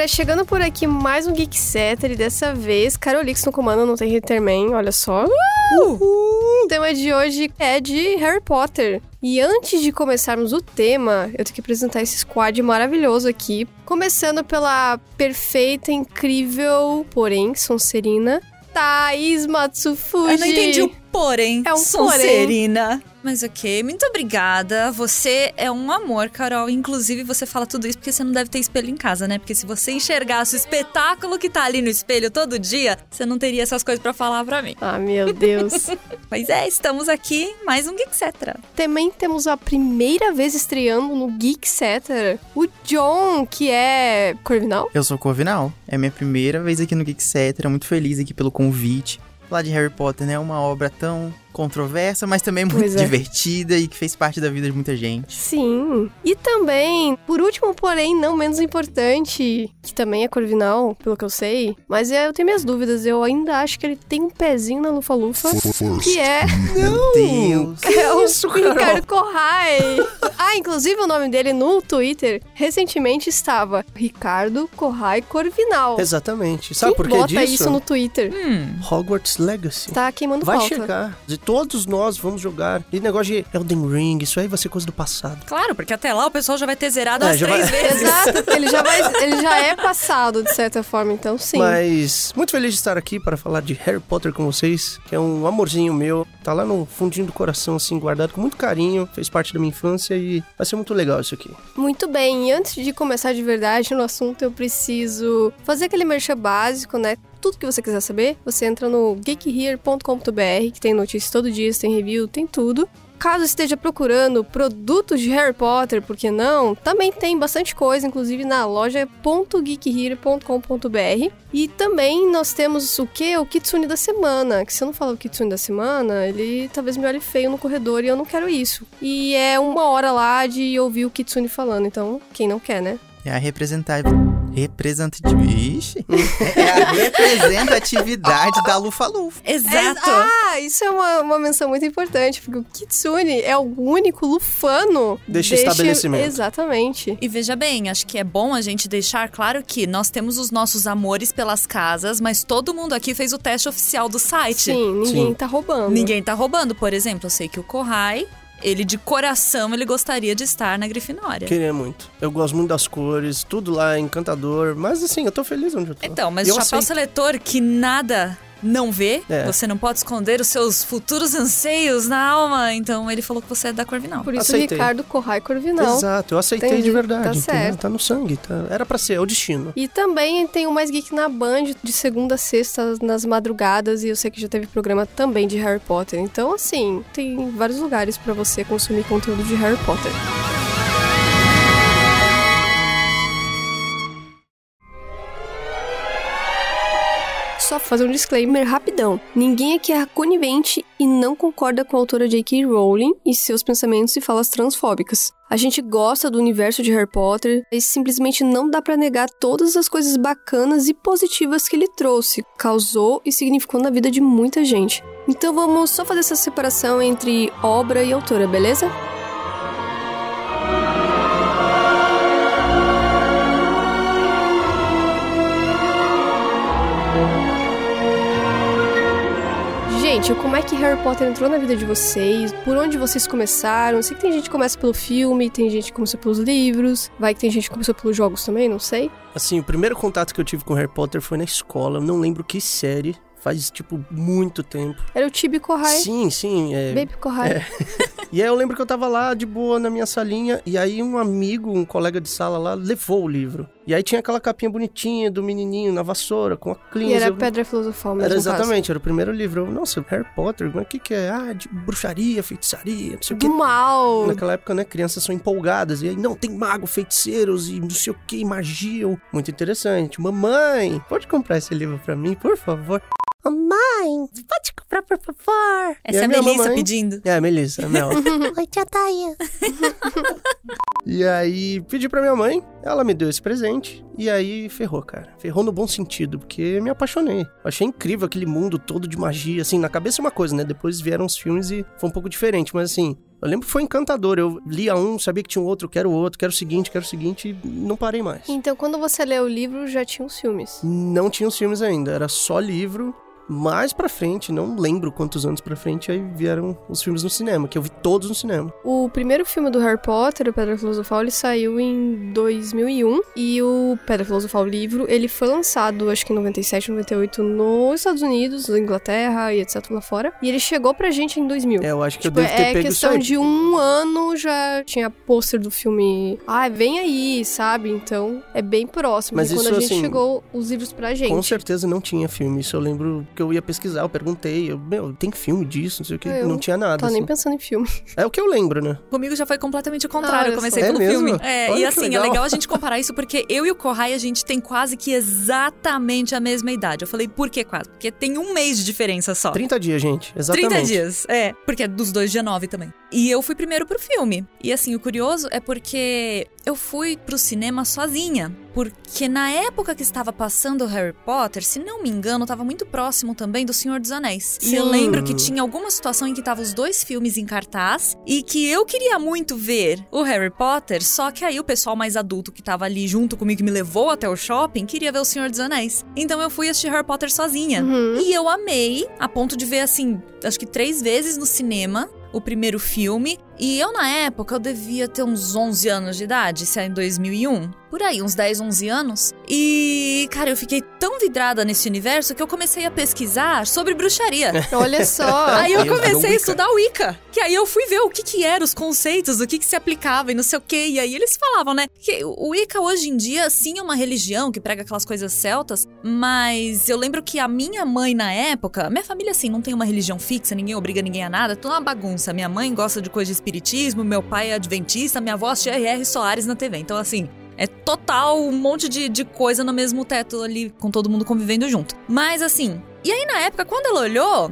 galera, chegando por aqui mais um Geek Setter e dessa vez Carolix no comando, não tem Hitterman, olha só. O tema de hoje é de Harry Potter. E antes de começarmos o tema, eu tenho que apresentar esse squad maravilhoso aqui. Começando pela perfeita, incrível, porém Sonserina, Thaís Matsufuji. Eu não entendi o porém, É um Sonserina. Mas ok, muito obrigada. Você é um amor, Carol. Inclusive, você fala tudo isso porque você não deve ter espelho em casa, né? Porque se você enxergasse o espetáculo que tá ali no espelho todo dia, você não teria essas coisas pra falar pra mim. Ah, meu Deus. Mas é, estamos aqui, mais um Geekcetra. Também temos a primeira vez estreando no Geek Setter o John, que é Corvinal. Eu sou Corvinal. É minha primeira vez aqui no Geek Cetera. Muito feliz aqui pelo convite. Falar de Harry Potter, né? É uma obra tão controversa, mas também muito Pois é. divertida e que fez parte da vida de muita gente. Sim. E também, por último, porém não menos importante, que também é Corvinal, pelo que eu sei, mas é, eu tenho minhas dúvidas. Eu ainda acho que ele tem um pezinho na Lufa-Lufa, que é, Meu Deus! é o isso? Ricardo Corrai. ah, inclusive o nome dele no Twitter recentemente estava Ricardo Corrai Corvinal. Exatamente. Sabe Quem por que bota disso? isso no Twitter? Hum, Hogwarts Legacy. Tá queimando Vai pauta. chegar. De todos nós vamos jogar. E negócio de Elden Ring, isso aí vai ser coisa do passado. claro, porque até lá o pessoal já vai ter zerado É, umas já três vai- vezes. Exato, ele já, vai, ele já é passado, de certa forma, então sim. Mas muito feliz de estar aqui para falar de Harry Potter com vocês, que é um amorzinho meu. Tá lá no fundinho do coração, assim, guardado com muito carinho. Fez parte da minha infância e vai ser muito legal isso aqui. Muito bem, e antes de começar de verdade no assunto, eu preciso fazer aquele merchan básico, né? Tudo que você quiser saber, você entra no geekhere.com.br, que tem notícias todo dia, tem review, tem tudo. Caso esteja procurando produtos de Harry Potter, por que não? Também tem bastante coisa, inclusive na loja .geekhere.com.br. E também nós temos o que? O Kitsune da semana. Que se eu não falar o Kitsune da semana, ele talvez me olhe feio no corredor e eu não quero isso. E é uma hora lá de ouvir o Kitsune falando, então quem não quer, né? É a representatividade. Representatividade. é a representatividade da Lufa-Lufa. Exato. Ah, isso é uma, uma menção muito importante, porque o Kitsune é o único lufano Deste estabelecimento. Exatamente. E veja bem, acho que é bom a gente deixar claro que nós temos os nossos amores pelas casas, mas todo mundo aqui fez o teste oficial do site. Sim, ninguém Sim. tá roubando. Ninguém tá roubando, por exemplo. Eu sei que o Kohai, ele de coração, ele gostaria de estar na Grifinória. Queria muito. Eu gosto muito das cores, tudo lá é encantador. Mas assim, eu tô feliz onde eu tô. Então, mas o chapéu aceito. seletor que nada não vê, É. você não pode esconder os seus futuros anseios na alma. Então ele falou que você é da Corvinal. Por isso, Aceitei. Ricardo Corrai Corvinal. Exato, eu aceitei Entendi, de verdade. tá entendeu? certo. Tá no sangue. tá- Era pra ser, é o destino. E também tem o Mais Geek na Band, de segunda a sexta, nas madrugadas. E eu sei que já teve programa também de Harry Potter. Então, assim, tem vários lugares pra você consumir conteúdo de Harry Potter. Só fazer um disclaimer rapidão. Ninguém aqui é conivente e não concorda com a autora J.K. Rowling e seus pensamentos e falas transfóbicas. A gente gosta do universo de Harry Potter e simplesmente não dá pra negar todas as coisas bacanas e positivas que ele trouxe, causou e significou na vida de muita gente. Então vamos só fazer essa separação entre obra e autora, beleza? Gente, como é que Harry Potter entrou na vida de vocês? Por onde vocês começaram? Sei que tem gente que começa pelo filme, tem gente que começa pelos livros, vai que tem gente que começou pelos jogos também, não sei. Assim, o primeiro contato que eu tive com Harry Potter foi na escola. Eu não lembro que série. Faz, tipo, muito tempo. Era o Tibi Corrai, Sim, sim. É... Baby Corrai. E aí eu lembro que eu tava lá de boa na minha salinha. E aí um amigo, um colega de sala lá, levou o livro. E aí tinha aquela capinha bonitinha do menininho na vassoura, com a E clean. era Pedra Filosofal mesmo, Era no caso. exatamente, era o primeiro livro. Eu, Nossa, Harry Potter, mas o que que é? Ah, de bruxaria, feitiçaria, não sei o que. Do mal. Naquela época, né, crianças são empolgadas. E aí, não, tem mago, feiticeiros e não sei o que, magia. Muito interessante. Mamãe, pode comprar esse livro pra mim, por favor? Mamãe, pode comprar, por favor? Essa é a a Melissa mamãe- pedindo. É, a Melissa, a Mel. Oi, tia Thaia. E aí, pedi pra minha mãe, ela me deu esse presente, e aí ferrou, cara. Ferrou no bom sentido, porque me apaixonei. Eu achei incrível aquele mundo todo de magia, assim, na cabeça é uma coisa, né? Depois vieram os filmes e foi um pouco diferente, mas assim, Eu lembro que foi encantador. Eu lia um, sabia que tinha um outro, quero o outro, quero o seguinte, quero o seguinte, e não parei mais. Então, quando você leu o livro, já tinha os filmes. Não tinha os filmes ainda, era só livro. Mais pra frente, não lembro quantos anos pra frente, aí vieram os filmes no cinema, que eu vi todos no cinema. O primeiro filme do Harry Potter, o Pedra Filosofal, ele saiu em 2001 e o Pedra Filosofal livro, ele foi lançado acho que em 97, 98 nos Estados Unidos, na Inglaterra e etc lá fora. E ele chegou pra gente em 2000. É, eu acho que Tipo, eu devo ter é pego questão isso de um ano já tinha pôster do filme. Ah, vem aí, sabe? Então é bem próximo. Mas e quando isso, a gente assim, chegou, os livros pra gente. Com certeza não tinha filme. Isso eu lembro que eu ia pesquisar, eu perguntei. Eu, meu, tem filme disso, não sei o que. Eu não tinha nada. Tô assim. nem pensando em filme. É o que eu lembro, né? Comigo já foi completamente o Ah, contrário. olha eu comecei. É pelo mesmo? filme. É, Olha e assim, legal. é legal a gente comparar isso porque eu e o Kohai, a gente tem quase que exatamente a mesma idade. Eu falei, por que quase? Porque tem um mês de diferença só. 30 dias, gente. Exatamente. 30 dias, é. Porque é dos dois dia 9 também. E eu fui primeiro pro filme. E assim, o curioso é porque eu fui pro cinema sozinha. Porque na época que estava passando o Harry Potter, se não me engano, tava muito próximo também do Senhor dos Anéis. E eu Sim. lembro que tinha alguma situação em que tava os dois filmes em cartaz e que eu queria muito ver o Harry Potter, só que aí o pessoal mais adulto que tava ali junto comigo, que me levou até o shopping, queria ver o Senhor dos Anéis. Então eu fui assistir Harry Potter sozinha. Uhum. E eu amei, a ponto de ver assim, acho que três vezes no cinema. O primeiro filme. E eu, na época, eu devia ter uns 11 anos de idade, se é em 2001. Por aí, uns 10, 11 anos. E, cara, eu fiquei tão vidrada nesse universo que eu comecei a pesquisar sobre bruxaria. Olha só. Aí eu comecei a estudar Wicca. Que aí eu fui ver o que que eram os conceitos, o que que se aplicava e não sei o quê. E aí eles falavam, né? Que o Wicca hoje em dia, sim, é uma religião que prega aquelas coisas celtas. Mas eu lembro que a minha mãe, na época... Minha família, assim, não tem uma religião fixa. Ninguém obriga ninguém a nada. Tudo uma bagunça. Minha mãe gosta de coisa de espiritismo. Meu pai é adventista. Minha avó assiste R.R. Soares na TV. Então, assim... É total um monte de, de coisa no mesmo teto ali, com todo mundo convivendo junto. Mas assim, e aí na época, quando ela olhou,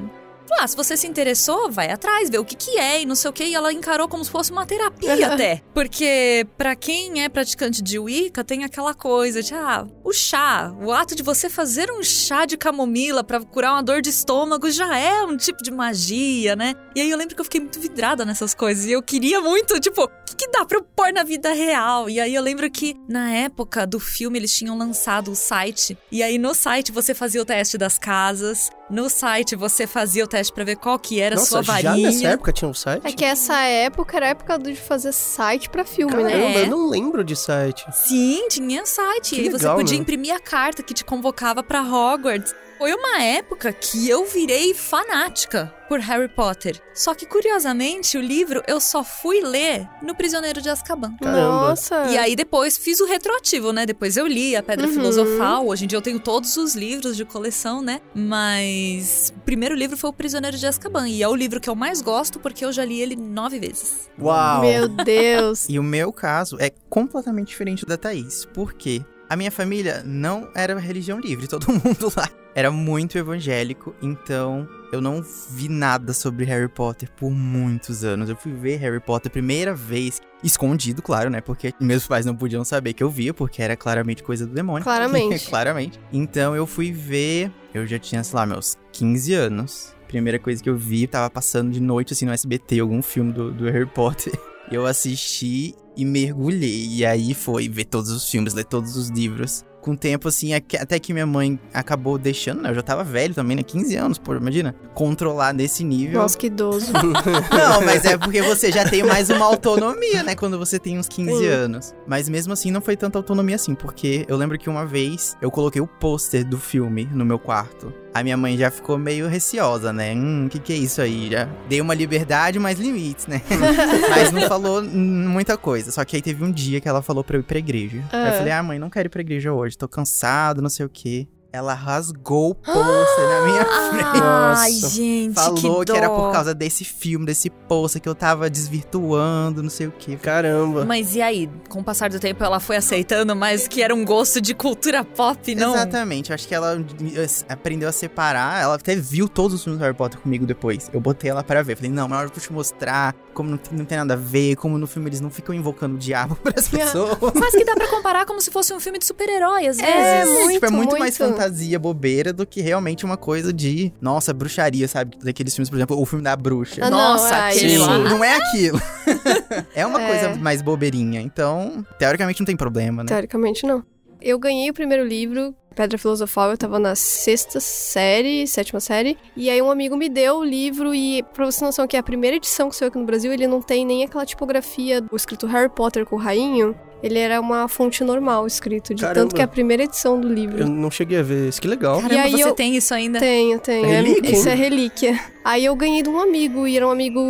ah, se você se interessou, vai atrás, vê o que que é e não sei o que. E ela encarou como se fosse uma terapia até. Porque pra quem é praticante de Wicca, tem aquela coisa de, ah, o chá, o ato de você fazer um chá de camomila pra curar uma dor de estômago já é um tipo de magia, né? E aí eu lembro que eu fiquei muito vidrada nessas coisas. E eu queria muito, tipo, o que, que dá pra eu pôr na vida real? E aí eu lembro que na época do filme eles tinham lançado o site. E aí no site você fazia o teste das casas. No site você fazia o teste pra ver qual que era a Nossa, sua já varinha. nessa época tinha um site? É que essa época era a época de fazer site pra filme, Caramba, né? É. eu não lembro de site. Sim, tinha site. Que e aí você legal, podia né? imprimir a carta que te convocava pra Hogwarts. Foi uma época que eu virei fanática por Harry Potter. Só que, curiosamente, o livro eu só fui ler no Prisioneiro de Azkaban. Caramba. Nossa. E aí depois fiz o retroativo, né? Depois eu li a Pedra Uhum. Filosofal. Hoje em dia eu tenho todos os livros de coleção, né? Mas o primeiro livro foi o Prisioneiro de Azkaban. E é o livro que eu mais gosto porque eu já li ele nove vezes. Uau! Meu Deus. E o meu caso é completamente diferente da Thaís. Por quê? A minha família não era religião livre, todo mundo lá era muito evangélico, então eu não vi nada sobre Harry Potter por muitos anos. Eu fui ver Harry Potter a primeira vez, escondido, claro, né? Porque meus pais não podiam saber que eu via, porque era claramente coisa do demônio. Claramente. claramente. Então eu fui ver, eu já tinha, sei lá, meus 15 anos. Primeira coisa que eu vi, tava passando de noite, assim, no SBT, algum filme do, do Harry Potter. Eu assisti e mergulhei. E aí foi ver todos os filmes, ler todos os livros. Com o tempo, assim, até que minha mãe acabou deixando, né? Eu já tava velho também, né? 15 anos, pô, imagina. Controlar nesse nível. Nossa, que idoso. Não, mas é porque você já tem mais uma autonomia, né? Quando você tem uns 15 Sim. anos. Mas mesmo assim, não foi tanta autonomia assim, porque eu lembro que uma vez eu coloquei o pôster do filme no meu quarto. A minha mãe já ficou meio receosa, né? Hum, o que, que é isso aí? Já dei uma liberdade, mas limites, né? mas não falou muita coisa. Só que aí teve um dia que ela falou pra eu ir pra igreja. Aí eu Ah. falei, ah, mãe, não quero ir pra igreja hoje, tô cansado, não sei o quê. Ela rasgou o pôster na minha frente. Ai, Nossa. gente, Falou que, que, era por causa desse filme, desse pôster que eu tava desvirtuando, não sei o quê. Caramba. Mas e aí, com o passar do tempo, ela foi aceitando, mas que era um gosto de cultura pop, não? Exatamente, eu acho que ela eh, aprendeu a separar. Ela até viu todos os filmes do Harry Potter comigo depois. Eu botei ela pra ver. Falei, não, mas eu vou te mostrar como não tem, não tem nada a ver, como no filme eles não ficam invocando o diabo pras pessoas. Mas que dá pra comparar como se fosse um filme de super-herói, às vezes. É, muito, tipo, é muito, muito. mais fantasia bobeira do que realmente uma coisa de, nossa, bruxaria, sabe? Daqueles filmes, por exemplo, o filme da bruxa. Ah, não, Nossa, aquele sim. lá. Não é aquilo. é uma É. coisa mais bobeirinha. Então, teoricamente não tem problema, né? Teoricamente, não. Eu ganhei o primeiro livro, Pedra Filosofal, eu tava na sexta série, sétima série. E aí um amigo me deu o livro e, pra você noção que é a primeira edição que saiu aqui no Brasil, ele não tem nem aquela tipografia do escrito Harry Potter com o rainho. Ele era uma fonte normal escrito, de Caramba. tanto que é a primeira edição do livro. Eu não cheguei a ver isso, que legal. Caramba, aí você eu- tem isso ainda? Tenho, tenho. É É- relíquia, Isso hein? é relíquia. Aí eu ganhei de um amigo, e era um amigo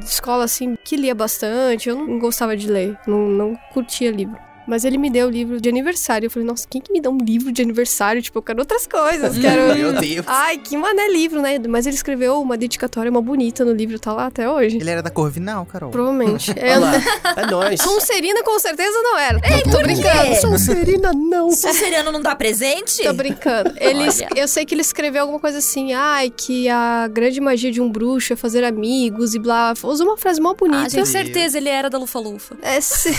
de escola, assim, que lia bastante. Eu não gostava de ler, não, não curtia livro. Mas ele me deu o livro de aniversário. Eu falei, nossa, quem que me dá um livro de aniversário? Tipo, eu quero outras coisas, quero... Meu Deus. Ai, que mané livro, né? Mas ele escreveu uma dedicatória, uma bonita no livro, tá lá até hoje. Ele era da Corvinal, Carol. Provavelmente. É, lá, é nóis. Sonserina com certeza não era. Tô, tô brincando. Sonserina, não. Suceriano não dá presente? Tô brincando. Ele, eu sei que ele escreveu alguma coisa assim, ai, que a grande magia de um bruxo é fazer amigos e blá. Usou uma frase mó Ah, bonita. tenho certeza, ele era da Lufa-Lufa. É, se-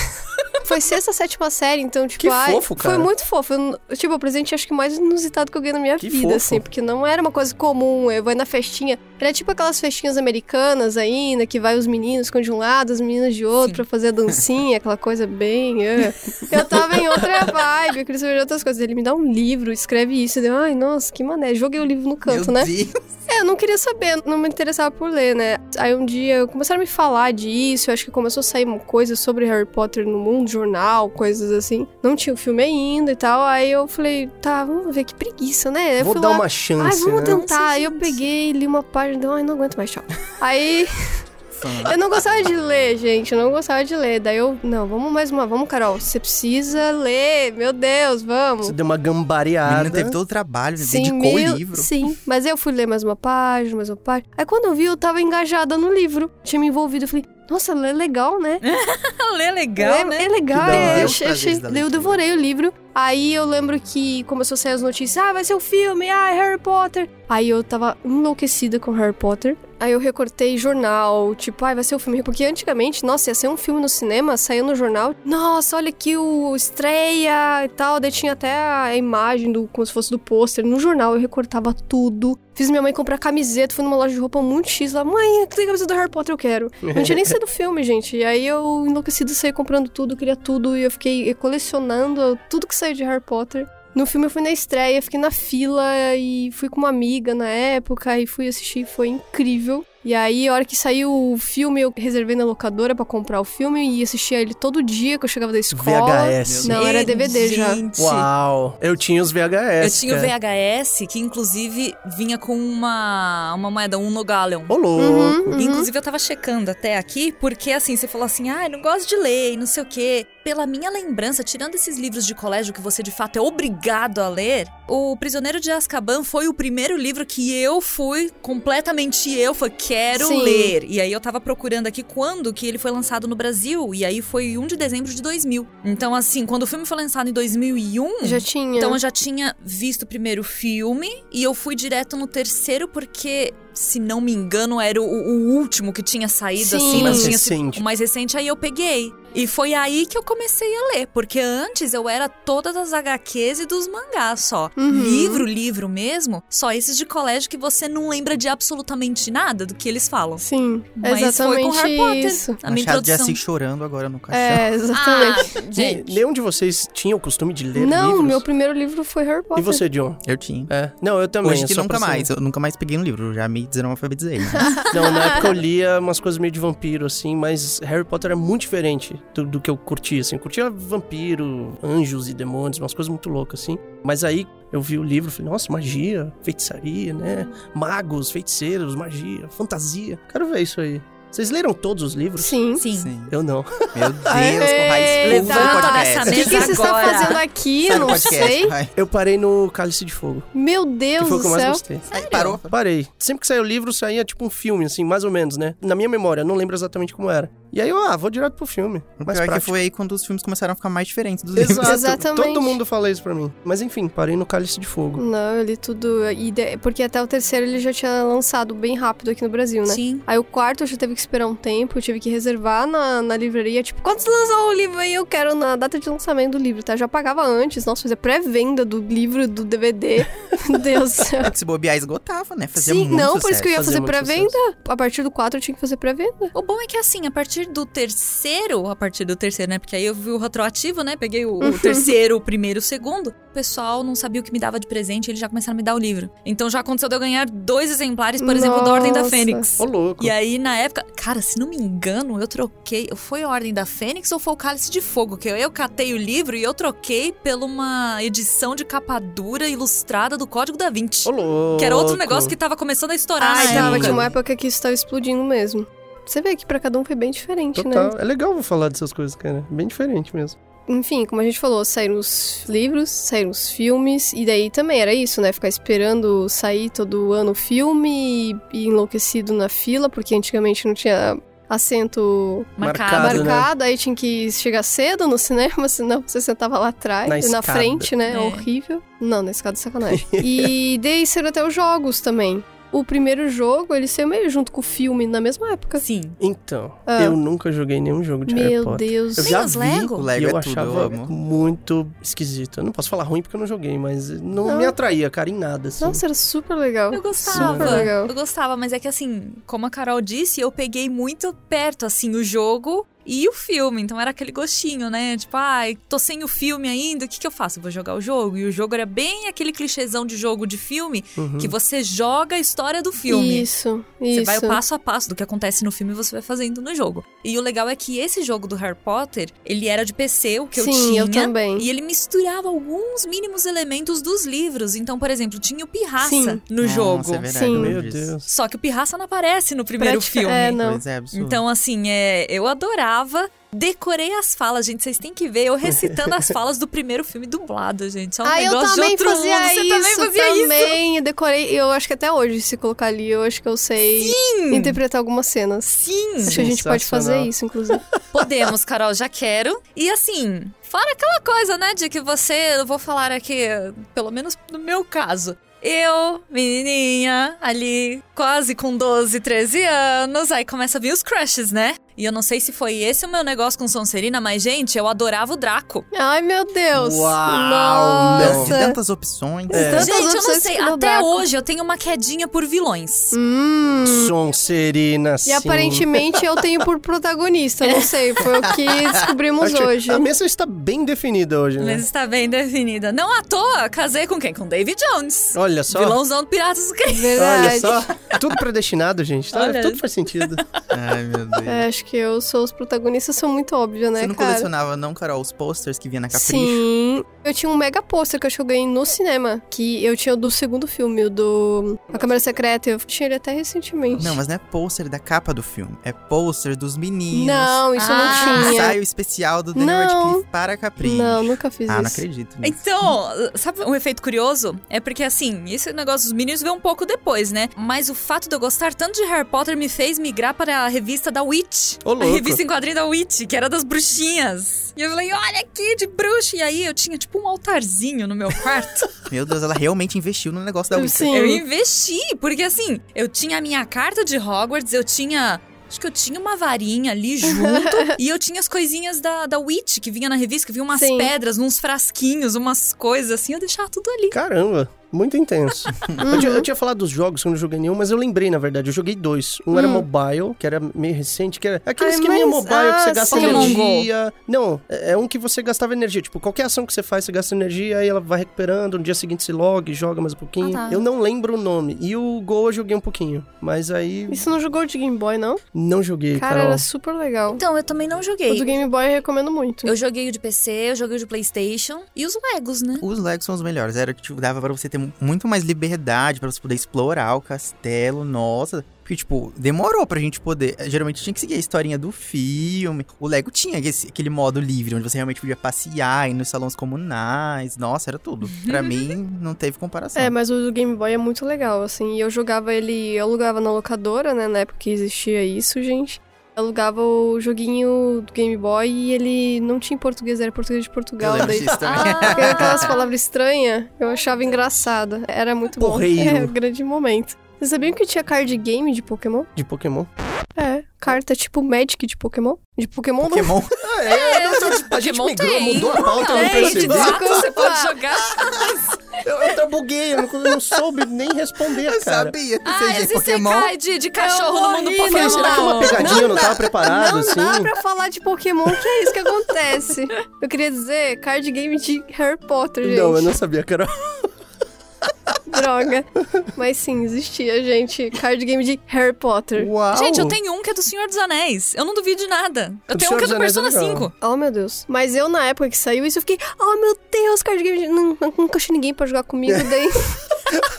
Foi sexta, sétima série, então, tipo, Que ai, fofo, cara. Foi muito fofo. Eu, tipo, o presente acho que mais inusitado que eu ganhei na minha Que vida, fofo. assim, porque não era uma coisa comum. Eu vou na festinha. Era tipo aquelas festinhas americanas ainda, que vai os meninos ficam de um lado, as meninas de outro, Sim. pra fazer a dancinha, aquela coisa bem. é. Eu tava em outra vibe, eu queria saber de outras coisas. Ele me dá um livro, escreve isso. Eu, ai, nossa, que mané. Joguei o livro no canto, Meu né? Deus. É, eu não queria saber, não me interessava por ler, né? Aí um dia começaram a me falar disso, eu acho que começou a sair coisas sobre Harry Potter no mundo, jornal, coisas assim. Não tinha o filme ainda e tal. Aí eu falei, tá, vamos ver que preguiça, né? Eu Vou fui dar lá, uma Ai, chance, vamos né? tentar. Aí eu peguei, li uma página, deu, ai, não aguento mais, tchau. Aí eu não gostava de ler, gente, eu não gostava de ler. Daí eu, não, vamos mais uma, vamos, Carol, você precisa ler, meu Deus, vamos. Você deu uma gambareada. menina teve todo o trabalho, Sim, dedicou meu- o livro. Sim, mas eu fui ler mais uma página, mais uma página. Aí quando eu vi, eu tava engajada no livro. Tinha me envolvido. Eu falei, nossa, lê legal, né? Lê legal, é, né? é legal, da daí eu leitura. devorei o livro. Aí eu lembro que começou a sair as notícias, ah, vai ser o filme, ah, Harry Potter. Aí eu tava enlouquecida com Harry Potter. Aí eu recortei jornal, tipo, ai, vai ser o filme. Porque antigamente, nossa, ia ser um filme no cinema, saía no jornal. Nossa, olha aqui o estreia e tal. Daí tinha até a imagem do, como se fosse do pôster. No jornal eu recortava tudo. Fiz minha mãe comprar camiseta, fui numa loja de roupa muito X lá. Mãe, tem camiseta do Harry Potter, eu quero. Não tinha nem sido filme, gente. E aí eu enlouquecido saí comprando tudo, queria tudo. E eu fiquei colecionando tudo que saiu de Harry Potter. No filme eu fui na estreia, fiquei na fila e fui com uma amiga na época e fui assistir, foi incrível. E aí, a hora que saiu o filme, eu reservei na locadora pra comprar o filme e assistia ele todo dia que eu chegava da escola. VHS. Não, era DVD já. Gente, Uau. Eu tinha os VHS. Eu tinha o cara. VHS, que inclusive vinha com uma, uma moeda, um Nogalion. Ô, louco. Uhum, uhum. Inclusive, eu tava checando até aqui, porque assim, você falou assim, ah, não gosto de ler e não sei o quê. Pela minha lembrança, tirando esses livros de colégio que você de fato é obrigado a ler, O Prisioneiro de Azkaban foi o primeiro livro que eu fui completamente eu, foi quero Sim. ler. E aí eu tava procurando aqui quando que ele foi lançado no Brasil, e aí foi 1 de dezembro de 2000. Então, assim, quando o filme foi lançado em 2001, Já tinha. então eu já tinha visto o primeiro filme e eu fui direto no terceiro porque, se não me engano, era o, o último que tinha saído Sim. assim, Mais mas tinha sido recente. o mais recente, aí eu peguei. E foi aí que eu comecei a ler, porque antes eu era todas das HQs e dos mangás só. Uhum. Livro, livro mesmo, só esses de colégio que você não lembra de absolutamente nada do que eles falam. Sim, Mas exatamente foi com Harry Potter. isso. A minha Machado de introdução. Assis chorando agora no caixão. É, exatamente. Ah, gente. Nenhum de vocês tinha o costume de ler não, livros? meu primeiro livro foi Harry E Potter. você, John? Eu tinha. É. Não, eu também. Hoje que só nunca pra mais. Eu nunca mais peguei um livro. Já me desanalfabetizei. né? Não, na época eu lia umas coisas meio de vampiro, assim, mas Harry Potter é muito diferente do, do que eu curtia, assim. Eu curtia vampiro, anjos e demônios, umas coisas muito loucas, assim. Mas aí eu vi o livro falei, nossa, magia, feitiçaria, né? Magos, feiticeiros, magia, fantasia. Quero ver isso aí. Vocês leram todos os livros? Sim. Sim. Sim. Eu não. Meu Deus, Aê, do podcast. dessa O que, que você está fazendo aqui? Sai Eu não podcast, sei. vai. Eu parei no Cálice de Fogo, Meu que Deus foi o do que eu mais céu. gostei. Aí parou. Parei. Sempre que saía o livro, saía tipo um filme, assim, mais ou menos, né? Na minha memória, não lembro exatamente como era. E aí eu, ah, vou direto pro filme. O Mais pior é que foi aí quando os filmes começaram a ficar mais diferentes dos livros. Exato. Exatamente. Todo mundo fala isso pra mim. Mas enfim, parei no Cálice de Fogo. Não, eu li tudo. E de- Porque até o terceiro ele já tinha lançado bem rápido aqui no Brasil, né? Sim. Aí o quarto eu já teve que esperar um tempo, eu tive que reservar na, na livraria. Tipo, quando você lançou o livro aí, eu quero na data de lançamento do livro, tá? Já pagava antes, nossa, fazia pré-venda do livro, do DVD. Meu Deus do céu. Se bobear, esgotava, né? Fazia Sim, muito não, por isso que eu ia fazer pré-venda. A partir do 4 eu tinha que fazer pré-venda. O bom é que assim, a partir do terceiro, a partir do terceiro, né? Porque aí eu vi o retroativo, né? Peguei o, o terceiro, o primeiro, o segundo. O pessoal não sabia o que me dava de presente, eles já começaram a me dar o livro. Então já aconteceu de eu ganhar dois exemplares, por exemplo, da Ordem da Nossa. Fênix. Ô, louco. E aí, na época, cara, se não me engano, eu troquei. Foi a Ordem da Fênix ou foi o Cálice de Fogo? Que eu, eu catei o livro e eu troquei por uma edição de capa dura ilustrada do Código da Vinci. Ô, louco. Que era outro negócio que tava começando a estourar Ai, na tava, época. tinha uma época que isso tava explodindo mesmo. Você vê que pra cada um foi bem diferente, né? Total. É legal falar dessas coisas, cara. Bem diferente mesmo. Enfim, como a gente falou, saíram os livros, saíram os filmes, e daí também era isso, né? Ficar esperando sair todo ano o filme e, e enlouquecido na fila, porque antigamente não tinha assento Marcado. Marcado, né? aí tinha que chegar cedo no cinema, senão você sentava lá atrás, Na na, frente, né? É. Horrível. Não, na escada é sacanagem. e daí saíram até os jogos também. O primeiro jogo, ele saiu meio junto com o filme na mesma época. Sim. Então, Ah. eu nunca joguei nenhum jogo de Harry Meu Potter. Deus. Eu Tem já os vi Lego? O e Lego eu é tudo, eu achava muito esquisito. Eu não posso falar ruim porque eu não joguei, mas não, Não. me atraía, cara, em nada, assim. Nossa, era super legal. Eu gostava. Super legal. Eu gostava, mas é que assim, como a Carol disse, eu peguei muito perto, assim, o jogo e o filme. Então era aquele gostinho, né? Tipo, ai, tô sem o filme ainda, o que que eu faço? Eu vou jogar o jogo. E o jogo era bem aquele clichêzão de jogo de filme Uhum. que você joga a história do filme. Isso, Você isso. vai o passo a passo do que acontece no filme e você vai fazendo no jogo. E o legal é que esse jogo do Harry Potter, ele era de PC, o que eu Sim, tinha. eu também. E ele misturava alguns mínimos elementos dos livros. Então, por exemplo, tinha o Pirraça Sim. no Nossa, jogo. É verdade, Sim. eu Meu. Deus. Só que o Pirraça não aparece no primeiro Prática- filme. é, não. Pois é, absurdo. Então, assim, é, eu adorava. Decorei as falas, gente. Vocês têm que ver eu recitando as falas do primeiro filme dublado, gente. É um ah, eu negócio também de outro fazia mundo. isso. Você também fazia isso. também. Eu decorei. Eu acho que até hoje, se colocar ali, eu acho que eu sei interpretar algumas cenas. Sim, Acho que a gente pode fazer isso, inclusive. podemos, Carol, já quero. E assim, fora aquela coisa, né, de que você, eu vou falar aqui, pelo menos no meu caso. Eu, menininha, ali, quase com 12, 13 anos, aí começa a vir os crushes, né? E eu não sei se foi esse o meu negócio com Sonserina, mas, gente, eu adorava o Draco. Ai, meu Deus. Uau, Não, Nossa. de tantas opções. Tantas gente, eu não opções sei, até Draco. hoje eu tenho uma quedinha por vilões. Hum. Sonserina, sim. E aparentemente eu tenho por protagonista, não sei, foi o que descobrimos Acho- hoje. A mesa está bem definida hoje, né? Mas está bem definida. Não à toa, casei com quem? Com David Jones. Olha só. Vilãozão do Piratas do Caribe. Verdade. Olha só. Tudo predestinado, gente. Tá? Tudo faz sentido. Ai, meu Deus. É, acho que eu sou os protagonistas, são muito óbvios, né, Você não cara? colecionava, não, Carol, os posters que vinha na Capricho? Sim. Eu tinha um mega pôster que eu acho que eu ganhei no cinema. Que eu tinha o do segundo filme, o do A Câmara Secreta. Eu tinha ele até recentemente. Não, mas não é pôster da capa do filme. É pôster dos meninos. Não, isso Ah, não tinha. Ensaio especial do Daniel Não. Radcliffe para Capricho. Não, nunca fiz Ah, não isso. acredito nisso. Então, sabe um efeito curioso? É porque, assim, esse negócio dos meninos veio um pouco depois, né? Mas o fato de eu gostar tanto de Harry Potter me fez migrar para a revista da Witch. Ô, A louco. revista em quadrinho da Witch, que era das bruxinhas. E eu falei, olha aqui, de bruxa. E aí eu tinha, tipo, um altarzinho no meu quarto. Meu Deus, ela realmente investiu no negócio da Witcher. Sim. eu investi, porque, assim, eu tinha a minha carta de Hogwarts, eu tinha... Acho que eu tinha uma varinha ali junto. e eu tinha as coisinhas da, da Witch, que vinha na revista, que vinha umas Sim. pedras, uns frasquinhos, umas coisas assim. Eu deixava tudo ali. Caramba, muito intenso. eu, tinha, eu tinha falado dos jogos que eu não joguei nenhum, mas eu lembrei, na verdade. Eu joguei dois. Um era Hum. mobile, que era meio recente, que era aquele Ai, esqueminha mas- mobile que você ah, gasta sim. Energia. Não, é é um que você gastava energia. Tipo, qualquer ação que você faz, você gasta energia, aí ela vai recuperando. No dia seguinte se log, joga mais um pouquinho. Ah, tá. Eu não lembro o nome. E o Go eu joguei um pouquinho. Mas aí Isso não jogou de Game Boy, não? não joguei, Cara, Carol. era super legal. Então, eu também não O joguei. do Game Boy eu recomendo muito. Eu joguei o de PC, eu joguei o de PlayStation e os Legos, né? Os Legos são os melhores. Era que tipo, dava pra você ter muito mais liberdade, pra você poder explorar o castelo. Nossa. Porque, tipo, demorou pra gente poder. Geralmente tinha que seguir a historinha do filme. O Lego tinha esse- aquele modo livre, onde você realmente podia passear, ir nos salões comunais. Nossa, era tudo. Pra mim, não teve comparação. É, mas o do Game Boy é muito legal, assim. E eu jogava ele, eu alugava na locadora, né? Na época que existia isso, gente. Alugava o joguinho do Game Boy e ele não tinha em português, era português de Eu Portugal. lembro Daí disso. Porque aquelas palavras estranhas, eu achava engraçado. Era muito bom. Porreiro. É, um grande momento. Vocês sabiam que tinha card game de Pokémon? De Pokémon. É, carta tipo Magic de Pokémon. De Pokémon, não. Pokémon. Ah, é, não, não, a gente Pokémon migrou, tem. mudou a pauta, eu não Tem, percebi. de fato, você pode jogar. Eu, eu trabuguei, eu não, eu não soube nem responder, Eu cara. sabia que Ah, você esse Pokémon. cai de, de cachorro no mundo Pokémon. não Será que é uma pegadinha? Eu não tava preparado, Não assim? dá pra falar de Pokémon, que é isso que acontece. Eu queria dizer card game de Harry Potter, gente. Não, eu não sabia, Carol. Droga. Mas sim, existia, gente. Card game de Harry Potter. Uau! Gente, eu tenho um que é do Senhor dos Anéis. Eu não duvido de nada. Eu do tenho um que é Senhor do é Persona legal. 5. Oh, meu Deus. Mas eu, na época que saiu isso, eu fiquei... Oh, meu Deus, card game de... Não, nunca achei ninguém pra jogar comigo. Daí...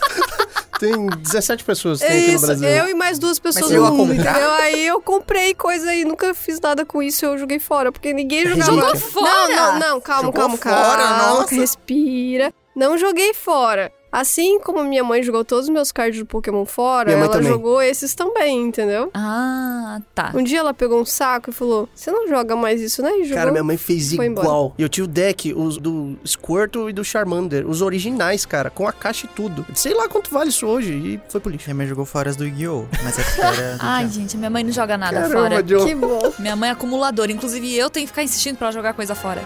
Tem 17 pessoas que É tem aqui no isso, Brasil. eu e mais duas pessoas no a mundo, entendeu? Aí eu comprei coisa e nunca fiz nada com isso, eu joguei fora, porque ninguém jogava. Jogou fora? Não, não, não, calma, Jogou calma, fora, calma. nossa. Respira. Não joguei fora. Assim como minha mãe jogou todos os meus cards do Pokémon fora, ela também. jogou esses também, entendeu? Ah, tá. Um dia ela pegou um saco e falou: Você não joga mais isso, né? E jogou. Cara, minha mãe fez igual. E eu tinha o deck os do Squirtle e do Charmander, os originais, cara, com a caixa e tudo. Sei lá quanto vale isso hoje e foi pro lixo. Minha mãe jogou fora as do Yu-Gi-Oh! Mas é porque era Ai, gente, minha mãe não joga nada Caramba, fora. John. Que bom. Minha mãe é acumuladora. Inclusive, eu tenho que ficar insistindo pra ela jogar coisa fora.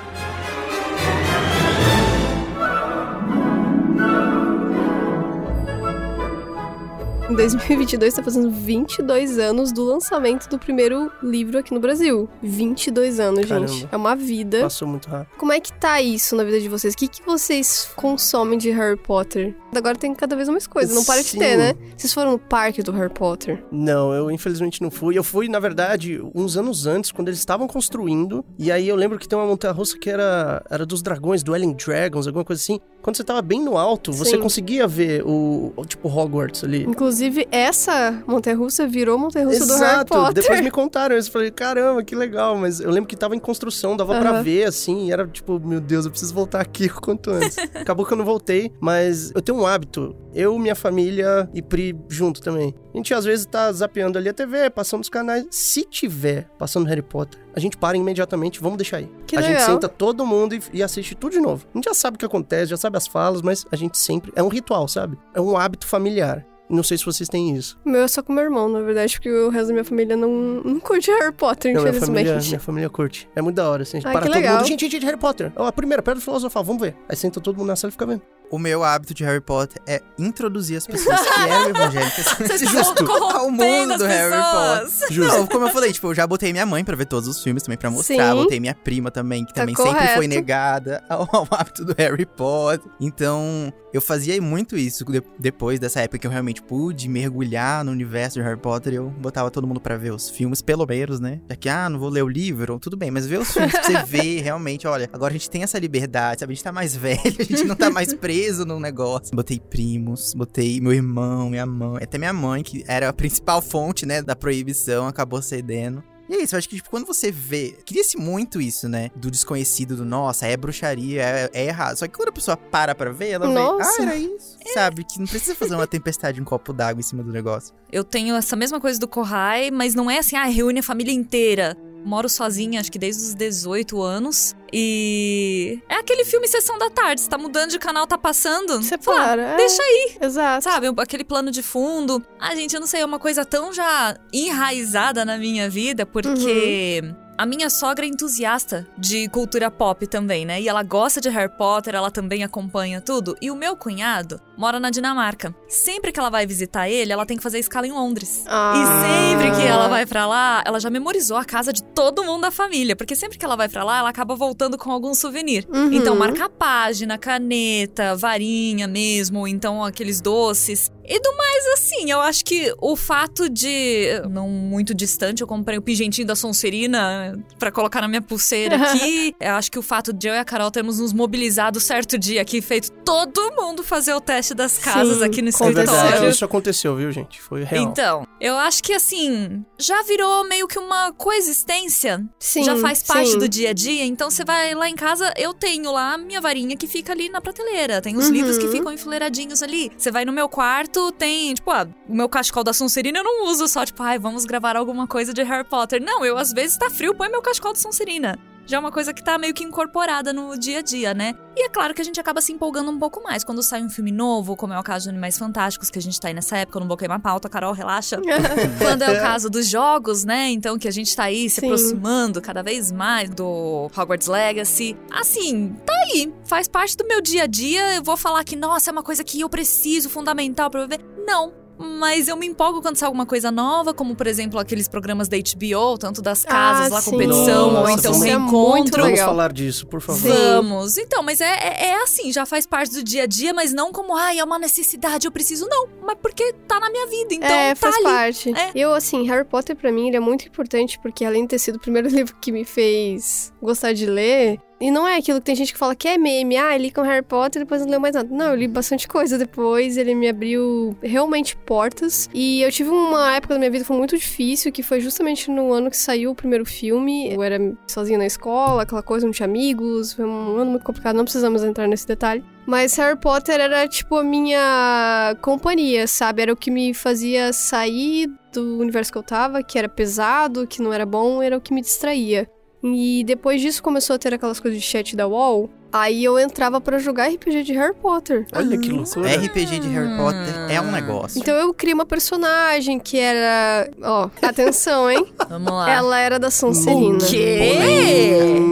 Em 2022 tá fazendo 22 anos do lançamento do primeiro livro aqui no Brasil. 22 anos, Caramba. gente. É uma vida. Passou muito rápido. Como é que tá isso na vida de vocês? O que, que vocês consomem de Harry Potter? Agora tem cada vez mais coisas, não para de Sim. ter, né? Vocês foram no parque do Harry Potter? Não, eu infelizmente não fui. Eu fui, na verdade, uns anos antes, quando eles estavam construindo. E aí eu lembro que tem uma montanha-russa que era, era dos dragões, do Ellen Dragons, alguma coisa assim. Quando você tava bem no alto, você Sim. conseguia ver o, o tipo Hogwarts ali. Inclusive, essa montanha-russa virou montanha-russa do Harry Exato, Potter. depois me contaram isso. Eu falei, caramba, que legal. Mas eu lembro que tava em construção, dava pra Aham. ver, assim. E era tipo, meu Deus, eu preciso voltar aqui o quanto antes. Acabou que eu não voltei, mas eu tenho um hábito. Eu, minha família e Pri junto também. A gente às vezes tá zapeando ali a TV, passando os canais. Se tiver passando Harry Potter, a gente para imediatamente, vamos deixar aí. Que a gente legal. senta todo mundo e, e assiste tudo de novo. A gente já sabe o que acontece, já sabe as falas, mas a gente sempre. É um ritual, sabe? É um hábito familiar. Não sei se vocês têm isso. Meu é só com meu irmão, na verdade, porque o resto da minha família não, não curte Harry Potter, Não, minha infelizmente. família, minha família curte. É muito da hora, assim. A gente Ai, para que todo legal. mundo. Gente, gente, Harry Potter. A primeira, Pedra Filosofal, vamos ver. Aí senta todo mundo na sala e fica vendo. O meu hábito de Harry Potter é introduzir as pessoas que eram evangélicas Justo. ao mundo do Harry pessoas. Potter. Justo. Não, como eu falei, tipo, eu já botei minha mãe pra ver todos os filmes também pra mostrar. Sim. Botei minha prima também, que Tá também sempre correto. foi negada ao, ao hábito do Harry Potter. Então, eu fazia muito isso de- depois dessa época que eu realmente pude mergulhar no universo de Harry Potter. Eu botava todo mundo pra ver os filmes, pelo menos, né? Já que, ah, não vou ler o livro, tudo bem, mas ver os filmes pra você ver realmente, olha, agora a gente tem essa liberdade, sabe? A gente tá mais velho, a gente não tá mais preso num negócio. Botei primos, botei meu irmão, minha mãe, até minha mãe, que era a principal fonte, né, da proibição, acabou cedendo. E é isso, eu acho que tipo, quando você vê. Cria-se muito isso, né? Do desconhecido, do nossa, é bruxaria, é, é errado. Só que quando a pessoa para pra ver, ela vê. Nossa. Ah, era isso. Sabe? Que não precisa fazer uma tempestade em um copo d'água em cima do negócio. Eu tenho essa mesma coisa do Kohai, mas não é assim, ah, reúne a família inteira. Moro sozinha, acho que desde os 18 anos. E. É aquele filme Sessão da Tarde. Você tá mudando de canal, tá passando. Você para. é. Deixa aí. Exato. Sabe, aquele plano de fundo. Ah, gente, eu não sei, é uma coisa tão já enraizada na minha vida, porque. A minha sogra é entusiasta de cultura pop também, né? E ela gosta de Harry Potter, ela também acompanha tudo. E o meu cunhado mora na Dinamarca. Sempre que ela vai visitar ele, ela tem que fazer escala em Londres. Ah. E sempre que ela vai pra lá, ela já memorizou a casa de todo mundo da família. Porque sempre que ela vai pra lá, ela acaba voltando com algum souvenir. Uhum. Então, marca página, caneta, varinha mesmo, ou então aqueles doces. E do mais, assim, eu acho que o fato de. Não muito distante, eu comprei o pingentinho da Sonserina pra colocar na minha pulseira aqui. eu acho que o fato de eu e a Carol termos nos mobilizado certo dia aqui, feito todo mundo fazer o teste das casas Sim, aqui no É escritório. isso aconteceu, viu, gente? Foi real. Então, eu acho que assim, já virou meio que uma coexistência. Sim, já faz parte sim. do dia a dia. Então você vai lá em casa, eu tenho lá a minha varinha que fica ali na prateleira. Tem os Uhum. livros que ficam enfileiradinhos ali. Você vai no meu quarto, quarto tem, tipo, ah, o meu cachecol da Sonserina eu não uso só, tipo, ai, vamos gravar alguma coisa de Harry Potter. Não, eu às vezes tá frio, põe meu cachecol da Sonserina já é uma coisa que tá meio que incorporada no dia a dia, né? E é claro que a gente acaba se empolgando um pouco mais quando sai um filme novo, como é o caso de Animais Fantásticos, que a gente tá aí nessa época, eu não vou queimar pauta, Carol, relaxa. quando é o caso dos jogos, né? Então que a gente tá aí se Sim. aproximando cada vez mais do Hogwarts Legacy. Assim, tá aí, faz parte do meu dia a dia. Eu vou falar que, nossa, é uma coisa que eu preciso, fundamental pra eu ver. Não, mas eu me empolgo quando sai alguma coisa nova, como por exemplo aqueles programas da HBO, tanto das casas Ah, lá, sim. competição, ou Nossa, então isso é reencontro. Vamos legal. falar disso, por favor. Sim. Vamos. Então, mas é, é, é assim, já faz parte do dia a dia, mas não como, ai, é uma necessidade, eu preciso, não. Mas porque tá na minha vida, então é, tá faz ali. parte. É. Eu, assim, Harry Potter pra mim ele é muito importante porque além de ter sido o primeiro livro que me fez gostar de ler, e não é aquilo que tem gente que fala que é meme, ah, li com Harry Potter e depois não leu mais nada. Não, eu li bastante coisa depois, ele me abriu realmente portas. E eu tive uma época da minha vida que foi muito difícil, que foi justamente no ano que saiu o primeiro filme. Eu era sozinha na escola, aquela coisa, não tinha amigos, foi um ano muito complicado, não precisamos entrar nesse detalhe. Mas Harry Potter era tipo a minha companhia, sabe? Era o que me fazia sair do universo que eu tava, que era pesado, que não era bom, era o que me distraía. E depois disso começou a ter aquelas coisas de chat da UOL. Aí eu entrava pra jogar RPG de Harry Potter. Olha que loucura. RPG de Harry Potter é um negócio. Então eu criei uma personagem que era. Ó, atenção, hein? Vamos lá. Ela era da Sonserina. O quê?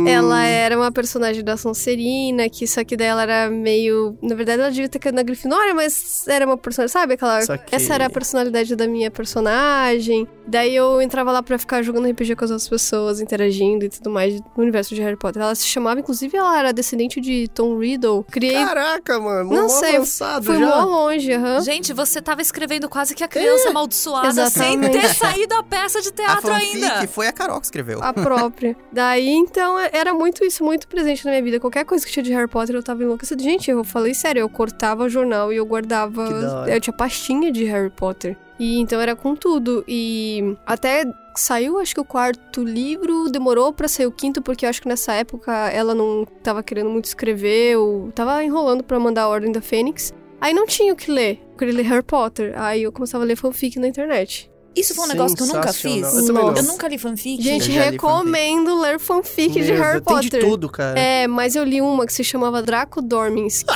Ela era uma personagem da Sonserina, que só que daí ela era meio. Na verdade, ela devia ter caído na Grifinória, mas era uma personagem, sabe? Aquela. Saquei. Essa era a personalidade da minha personagem. Daí eu entrava lá pra ficar jogando RPG com as outras pessoas, interagindo e tudo mais no universo de Harry Potter. Ela se chamava, inclusive, ela era descendente de Tom Riddle. Criei. Caraca, mano. Não sei, avançado Fui já. mó longe, aham. Gente, você tava escrevendo quase que a criança amaldiçoada sem exatamente. ter saído a peça de A teatro fanfic ainda. foi a Carol que escreveu. A própria. Daí, então, era muito isso, muito presente na minha vida. Qualquer coisa que tinha de Harry Potter, eu tava enlouquecida. Gente, eu falei sério, eu cortava jornal e eu guardava. Que. Eu tinha pastinha de Harry Potter. E então era com tudo. E até saiu, acho que o quarto livro, demorou pra sair o quinto, porque eu acho que nessa época ela não tava querendo muito escrever, ou tava enrolando pra mandar a Ordem da Fênix. Aí não tinha o que ler. Eu queria ler Harry Potter. Aí eu começava a ler fanfic na internet. Isso foi um negócio que eu nunca fiz. Eu não. Eu nunca li fanfic. Gente, Eu recomendo ler fanfic de Harry tem Potter. de tudo, cara. É, mas eu li uma que se chamava Draco Dormins.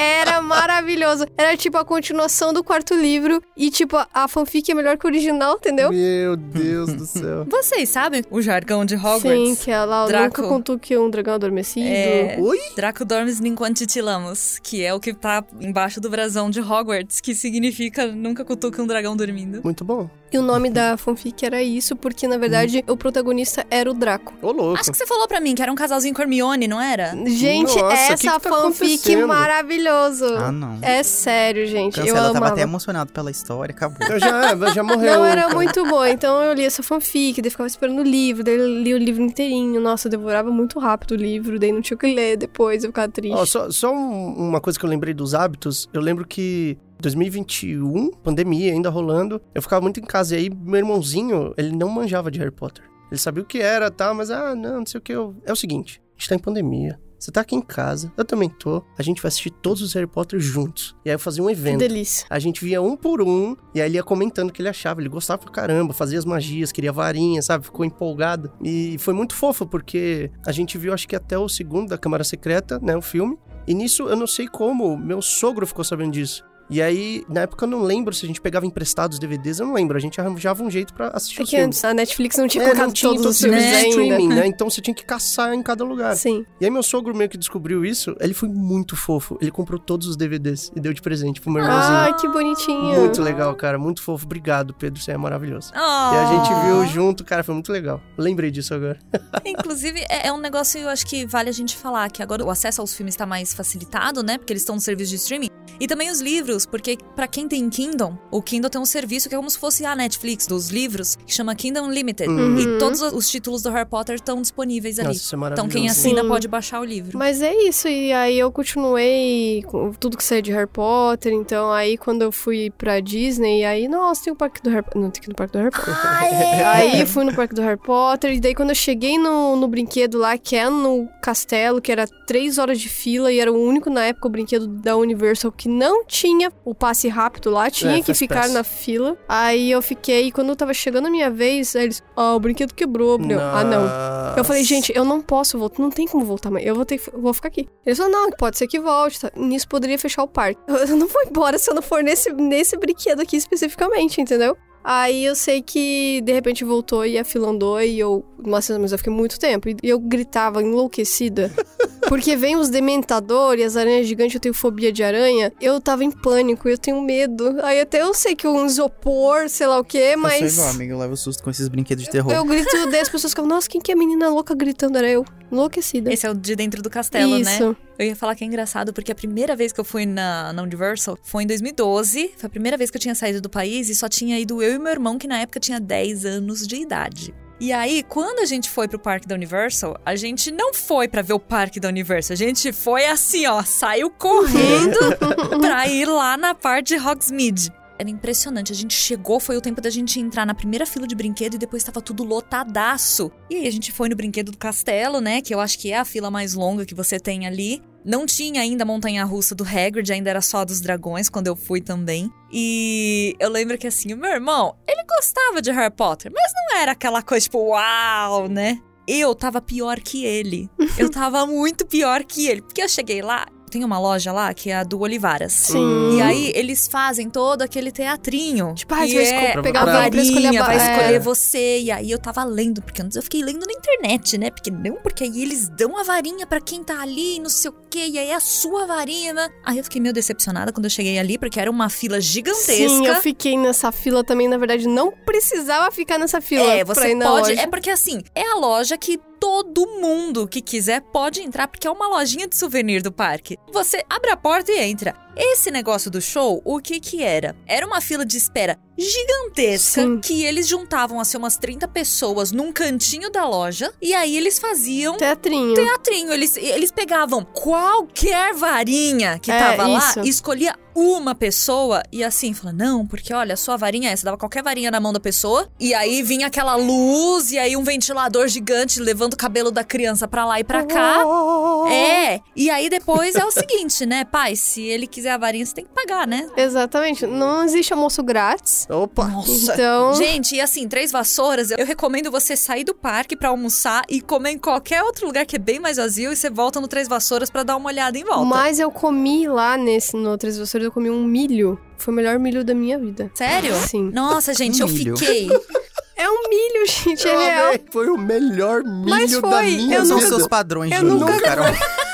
Era maravilhoso. Era tipo a continuação do quarto livro. E, tipo, a fanfic é melhor que o original, entendeu? Meu Deus do céu. Vocês sabem o jargão de Sim, Hogwarts? que ela Draco. nunca contou que um dragão adormecido. É. Oi? Draco dormes enquanto titilamos, que é o que tá embaixo do brasão de Hogwarts, que significa nunca cutuca um dragão dormindo. Muito bom. E o nome da fanfic era isso, porque, na verdade, o protagonista era o Draco. Ô, louco. Acho que você falou pra mim que era um casalzinho com Hermione, não era? Gente, Nossa, essa que que tá fanfic maravilhoso. Ah, não. É sério, gente. eu Cancela, eu tava amava. até emocionado pela história, acabou. Eu já, já morreu. Não, era cara. muito boa. Então eu li essa fanfic, daí ficava esperando o livro, daí eu li o livro inteirinho. Nossa, eu devorava muito rápido o livro, daí não tinha o que ler depois, eu ficava triste. Ó, só só um- uma coisa que eu lembrei dos hábitos. Eu lembro que 2021, pandemia ainda rolando, eu ficava muito em casa. E aí, meu irmãozinho, ele não manjava de Harry Potter. Ele sabia o que era, tá? Mas, ah, não, não sei o que. Eu... É o seguinte, a gente tá em pandemia. Você tá aqui em casa, eu também tô. A gente vai assistir todos os Harry Potter juntos. E aí eu fazia um que evento. delícia. A gente via um por um, e aí ele ia comentando o que ele achava. Ele gostava pra caramba, fazia as magias, queria varinha, sabe? Ficou empolgado. E foi muito fofo, porque a gente viu, acho que até o segundo da Câmara Secreta, né? O filme. E nisso, eu não sei como, meu sogro ficou sabendo disso. E aí, na época, eu não lembro se a gente pegava emprestados os DVDs, eu não lembro. A gente arranjava um jeito pra assistir É os que filmes. antes a Netflix não tinha É, colocado não tinha todos os filmes né? streaming, né? Então você tinha que caçar em cada lugar. Sim. E aí meu sogro meio que descobriu isso, ele foi muito fofo. Ele comprou todos os DVDs e deu de presente pro meu irmãozinho. Ai, que bonitinho. Muito legal, cara. Muito fofo. Obrigado, Pedro. Você é maravilhoso. Oh. E a gente viu junto, cara. Foi muito legal. Lembrei disso agora. Inclusive, é, é um negócio eu acho que vale a gente falar, que agora o acesso aos filmes tá mais facilitado, né? Porque eles estão no serviço de streaming. E também os livros, porque pra quem tem Kindle, o Kindle tem um serviço que é como se fosse a Netflix dos livros, que chama Kindle Unlimited. Uhum. E todos os títulos do Harry Potter estão disponíveis ali. Nossa, isso é então quem assina Sim. pode baixar o livro. Mas é isso, e aí eu continuei com tudo que saiu de Harry Potter, então aí quando eu fui pra Disney, aí, nossa, tem o parque do Harry Potter. Não, tem que ir no parque do Harry Potter. Ah, é? Aí fui no parque do Harry Potter, e daí quando eu cheguei no, no brinquedo lá, que é no castelo, que era três horas de fila, e era o único na época o brinquedo da Universal que não tinha o passe rápido lá, tinha É, que ficar Pass. na fila. Aí eu fiquei, quando eu tava chegando a minha vez, eles, ah, o brinquedo quebrou. Eu, ah, não. Eu falei, gente, eu não posso voltar, não tem como voltar, mãe. Eu vou ter que, vou ficar aqui. Eles falaram, não, pode ser que volte. Tá? Nisso poderia fechar o parque. Eu, eu não vou embora se eu não for nesse, nesse brinquedo aqui especificamente, entendeu? Aí eu sei que de repente voltou e a fila andou e eu. Nossa, mas eu fiquei muito tempo. E eu gritava enlouquecida. Porque vem os dementadores e as aranhas gigantes, eu tenho fobia de aranha. Eu tava em pânico, eu tenho medo. Aí até eu sei que um isopor, sei lá o quê, Eu mas. sou igual, amigo. Eu levo susto com esses brinquedos de terror. Eu grito, daí as pessoas ficam, nossa, quem que é a menina louca gritando? Era eu. Enlouquecida. Esse é o de dentro do castelo, né? Isso. Eu ia falar que é engraçado, porque a primeira vez que eu fui na, na Universal foi em 2012. Foi a primeira vez que eu tinha saído do país e só tinha ido eu e meu irmão, que na época tinha 10 anos de idade. E aí, quando a gente foi pro parque da Universal, a gente não foi pra ver o parque da Universal. A gente foi assim, ó, saiu correndo pra ir lá na parte de Hogsmeade. Era impressionante. A gente chegou, foi o tempo da gente entrar na primeira fila de brinquedo e depois tava tudo lotadaço. E aí a gente foi no brinquedo do castelo, né? Que eu acho que é a fila mais longa que você tem ali. Não tinha ainda a montanha-russa do Hagrid, ainda era só a dos dragões quando eu fui também. E eu lembro que assim, o meu irmão, ele gostava de Harry Potter, mas não era aquela coisa tipo, uau, né? Eu tava pior que ele. Eu tava muito pior que ele. Porque eu cheguei lá, tem uma loja lá que é a do Olivaras. Sim. E aí eles fazem todo aquele teatrinho. Tipo, ah, você vai é pegar a varinha escolher a vai escolher é. você. E aí eu tava lendo, porque antes eu fiquei lendo na internet, né? Porque não, porque aí eles dão a varinha pra quem tá ali, não sei o quê, e aí é a sua varinha, né? Aí eu fiquei meio decepcionada quando eu cheguei ali, porque era uma fila gigantesca. Sim, eu fiquei nessa fila também, na verdade, não precisava ficar nessa fila É, você ir na pode. loja. É porque assim, é a loja que todo mundo que quiser pode entrar, porque é uma lojinha de souvenir do parque. Você abre a porta e entra. Esse negócio do show, o que que era? Era uma fila de espera gigantesca Sim. que eles juntavam assim umas 30 pessoas num cantinho da loja e aí eles faziam Teatrinho. teatrinho. Eles, eles pegavam qualquer varinha que É, tava lá isso. e escolhia uma pessoa e assim, fala, não, porque olha, a sua varinha é essa. Dava qualquer varinha na mão da pessoa e aí vinha aquela luz e aí um ventilador gigante levando o cabelo da criança pra lá e pra cá. É, e aí depois é o seguinte, né, pai, se ele quiser a varinha, você tem que pagar, né? Exatamente. Não existe almoço grátis. Opa! Nossa. Então, Gente, e assim, Três Vassouras, eu recomendo você sair do parque pra almoçar e comer em qualquer outro lugar que é bem mais vazio e você volta no Três Vassouras pra dar uma olhada em volta. mas eu comi lá nesse, no Três Vassouras, eu comi um milho. Foi o melhor milho da minha vida. Sério? Sim. Nossa, gente, eu Milho. fiquei. É um milho, gente, é Eu real. amei, Foi o melhor milho Mas da foi, minha eu São nunca- seus vida. padrões eu de nunca- Carol.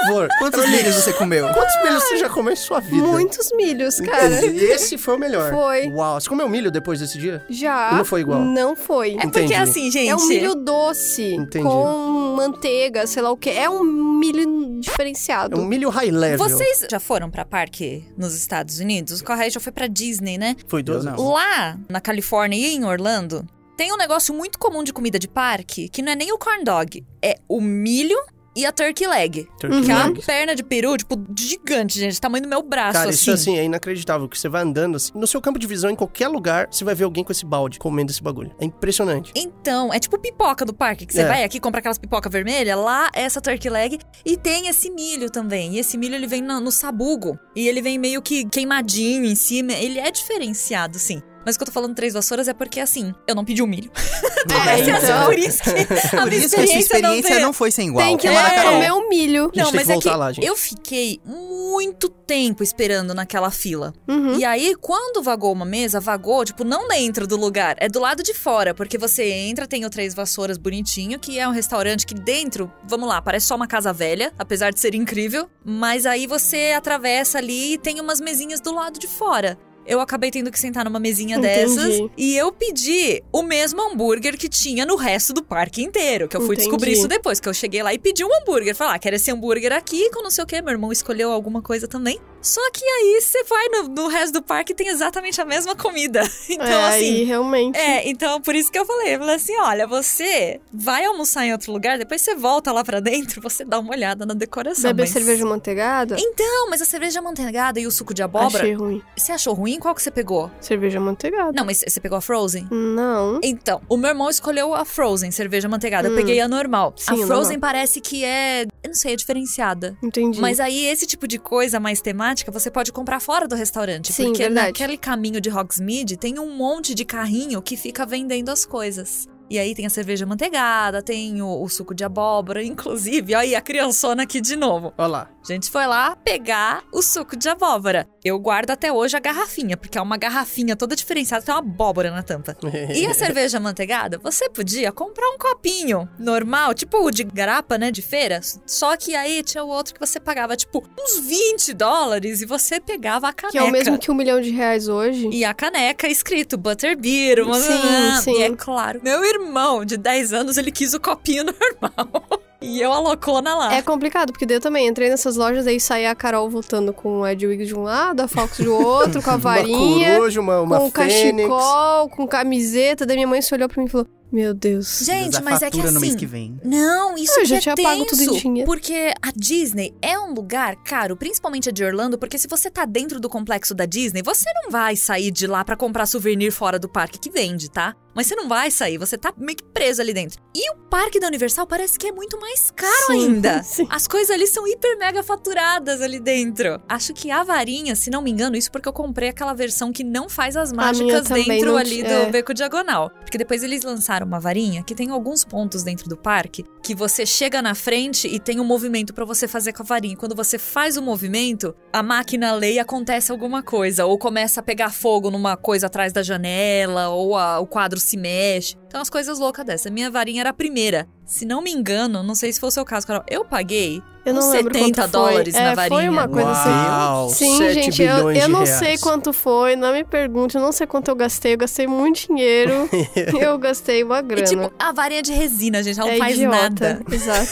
Por favor. Quantos milhos você comeu? Quantos milhos você já comeu em sua vida? Muitos milhos, cara. E esse foi o melhor. Foi. Uau. Você comeu milho depois desse dia? Já. E não foi igual? Não foi. É porque Entendi. assim, gente. É um milho doce Entendi. com manteiga, sei lá o que. É um milho É diferenciado. um milho high level. Vocês já foram pra parque nos Estados Unidos? O Correio já foi pra Disney, né? Foi duas não. vezes. Lá, na Califórnia e em Orlando, tem um negócio muito comum de comida de parque que não é nem o corn dog, é o milho e a turkey leg. Turkey Que é uma perna de peru, tipo, gigante, gente. Tamanho do meu braço, Cara, assim. isso assim é inacreditável. Que você vai andando assim, no seu campo de visão, em qualquer lugar, você vai ver alguém com esse balde comendo esse bagulho. É impressionante. Então, é tipo pipoca do parque, que você É. vai aqui compra aquelas pipoca vermelha, lá é essa turkey leg e tem esse milho também. E esse milho ele vem no, no sabugo e ele vem meio que queimadinho em cima, ele é diferenciado, sim. Mas o que eu tô falando três vassouras é porque assim, eu não pedi o milho. Talvez seja então. por isso que a Por minha isso que a sua experiência veio. não foi sem igual. Tem que ir É. lá comer um milho. Não, mas que é que lá, eu fiquei muito tempo esperando naquela fila. Uhum. E aí, quando vagou uma mesa, vagou, tipo, não dentro do lugar, é do lado de fora, porque você entra, tem o Três Vassouras bonitinho, que é um restaurante que dentro, vamos lá, parece só uma casa velha, apesar de ser incrível, mas aí você atravessa ali e tem umas mesinhas do lado de fora. Eu acabei tendo que sentar numa mesinha Entendi. dessas e eu pedi o mesmo hambúrguer que tinha no resto do parque inteiro. Que eu fui Entendi. descobrir isso depois, que eu cheguei lá e pedi um hambúrguer. Falei, ah, quero esse hambúrguer aqui com não sei o que. Meu irmão escolheu alguma coisa também. Só que aí você vai no, no resto do parque e tem exatamente a mesma comida. Então, é, assim. aí realmente. É, então por isso que eu falei, eu falei assim, olha, você vai almoçar em outro lugar, depois você volta lá pra dentro, você dá uma olhada na decoração. Beber mas- cerveja manteigada? Então, mas a cerveja manteigada e o suco de abóbora, Achei ruim. você achou ruim? Qual que você pegou? Cerveja manteigada. Não, mas você pegou a Frozen? Não. Então, o meu irmão escolheu a Frozen, cerveja manteigada. Eu Hum. peguei a normal. Sim, a a Frozen normal. parece que é, eu não sei, é diferenciada. Entendi. Mas aí esse tipo de coisa mais temática temática, você pode comprar fora do restaurante. Sim, porque verdade. naquele caminho de Hogsmeade tem um monte de carrinho que fica vendendo as coisas. E aí tem a cerveja manteigada, tem o, o suco de abóbora, inclusive, olha aí a criançona aqui de novo. Olha lá. A gente foi lá pegar o suco de abóbora. Eu guardo até hoje a garrafinha, porque é uma garrafinha toda diferenciada, tem uma abóbora na tampa. E a cerveja manteigada, você podia comprar um copinho normal, tipo o de garapa, né, de feira. Só que aí tinha o outro que você pagava, tipo, uns 20 dólares e você pegava a caneca. Que é o mesmo que um milhão de reais hoje. E a caneca escrito Butterbeer, uma Sim, sim. E é claro, meu irmão de 10 anos, ele quis o copinho normal. E eu a loucona lá. É complicado, porque daí eu também entrei nessas lojas, aí saía a Carol voltando com o Edwig de um lado, a Fox do outro, com a varinha, Uma coruja, uma, uma com o fênix. cachecol, com camiseta. Daí minha mãe se olhou pra mim e falou: Meu Deus. Gente, mas é que fatura no mês assim, que vem. Não, isso Eu já é tinha tenso, pago tudo em dinheiro. Porque a Disney é um lugar caro, principalmente a de Orlando, porque se você tá dentro do complexo da Disney, você não vai sair de lá pra comprar souvenir fora do parque que vende, tá? Mas você não vai sair, você tá meio que preso ali dentro. E o parque da Universal parece que é muito mais caro Sim, ainda. sim. As coisas ali são hiper mega faturadas ali dentro. Acho que a varinha, se não me engano, isso porque eu comprei aquela versão que não faz as mágicas dentro não ali ti- do é. beco diagonal. Porque depois eles lançaram uma varinha que tem alguns pontos dentro do parque que você chega na frente e tem um movimento pra você fazer com a varinha. Quando você faz o movimento, a máquina lê e acontece alguma coisa. Ou começa a pegar fogo numa coisa atrás da janela, ou a- o quadro se mexe. Então, as coisas loucas dessa. Minha varinha era a primeira. Se não me engano, não sei se foi o seu caso, Carol, eu paguei Eu não uns lembro 70 quanto foi. dólares é, na varinha. Foi uma coisa assim. Uau, Sim, 7 gente, eu, eu não reais. sei quanto foi, não me pergunte, eu não sei quanto eu gastei, eu gastei muito dinheiro. eu gastei uma grana. E tipo, a varinha de resina, gente, ela não é faz idiota. nada. Exato.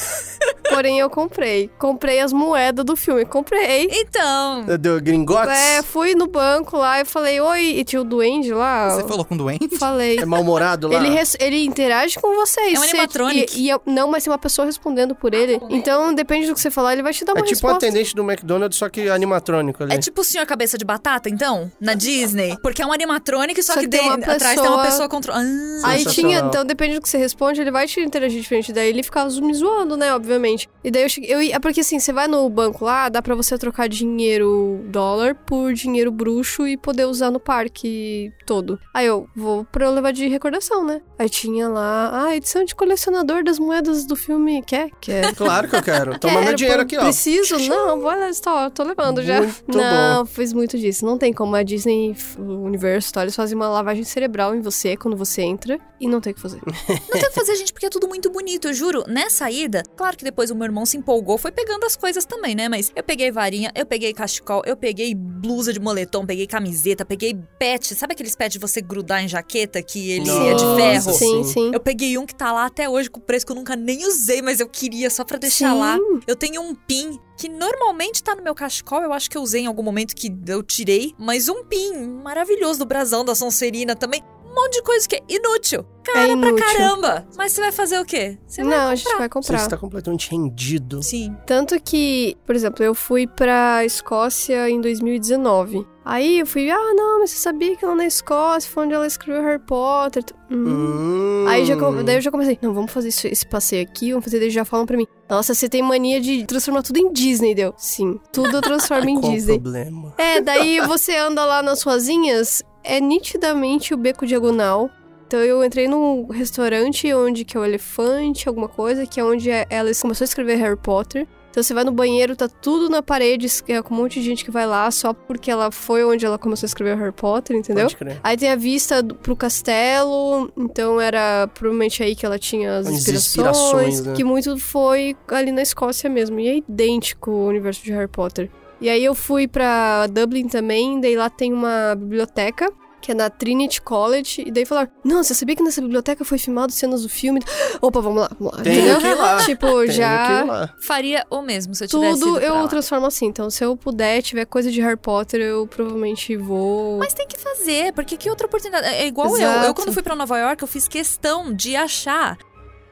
Porém, eu comprei. Comprei as moedas do filme. Comprei. Então, Do Gringotes? É, fui no banco lá e falei, oi, e tinha o duende lá. Você falou com o doente? Falei. É mal-humorado lá? Ele, ele interage com vocês. É um Você- animatronic. E, e eu- não, mas tem uma pessoa respondendo por ele. Então, depende do que você falar, ele vai te dar uma É tipo um resposta. atendente do McDonald's, só que animatrônico ali. é tipo o senhor cabeça de batata, então, na Disney. Porque é um animatronic, só, Só que, que tem uma dentro- atrás tem uma pessoa- pessoa controlando. Ah, Aí tinha, então depende do que você responde, ele vai te interagir diferente. Daí ele ficava me zoando, né, obviamente. E daí eu cheguei. Eu, ia- é porque assim, você vai no banco lá, dá pra você trocar dinheiro dólar por dinheiro bruxo e poder usar no parque todo. Aí eu vou pra eu levar de recordação, né? Aí tinha lá, ah, edição de colecionador das moedas do filme. Quer? Quer? Claro que eu quero. Toma meu Quero, dinheiro pô, aqui, ó. Preciso? Não, olha só, tô levando já. Muito não, fiz muito disso. Não tem como. A Disney, o universo, tá, eles fazem uma lavagem cerebral em você quando você entra e não tem o que fazer. Não tem o que fazer, gente, porque é tudo muito bonito, eu juro. Nessa ida, claro que depois o meu irmão se empolgou, foi pegando as coisas também, né? Mas eu peguei varinha, eu peguei cachecol, eu peguei blusa de moletom, peguei camiseta, peguei pet. Sabe aqueles pet de você grudar em jaqueta que ele é de Nossa, ferro? Sim, Sim. sim. Eu peguei um que tá lá até hoje com preço que eu nunca nem usei, mas eu queria só pra deixar Sim. lá. Eu tenho um pin que normalmente tá no meu cachecol, eu acho que eu usei em algum momento que eu tirei, mas um pin maravilhoso do brasão da Sonserina também. Um monte de coisa que é inútil. Cara É pra inútil. caramba. Mas você vai fazer o quê? Você vai Não, a gente vai Você comprar. está completamente rendido. Sim. Tanto que, por exemplo, eu fui pra Escócia em 2019. Aí eu fui, ah, não, mas você sabia que lá na Escócia foi onde ela escreveu Harry Potter? Hum. Hum. Aí já, daí eu já comecei, não, vamos fazer esse passeio aqui, vamos fazer, daí já falam pra mim, nossa, você tem mania de transformar tudo em Disney, deu? Sim, tudo eu transformo em Qual Disney. problema? É, daí você anda lá nas ruazinhas, é nitidamente o beco diagonal. Então eu entrei num restaurante onde que é o elefante, alguma coisa, que é onde é- ela começou a escrever Harry Potter. Então você vai no banheiro, tá tudo na parede, é com um monte de gente que vai lá só porque ela foi onde ela começou a escrever Harry Potter, entendeu? Pode crer. Aí tem a vista do, pro castelo, então era provavelmente aí que ela tinha as As inspirações, inspirações, né? que muito foi ali na Escócia mesmo, e é idêntico o universo de Harry Potter. E aí eu fui pra Dublin também, daí lá tem uma biblioteca, que é na Trinity College, e daí falaram, não, você sabia que nessa biblioteca foi filmado cenas do filme? Opa, vamos lá, vamos lá. Tenho entendeu? que ir lá. Tipo, Tenho que ir já... lá. Faria o mesmo se eu tivesse Tudo eu lá. transformo assim. Então, se eu puder, tiver coisa de Harry Potter, eu provavelmente vou. Mas tem que fazer, porque que outra oportunidade? É igual eu. Exato. Eu, quando fui pra Nova York, eu fiz questão de achar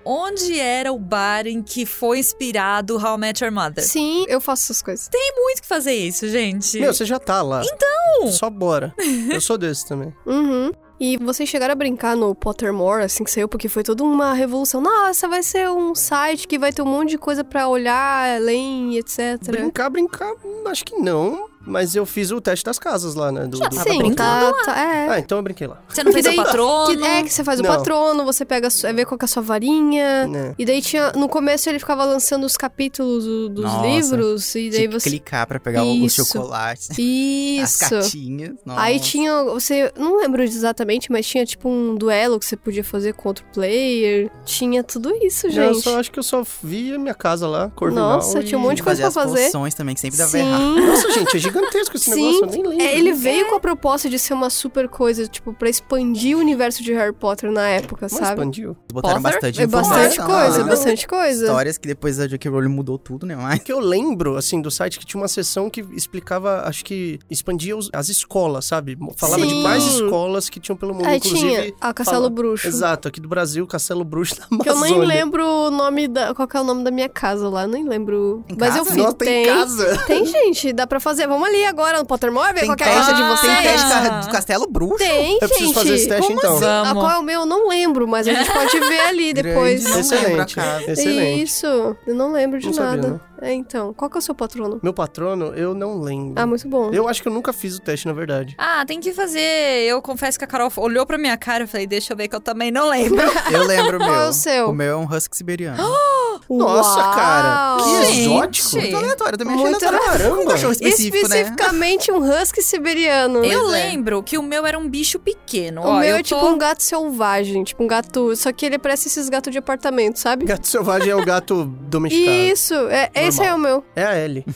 onde era o bar em que foi inspirado How I Met Your Mother. Sim, eu faço essas coisas. muito que fazer isso, gente. Meu, você já tá lá. Então! Só bora. Eu sou desse também. Uhum. E vocês chegaram a brincar no Pottermore, assim que saiu, porque foi toda uma revolução. Nossa, vai ser um site que vai ter um monte de coisa pra olhar, ler, etc. Brincar, brincar, acho que não. Mas eu fiz o teste das casas lá, né? Do, Já do- Sim, tá, tá- é. Ah, então eu brinquei lá. Você não fez o daí- patrono? Que- é, que você faz Não. o patrono, você pega, a sua- vê qual que é a sua varinha. Né. E daí tinha. No começo ele ficava lançando os capítulos do- dos Nossa. livros. E daí Tinha que você. clicar pra pegar o- os Isso. chocolates, as Isso. cartinhas. Nossa. Aí tinha. Você. Não lembro exatamente, mas tinha tipo um duelo que você podia fazer com outro player. Tinha tudo isso, Eu gente. só acho que eu só vi a minha casa lá, Corvinal. Nossa, e... tinha um monte de coisa fazer pra as fazer. poções também, que sempre dava Sim. errado. Nossa, gente, é gigantesco esse Sim. negócio, eu nem lembro. É, ele veio com a proposta de ser uma super coisa, tipo, pra expandir o universo de Harry Potter na época, Mas sabe? expandiu. Botaram Potter? bastante É bastante informação. coisa, Ah, bastante coisa. Histórias que depois a J.K. Rowling mudou tudo, né? Mas... que eu lembro, assim, do site que tinha uma seção que explicava, acho que expandia os- as escolas, sabe? Falava de Sim. quais escolas que tinham pelo mundo, Aí inclusive... tinha a Castelo fala- Bruxo. Exato, aqui do Brasil, Castelo Bruxo da Que eu nem lembro o nome da. Qual que é o nome da minha casa lá? Eu nem lembro. Em Mas casa? eu fiz. Nossa, tem casa. Tem, gente, dá pra fazer. Vamos ali agora no Pottermore, ver Tem qual que é a teste, de Ah, vocês. tem teste Ah. do Castelo Bruxo. Tem, Eu gente. preciso fazer esse teste, Como então. assim? Vamos. qual é o meu, eu não lembro, mas a gente pode ver ali depois. Grande, não lembro a Excelente, casa. excelente. Isso, eu não lembro de Não sabia, nada. não. É, então. Qual que é o seu patrono? Meu patrono, eu não lembro. Ah, muito bom. Eu acho que eu nunca fiz o teste, na verdade. Ah, tem que fazer. Eu confesso que a Carol olhou pra minha cara e falei, deixa eu ver que eu também não lembro. Eu lembro o meu. Qual é o seu? O meu é um husky siberiano. Nossa, Uau! cara, que Gente. exótico. Muito aleatório, eu também achei Muito aleatório. caramba. Um cachorro específico, né? Especificamente um husky siberiano. Eu é. lembro que o meu era um bicho pequeno. O Ó, meu eu é tipo tô- um gato selvagem, tipo um gato. Só que ele parece esses gatos de apartamento, sabe? Gato selvagem é o gato domesticado. Isso, é, esse é o meu. É a Ellie.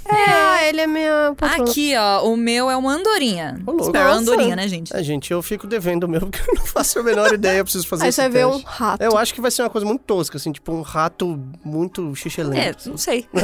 É, ele é minha patrona. Aqui, ó, o meu é uma andorinha. Ô, louco. Espera, Nossa. andorinha, né, gente? É, gente, eu fico devendo o meu, porque eu não faço a menor ideia, eu preciso fazer Aí esse você vai ver um teste. rato. Eu acho que vai ser uma coisa muito tosca, assim, tipo um rato muito É, xixelento. não sei.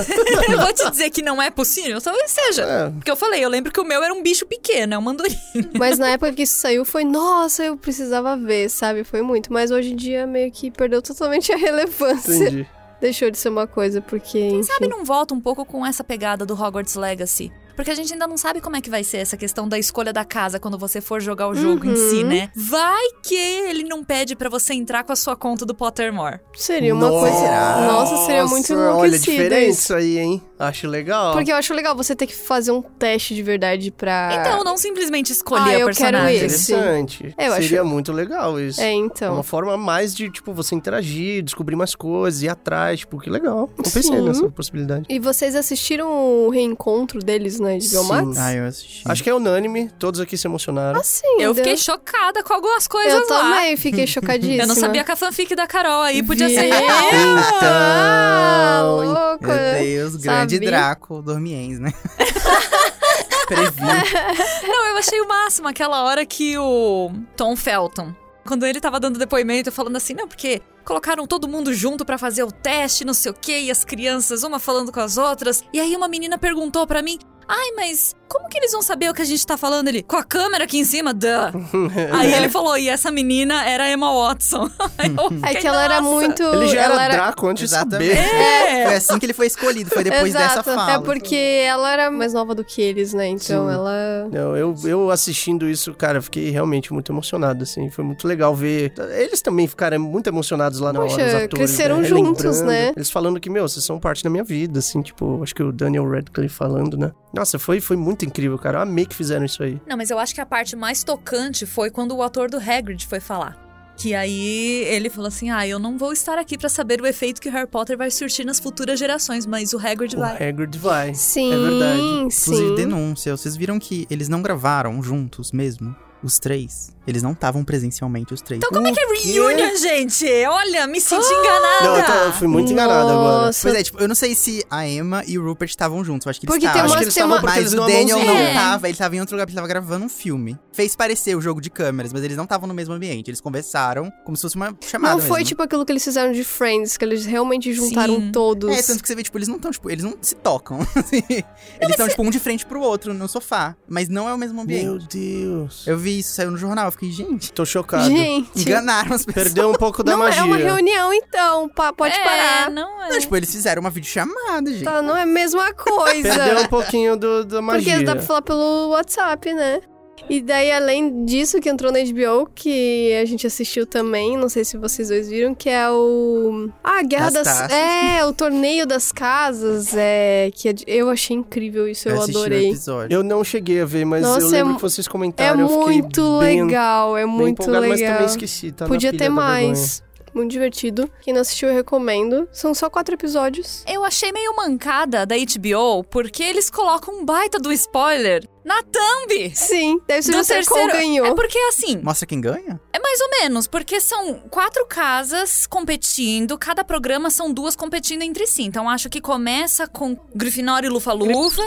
eu vou te dizer que não é possível, talvez seja. É. Porque eu falei, eu lembro que o meu era um bicho pequeno, é uma andorinha. Mas na época que isso saiu foi, nossa, eu precisava ver, sabe? Foi muito. Mas hoje em dia meio que perdeu totalmente a relevância. Entendi. Deixou de ser uma coisa, porque. Enfim. Sabe, não volta um pouco com essa pegada do Hogwarts Legacy? Porque a gente ainda não sabe como é que vai ser essa questão da escolha da casa quando você for jogar o jogo em si, Uhum. né? Vai que ele não pede pra você entrar com a sua conta do Pottermore. Seria uma coisa. Nossa, seria muito Nossa, Olha, isso. isso aí, hein? Acho legal. Porque eu acho legal você ter que fazer um teste de verdade pra. Então, não simplesmente Ah, escolher eu o personagem. quero esse. Interessante. É, eu acho- Seria muito legal isso. É, É então. Uma forma mais de, tipo, você interagir, descobrir mais coisas, ir atrás, tipo, que legal. Não pensei Sim. nessa possibilidade. E vocês assistiram o reencontro deles na HBO Sim. Max? Ah, eu assisti. Acho que é unânime, todos aqui se emocionaram. Assim, Eu fiquei chocada com algumas coisas Eu lá. também fiquei chocadíssima. Eu não sabia que a fanfic da Carol aí podia ser Viu? real. Ah, Então, louco. Meu Deus, grande Sabe? Draco Dormiens, né? Previ. Não, eu achei o máximo aquela hora que o Tom Felton, quando ele tava dando depoimento, falando assim, não, porque colocaram todo mundo junto pra fazer o teste, não sei o quê, e as crianças uma falando com as outras. E aí uma menina perguntou pra mim: "Ai, mas como que eles vão saber o que a gente tá falando ali? Com a câmera aqui em cima, duh". aí ele falou: "E essa menina era a Emma Watson". Aí eu É que ela era muito. Ele já ela era Draco antes de Exatamente. saber. É. Foi assim que ele foi escolhido, foi depois Exato. dessa fala. É porque ela era mais nova do que eles, né? Então Sim. ela. Não, eu, eu assistindo isso, cara, fiquei realmente muito emocionado, assim. Foi muito legal ver. Eles também ficaram muito emocionados lá na Poxa, hora, os atores. cresceram né? juntos, né? Eles falando que, meu, vocês são parte da minha vida, assim, tipo, acho que o Daniel Radcliffe falando, né? Nossa, foi, foi muito incrível, cara. Eu amei que fizeram isso aí. Não, mas eu acho que a parte mais tocante foi quando o ator do Hagrid foi falar. Que aí ele falou assim: Ah, eu não vou estar aqui pra saber o efeito que Harry Potter vai surtir nas futuras gerações, mas o Hagrid O vai. Hagrid vai. Sim, É verdade. Inclusive, sim. denúncia. Vocês viram que eles não gravaram juntos mesmo? Os três. Eles não estavam presencialmente, os três. Então como é que é quê? reunion, gente? Olha, me senti Não, enganada. eu, tô- eu fui muito enganado agora. Nossa. Pois é, tipo, eu não sei se a Emma e o Rupert estavam juntos. Eu acho que eles Porque estavam. Acho que eles tem estavam uma- porque Mas o Daniel mãozinha. não É. tava, ele tava em outro lugar, ele tava gravando um filme. Fez parecer o jogo de câmeras, mas eles não estavam no mesmo ambiente. Eles conversaram como se fosse uma chamada Não foi mesmo. tipo aquilo que eles fizeram de Friends, que eles realmente juntaram Sim. todos. É, tanto que você vê, tipo, eles não estão, tipo, eles não se tocam. eles estão, tipo, um de frente pro outro no sofá. Mas não é o mesmo ambiente. Meu Deus. Eu vi isso, saiu no jornal, eu fiquei, gente, Tô chocado. Gente. enganaram as pessoas. Perdeu um pouco da não magia. é uma reunião, então. pa- pode é, parar. não é. Não, tipo, eles fizeram uma videochamada, gente. Tá, não é a mesma coisa. Perdeu um pouquinho do, da magia. Porque dá pra falar pelo WhatsApp, né? E daí, além disso, que entrou na HBO, que a gente assistiu também, não sei se vocês dois viram, que é o. Ah, Guerra Das das. Taças. É, o Torneio das Casas. É. Que é eu achei incrível isso, eu, o adorei. Eu não cheguei a ver, mas Nossa, eu lembro é que vocês É comentaram. eu fiquei muito bem, legal, é muito empolgado, mas legal. também esqueci. Tá na Podia pilha ter da mais. Muito divertido. Quem não assistiu, eu recomendo. São só quatro episódios. Eu achei meio mancada da HBO, porque eles colocam um baita do spoiler na thumb. Sim, deve ser do você qual ganhou. É porque assim, Mostra quem ganha? é mais ou menos, porque são quatro casas competindo, cada programa são duas competindo entre si. Então acho que começa com Grifinória e Lufa-Lufa,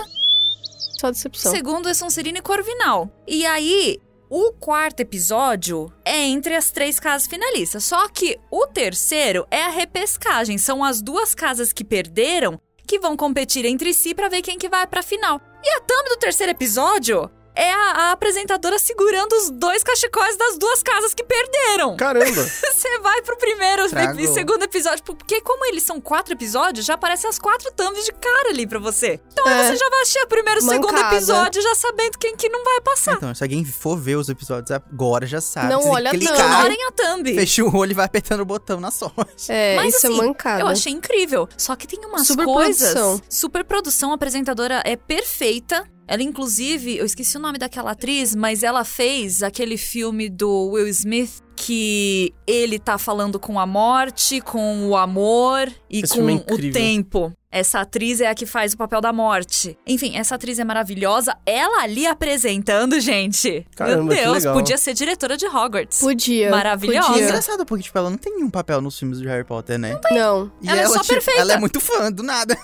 Só decepção. segundo é Sonserina e Corvinal. E aí, o quarto episódio é entre as três casas finalistas. Só que o terceiro é a repescagem. São as duas casas que perderam que vão competir entre si pra ver quem que vai pra final. E a thumb do terceiro episódio é a, a apresentadora segurando os dois cachecóis das duas casas que perderam. Caramba! Você vai pro primeiro e Tragou. segundo episódio, porque como eles são quatro episódios, já aparecem as quatro thumbs de cara ali pra você. Então É. você já vai assistir o primeiro e segundo episódio já sabendo quem que não vai passar. Então, se alguém for ver os episódios agora, já sabe. Não olha clicar, Ignorem a thumb. fecha o olho e vai apertando o botão na sorte. É, Mas isso assim, é mancada. Eu achei incrível. Só que tem umas Superprodução. coisas. Super produção. A apresentadora é perfeita. Ela, inclusive, eu esqueci o nome daquela atriz, mas ela fez aquele filme do Will Smith que ele tá falando com a morte, com o amor e Esse com é o tempo. Essa atriz é a que faz o papel da morte. Enfim, essa atriz é maravilhosa. Ela ali apresentando, gente. Caramba, Meu que Deus, legal. podia ser diretora de Hogwarts. Podia. Maravilhosa. podia. Engraçado, porque, tipo, ela não tem nenhum papel nos filmes de Harry Potter, né? Não. E Ela é só tipo, perfeita. Ela é muito fã, do nada.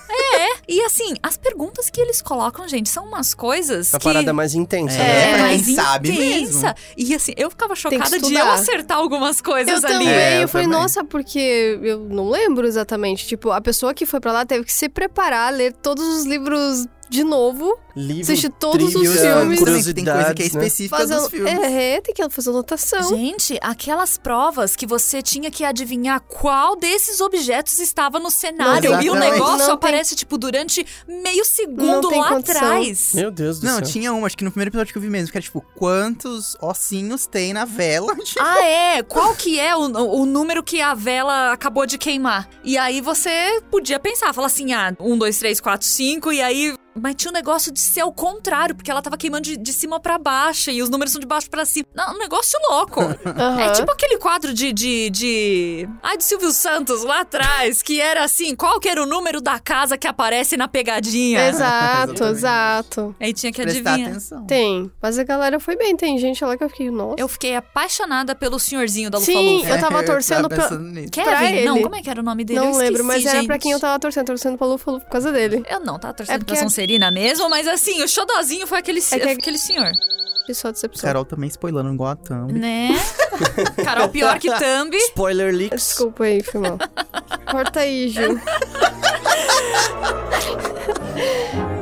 E assim, as perguntas que eles colocam, gente, são umas coisas A que... parada mais intensa, É, né? pra mais quem sabe intensa. E assim, eu ficava chocada de eu acertar algumas coisas Eu ali. também, É, eu eu falei, também. nossa, porque eu não lembro exatamente. Tipo, a pessoa que foi pra lá teve que se preparar, ler todos os livros de novo, Livro, assistir todos os filmes. Também tem coisa curiosidades, que é né? específica fazer. dos filmes. É, tem que fazer anotação. Gente, aquelas provas que você tinha que adivinhar qual desses objetos estava no cenário Não, e o exatamente. negócio Não tem- aparece, tipo, durante meio Não segundo tem lá condição. atrás. Meu Deus do Não, céu. tinha uma, acho que no primeiro episódio que eu vi mesmo, que era tipo, quantos ossinhos tem na vela? Ah, é? Qual que é o, o número que a vela acabou de queimar? E aí você podia pensar, falar assim, ah, um, dois, três, quatro, cinco, e aí... Mas tinha um negócio de ser o contrário, porque ela tava queimando de, de cima pra baixo, e os números são de baixo pra cima. Não, um negócio louco. Aham. É tipo aquele quadro de, de, de... Ai, de Silvio Santos, lá atrás, que era assim, qual que era o número da casa que aparece na pegadinha? Exato, exato. Aí tinha que Prestar adivinhar. atenção. Tem. Mas a galera foi bem. Tem gente lá que eu fiquei, nossa. Eu fiquei apaixonada pelo senhorzinho da Sim, Lufa-Lufa. eu tava É, torcendo pra- Kevin? Não, como é que era o nome dele? não Eu lembro, esqueci, mas era pra gente. quem eu tava torcendo. Torcendo pra Lufa Lufa por causa dele. Eu não tava torcendo É pra porque- Sonserina mesmo, mas assim, o xodozinho foi aquele, É que- aquele senhor. E só decepção. Carol também spoilando igual a Thumb. Né? Carol pior que Thumb. Spoiler leaks. Desculpa aí, foi mal. Corta aí, Gil.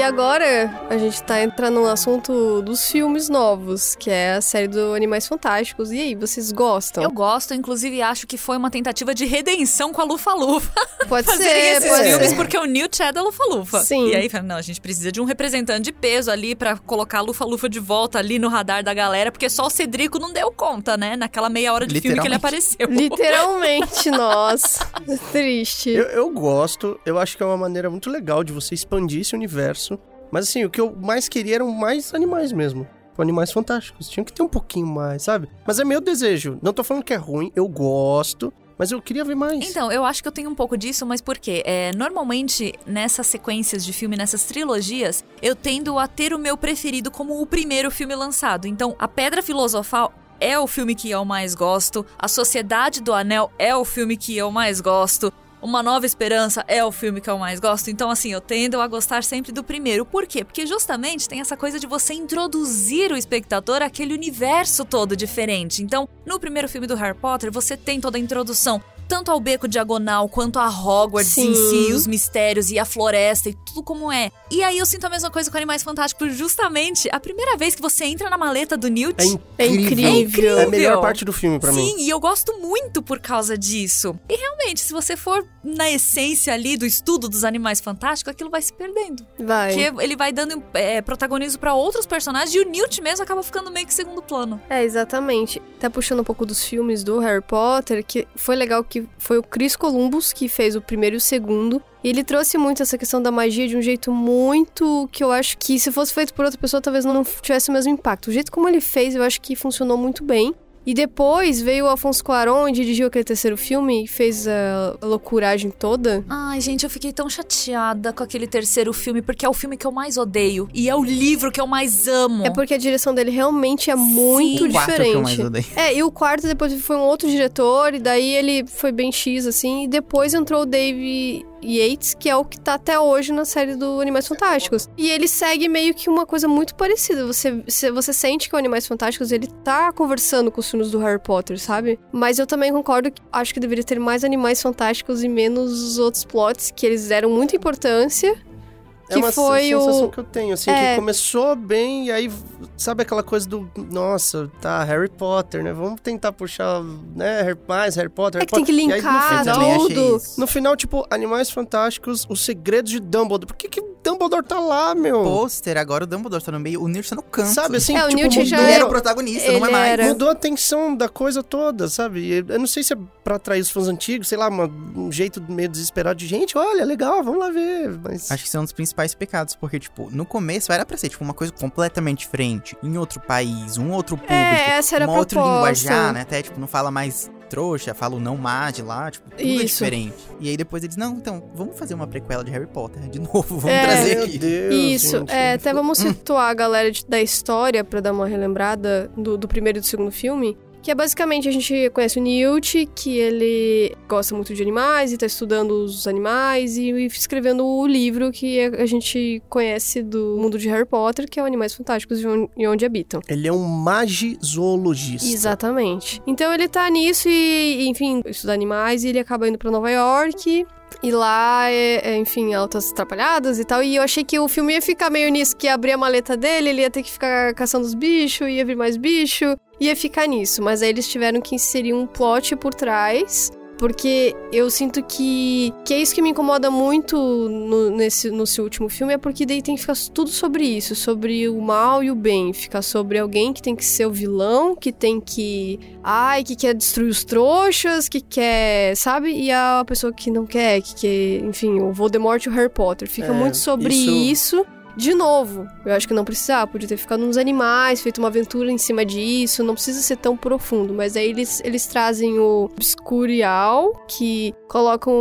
e agora a gente tá entrando no assunto dos filmes novos, que é a série do Animais Fantásticos. E aí, vocês gostam? Eu gosto, inclusive acho que foi uma tentativa de redenção com a Pode Lufa-Lufa. Fazerem ser, esses pode filmes ser. porque o Neil Chad é Lufa-Lufa. Sim. E aí, fala, não, a gente precisa de um representante de peso ali pra colocar a Lufa-Lufa de volta ali no radar da galera, porque só o Cedrico não deu conta, né? Naquela meia hora de filme que ele apareceu. Literalmente, nossa. Triste. Eu, eu gosto, eu acho que é uma maneira muito legal de você expandir esse universo. Mas assim, o que eu mais queria eram mais animais mesmo. Animais fantásticos. Tinha que ter um pouquinho mais, sabe? Mas é meu desejo. Não tô falando que é ruim, eu gosto. Mas eu queria ver mais. Então, eu acho que eu tenho um pouco disso, mas por quê? É, normalmente, nessas sequências de filme, nessas trilogias, eu tendo a ter o meu preferido como o primeiro filme lançado. Então, A Pedra Filosofal é o filme que eu mais gosto, A Sociedade do Anel é o filme que eu mais gosto. Uma Nova Esperança é o filme que eu mais gosto. Então, assim, eu tendo a gostar sempre do primeiro. Por quê? Porque justamente tem essa coisa de você introduzir o espectador àquele universo todo diferente. Então, no primeiro filme do Harry Potter, você tem toda a introdução tanto ao beco diagonal quanto a Hogwarts em Sim. si, os mistérios e a floresta e tudo como é. E aí eu sinto a mesma coisa com Animais Fantásticos, porque justamente a primeira vez que você entra na maleta do Newt. É É incrível. incrível. É a melhor parte do filme pra Sim, mim. e eu gosto muito por causa disso. E realmente, se você for na essência ali do estudo dos animais fantásticos, aquilo vai se perdendo. Vai. Porque ele vai dando é, protagonismo pra outros personagens e o Newt mesmo acaba ficando meio que segundo plano. É, exatamente. Tá puxando um pouco dos filmes do Harry Potter, que foi legal que foi o Chris Columbus que fez o primeiro e o segundo. E ele trouxe muito essa questão da magia de um jeito muito que eu acho que se fosse feito por outra pessoa, talvez não tivesse o mesmo impacto. O jeito como ele fez, eu acho que funcionou muito bem. E depois veio o Alfonso Cuarón e dirigiu aquele terceiro filme e fez a loucuragem toda. Ai, gente, eu fiquei tão chateada com aquele terceiro filme, porque é o filme que eu mais odeio. E é o livro que eu mais amo. É porque a direção dele realmente é muito O quarto o que eu mais diferente. odeio. É, e o quarto depois foi um outro diretor, e daí ele foi bem X, assim, e depois entrou o Dave Yates, que é o que tá até hoje na série do Animais Fantásticos. E ele segue meio que uma coisa muito parecida. Você, você, sente que o Animais Fantásticos, ele tá conversando com os filmes do Harry Potter, sabe? Mas eu também concordo que acho que deveria ter mais Animais Fantásticos e menos os outros plots, que eles deram muita importância. É Que uma foi sensação o- que eu tenho, assim, É. que começou bem e aí, sabe aquela coisa do, nossa, tá, Harry Potter, né? Vamos tentar puxar, né, Harry- mais Harry Potter, É Harry que tem que Potter. E aí, no linkar Eu final- tudo. No final, tipo, Animais Fantásticos, Os Segredos de Dumbledore. Por que que Dumbledore tá lá, meu? Pôster, agora o Dumbledore tá no meio, o Newt tá no canto. Sabe, assim, É, o tipo, Newt mudou, já Ele era- o protagonista, não é mais. era. mudou a tensão da coisa toda, sabe? Eu não sei se é pra atrair os fãs antigos, sei lá, uma- um jeito meio desesperado de gente, olha, legal, vamos lá ver, mas... Acho que isso é um dos principais pecados, porque, tipo, no começo era pra ser, tipo, uma coisa completamente diferente. Em outro país, um outro público. É, essa era a uma outra linguajar, né? Até, tipo, não fala mais trouxa, fala o não mad lá, tipo, tudo é Isso. diferente. E aí depois eles, não, então, vamos fazer uma prequela de Harry Potter de novo, vamos É. trazer Meu aqui. Deus, Isso, gente. é, até vamos situar a galera de- da história pra dar uma relembrada do, do primeiro e do segundo filme. Que é basicamente a gente conhece o Newt, que ele gosta muito de animais e tá estudando os animais e, e escrevendo o livro que a, gente conhece do mundo de Harry Potter, que é o Animais Fantásticos e onde, e onde habitam. Ele é um magizoologista. Exatamente. Então ele tá nisso e, enfim, estuda animais e ele acaba indo pra Nova York. E lá, é, é, enfim, altas atrapalhadas e tal. E eu achei que o filme ia ficar meio nisso, que ia abrir a maleta dele, ele ia ter que ficar caçando os bichos, ia vir mais bicho, ia ficar nisso. Mas aí eles tiveram que inserir um plot por trás. Porque eu sinto que, que é isso que me incomoda muito no, nesse, no seu último filme, é porque daí tem que ficar tudo sobre isso, sobre o mal e o bem. Ficar sobre alguém que tem que ser o vilão, que tem que. Ai, que quer destruir os trouxas, que quer. Sabe? E a pessoa que não quer, que quer. Enfim, o Voldemort e o Harry Potter. Fica É, muito sobre isso- isso. De novo, eu acho que não precisava, podia ter ficado nos animais, feito uma aventura em cima disso, não precisa ser tão profundo, mas aí eles, eles trazem o Obscurial, que colocam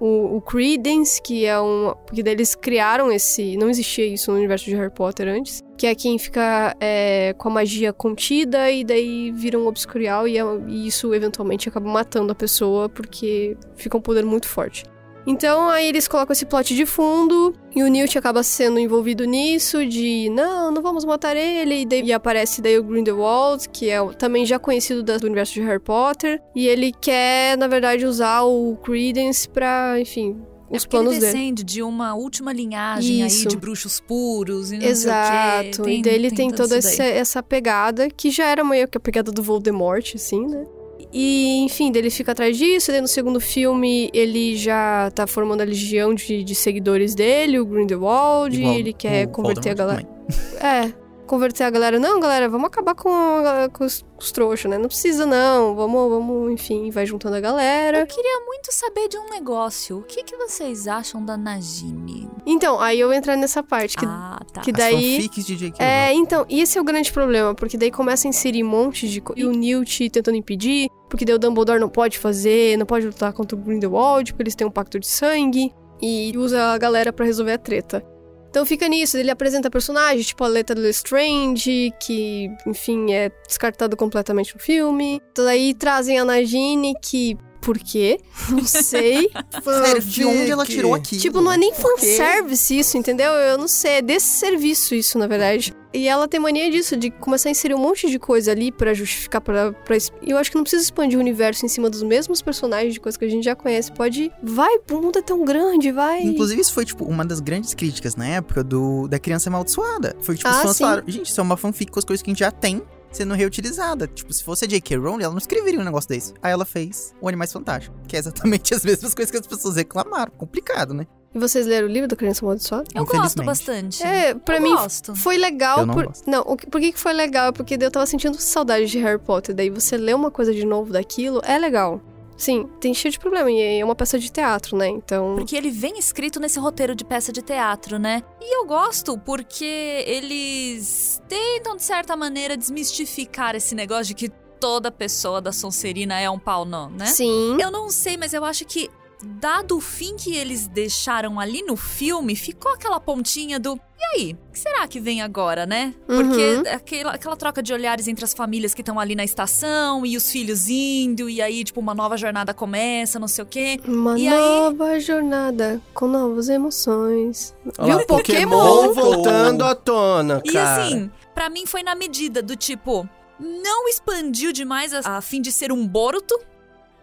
o, o Credence, que é um. Porque daí eles criaram esse. Não existia isso no universo de Harry Potter antes. Que é quem fica é, com a magia contida e daí vira um Obscurial e, é- e isso eventualmente acaba matando a pessoa porque fica um poder muito forte. Então aí eles colocam esse plot de fundo e o Newt acaba sendo envolvido nisso de não, não vamos matar ele e, daí, e aparece daí o Grindelwald, que é também já conhecido do universo de Harry Potter e ele quer na verdade usar o Credence pra, enfim, É os ele planos dele. descende de uma última linhagem Isso. aí de bruxos puros e não Exato, sei o quê. e daí ele tem, tudo toda essa, essa pegada, que já era meio que a pegada do Voldemort, assim, né? E, enfim, ele fica atrás disso, daí no segundo filme ele já tá formando a legião de, de seguidores dele, o Grindelwald, Igual ele quer converter a Voldemort galera. É, converter a galera. Não, galera, vamos acabar com, a- com os, com os trouxas, né? Não precisa, não. Vamos, vamos, enfim, vai juntando a galera. Eu queria muito saber de um negócio. O que, que vocês acham da Najini? Então, aí eu vou entrar nessa parte, que Ah, tá. que As daí- fanfics de J.K. É, então, e esse é o grande problema, porque daí começa a inserir um monte de coisa. E o Newt tentando impedir, porque daí o Dumbledore não pode fazer, não pode lutar contra o Grindelwald, porque eles têm um pacto de sangue, e usa a galera pra resolver a treta. Então fica nisso, ele apresenta personagens, tipo a letra do Lestrange, que, enfim, é descartado completamente no filme. Então daí trazem a Nagini, que... Por quê? Não sei. Sério, de onde ela tirou aqui? Tipo, não é nem fanservice isso, entendeu? Eu não sei, é desserviço isso, na verdade. E ela tem mania disso, de começar a inserir um monte de coisa ali pra justificar, pra, pra... Eu acho que não precisa expandir o universo em cima dos mesmos personagens, de coisas que a gente já conhece. Pode... Vai, o mundo é tão grande, vai... Inclusive, isso foi, tipo, uma das grandes críticas na época do da criança amaldiçoada. Foi, tipo, Ah, os fãs falaram, gente, isso é uma fanfic com as coisas que a gente já tem sendo reutilizada. Tipo, se fosse a J.K. Rowling, ela não escreveria um negócio desse. Aí ela fez o Animais Fantásticos, que é exatamente as mesmas coisas que as pessoas reclamaram. Complicado, né? E vocês leram o livro da Criança Amaldiçoada? Eu gosto bastante. É, pra eu mim gosto. foi legal. Eu não por... gosto. Não, o que- por que que foi legal? É porque eu tava sentindo saudade de Harry Potter. Daí você lê uma coisa de novo daquilo, é legal. Sim, tem cheio de problema. E é uma peça de teatro, né? Então. Porque ele vem escrito nesse roteiro de peça de teatro, né? E eu gosto porque eles tentam, de certa maneira, desmistificar esse negócio de que toda pessoa da Sonserina é um pau não, né? Sim. Eu não sei, mas eu acho que, dado o fim que eles deixaram ali no filme, ficou aquela pontinha do. E aí? O que será que vem agora, né? Porque Uhum. aquela, aquela troca de olhares entre as famílias que estão ali na estação e os filhos indo, e aí, tipo, uma nova jornada começa, não sei o quê. Uma E aí- nova jornada com novas emoções. Olha Viu? Pokémon! voltando à tona, E cara. assim, pra mim foi na medida do tipo, não expandiu demais a, a fim de ser um Boruto,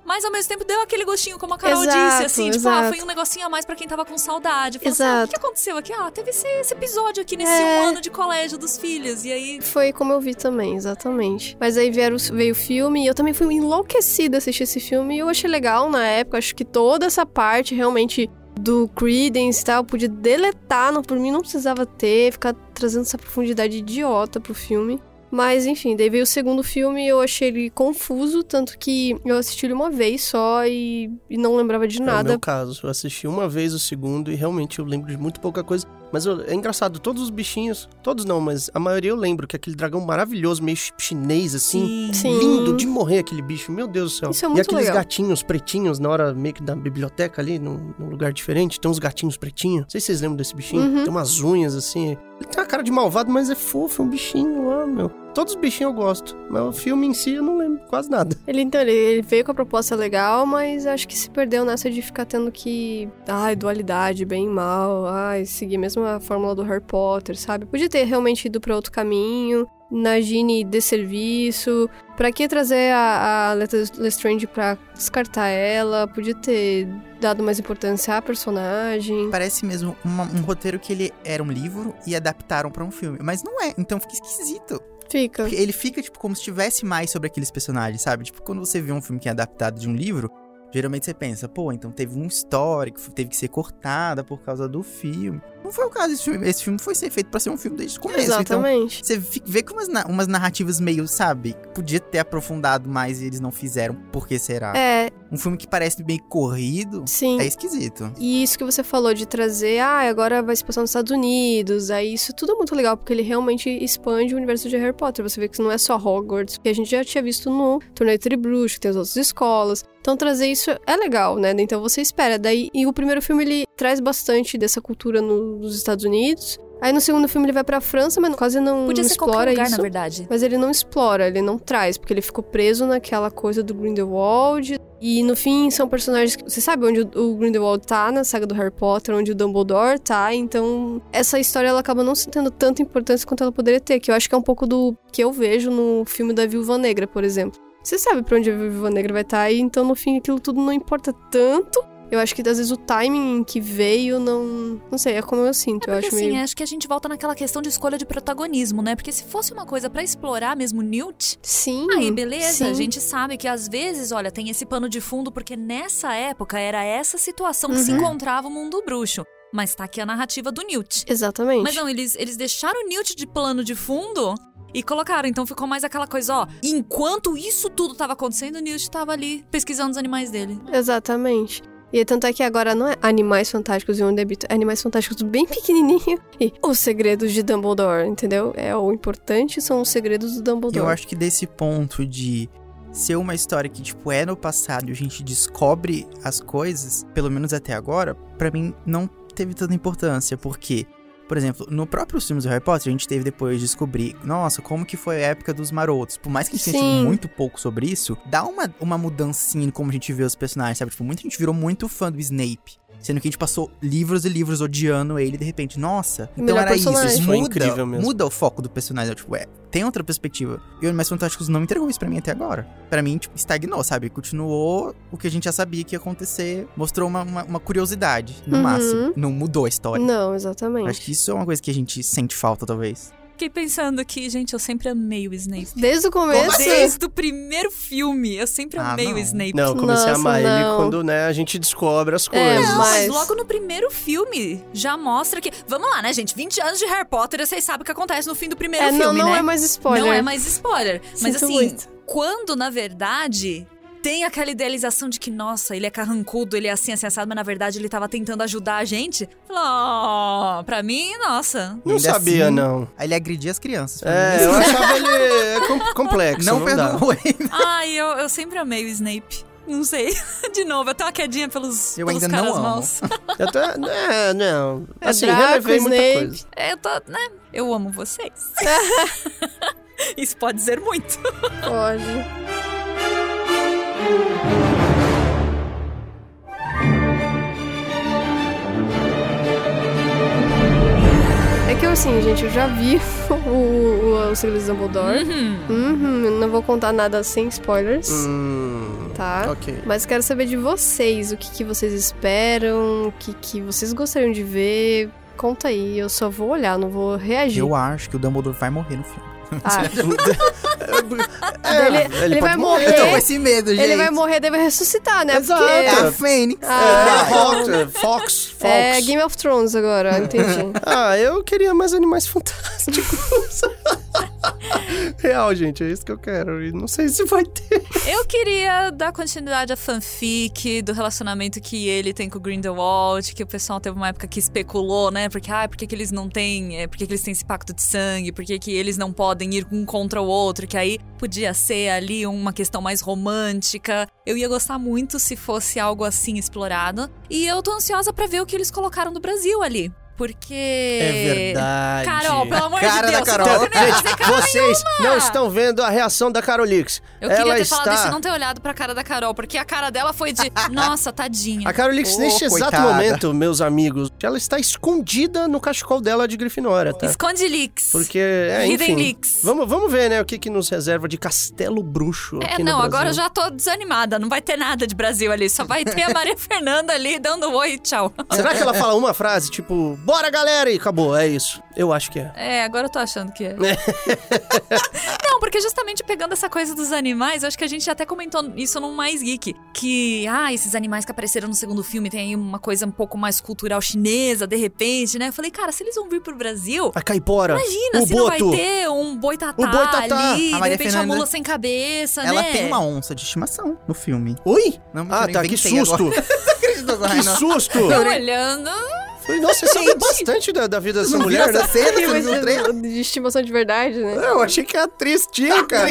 mas ao mesmo tempo deu aquele gostinho, como a Carol Exato, disse, assim, tipo, ah, exato. foi um negocinho a mais pra quem tava com saudade. Falou assim, ah, o Exato. que aconteceu aqui? Ah, teve esse, esse episódio aqui nesse É. um ano de colégio dos filhos, e aí... Foi como eu vi também, exatamente. Mas aí vieram, veio o filme e eu também fui enlouquecida assistir esse filme e eu achei legal na época. Acho que toda essa parte realmente do Credence e tal, podia deletar, não, por mim não precisava ter, ficar trazendo essa profundidade idiota pro filme. Mas enfim, daí veio o segundo filme e eu achei ele confuso, tanto que eu assisti ele uma vez só e, e não lembrava de É o nada. meu caso. Eu assisti uma vez o segundo e realmente eu lembro de muito pouca coisa. Mas eu- é engraçado, todos os bichinhos, todos não, mas a maioria eu lembro, que é aquele dragão maravilhoso, meio chi- chinês assim. Sim. Lindo de morrer aquele bicho, meu Deus do céu. Isso é e muito aqueles legal. gatinhos pretinhos na hora meio que da biblioteca ali, num, num lugar diferente, tem uns gatinhos pretinhos. Não sei se vocês lembram desse bichinho. Uhum. Tem umas unhas assim. Ele tem uma cara de malvado, mas é fofo, é um bichinho lá, meu. Todos os bichinhos eu gosto, mas o filme em si eu não lembro quase nada. Ele, então, ele, veio com a proposta legal, mas acho que se perdeu nessa de ficar tendo que. Ai, dualidade, bem e mal. Ai, seguir mesmo a fórmula do Harry Potter, sabe? Podia ter realmente ido pra outro caminho. Nagini de serviço. Pra que trazer a, a Lestrange pra descartar ela? Podia ter dado mais importância à personagem. Parece mesmo uma- um roteiro que ele era um livro e adaptaram pra um filme. Mas não é, então fica esquisito. Fica. Ele fica, tipo, como se tivesse mais sobre aqueles personagens, sabe? Tipo, quando você vê um filme que é adaptado de um livro, geralmente você pensa, pô, então teve um histórico, teve que ser cortada por causa do filme. Não foi o caso desse filme. Esse filme foi ser feito pra ser um filme desde o começo. Então, Exatamente. você fi- vê que umas, umas narrativas meio, sabe? Podia ter aprofundado mais e eles não fizeram. Por que será? É, Um filme que parece meio corrido sim. é esquisito. E isso que você falou de trazer, ah, agora vai se passar nos Estados Unidos, aí isso tudo é muito legal, porque ele realmente expande o universo de Harry Potter. Você vê que não é só Hogwarts, que a gente já tinha visto no Torneio Tribruxo, que tem as outras escolas. Então trazer isso é legal, né? Então você espera. Daí, e o primeiro filme ele traz bastante dessa cultura no- nos Estados Unidos. Aí no segundo filme ele vai pra França, mas quase não, Podia não ser explora lugar, isso. na verdade. Mas ele não explora, ele não traz, porque ele ficou preso naquela coisa do Grindelwald. E no fim são personagens que. Você sabe onde o o Grindelwald tá na saga do Harry Potter, onde o Dumbledore tá, então essa história ela acaba não tendo tanta importância quanto ela poderia ter, que eu acho que é um pouco do que eu vejo no filme da Viúva Negra, por exemplo. Você sabe pra onde a Viúva Negra vai estar, e então no fim aquilo tudo não importa tanto. Eu acho que às vezes o timing que veio não. Não sei, é como eu sinto. É eu acho assim, meio. acho que a gente volta naquela questão de escolha de protagonismo, né? Porque se fosse uma coisa pra explorar mesmo Newt, Sim. Aí, beleza, sim. a gente sabe que às vezes, olha, tem esse pano de fundo, porque nessa época era essa situação que se Uhum. encontrava o mundo bruxo. Mas tá aqui a narrativa do Newt. Exatamente. Mas não, eles, eles deixaram o Newt de plano de fundo e colocaram. Então ficou mais aquela coisa, ó. Enquanto isso tudo tava acontecendo, o Newt tava ali pesquisando os animais dele. Exatamente. E tanto é que agora não é Animais Fantásticos e um debito, é Animais Fantásticos bem pequenininho e os segredos de Dumbledore, entendeu? É o importante são os segredos do E Dumbledore. eu acho que desse ponto de ser uma história que, tipo, é no passado e a gente descobre as coisas, pelo menos até agora, pra mim não teve tanta importância, porque, por exemplo, no próprio filmes do Harry Potter, a gente teve depois de descobrir, nossa, como que foi a época dos marotos. Por mais que a gente tenha muito pouco sobre isso, dá uma, uma mudancinha em como a gente vê os personagens, sabe? Tipo, muita gente virou muito fã do Snape. Sendo que a gente passou livros e livros odiando ele, de repente, nossa, então Melhor era isso. personagem. Isso Foi muda, incrível mesmo. muda o foco do personagem. Tipo, é, tem outra perspectiva. E o Animais Fantásticos não entregou isso pra mim até agora. Pra mim, tipo, estagnou, sabe? Continuou o que a gente já sabia que ia acontecer. Mostrou uma, uma, uma curiosidade, no Uhum. máximo. Não mudou a história. Não, exatamente. Acho que isso é uma coisa que a gente sente falta, talvez. Fiquei pensando aqui, gente, eu sempre amei o Snape. Desde o começo. Desde o primeiro filme, eu sempre Ah, amei não. o Snape. Não, eu comecei a Nossa, amar ele não. quando, né, a gente descobre as É, coisas. Não, mas Mas- logo no primeiro filme já mostra que. Vamos lá, né, gente? 20 anos de Harry Potter, vocês sabem o que acontece no fim do primeiro É, não, filme, não né? é mais spoiler. Não é mais spoiler. Mas Sinto assim, muito. quando na verdade tem aquela idealização de que, nossa, ele é carrancudo, ele é assim, assim, assado, mas na verdade ele tava tentando ajudar a gente. Falou, oh, pra mim, nossa. Não Ainda sabia, assim, não. Aí ele agredia as crianças. É, mim. eu achava ele é, com- complexo. não Não, perdoou Ai, eu, eu sempre amei o Snape. Não sei. De novo, eu tenho uma quedinha pelos, Eu pelos ainda não caras amo. maus. Eu tô, é, não. É Assim, Draco, relevei muita Snape. coisa. Eu tô, né? Eu amo vocês. Isso pode dizer muito. Pode. É que eu, assim, gente, eu já vi o, o, o Segredo de Dumbledore. Uhum, eu não vou contar nada sem spoilers, Hum, tá? ok. Mas quero saber de vocês, o que, que vocês esperam, o que, que vocês gostariam de ver. Conta aí, eu só vou olhar, não vou reagir. Eu acho que o Dumbledore vai morrer no filme. Ah, É, Ele- ele vai pode morrer. Eu tô com esse medo, gente. ele vai morrer, deve ressuscitar, né? Exato. Porque É a Fênix. Ah, É, Fox, é, Fox, Fox. é Game of Thrones agora, entendi. Ah, eu queria mais animais fantásticos. Real, gente, é isso que eu quero. E não sei se vai ter. Eu queria dar continuidade à fanfic do relacionamento que ele tem com o Grindelwald, que o pessoal teve uma época que especulou, né? Porque, ah, por que, eles não têm. É, por que, eles têm esse pacto de sangue? Por que, que eles não podem ir um contra o outro? Que aí podia ser ali uma questão mais romântica. Eu ia gostar muito se fosse algo assim explorado. E eu tô ansiosa pra ver o que eles colocaram do Brasil ali. Porque. É verdade. Carol, pelo amor Cara de da Deus, Carol. você não ia dizer Gente, cara vocês não nenhuma. estão vendo a reação da Carolix. Eu queria Ela ter está... falado isso e não ter olhado pra cara da Carol, porque a cara dela foi de, nossa, tadinha. A Carolix, Ô, neste exato coitada. momento, meus amigos, ela está escondida no cachecol dela de Grifinória, tá? Esconde leaks. Porque, é, Hidden enfim. leaks. Vamos, vamos ver, né, o que, que nos reserva de Castelo Bruxo É, não, agora eu já tô desanimada. Não vai ter nada de Brasil ali. Só vai ter a Maria Fernanda ali dando oi e tchau. Será que ela fala uma frase, tipo, bora galera, e acabou, é isso. Eu acho que é. É, agora eu tô achando que é. não, porque justamente pegando essa coisa dos animais, eu acho que a gente até comentou isso num Mais Geek. Que, ah, esses animais que apareceram no segundo filme tem aí uma coisa um pouco mais cultural chinesa, de repente, né? Eu falei, cara, se eles vão vir pro Brasil, A caipora, Imagina, o se não vai boto. ter um boitatá, O boitatá. ali, A de repente Fernanda, a mula sem cabeça, Ela né? tem uma onça de estimação no filme. Oi? Não, Ah, tá, que susto. Que susto. Tô olhando. Falei, Nossa, você sabe bastante da, da vida dessa Não mulher, né? cena? Você viu o trailer? de, estimação de verdade, né? Eu achei que a atriz tinha, cara.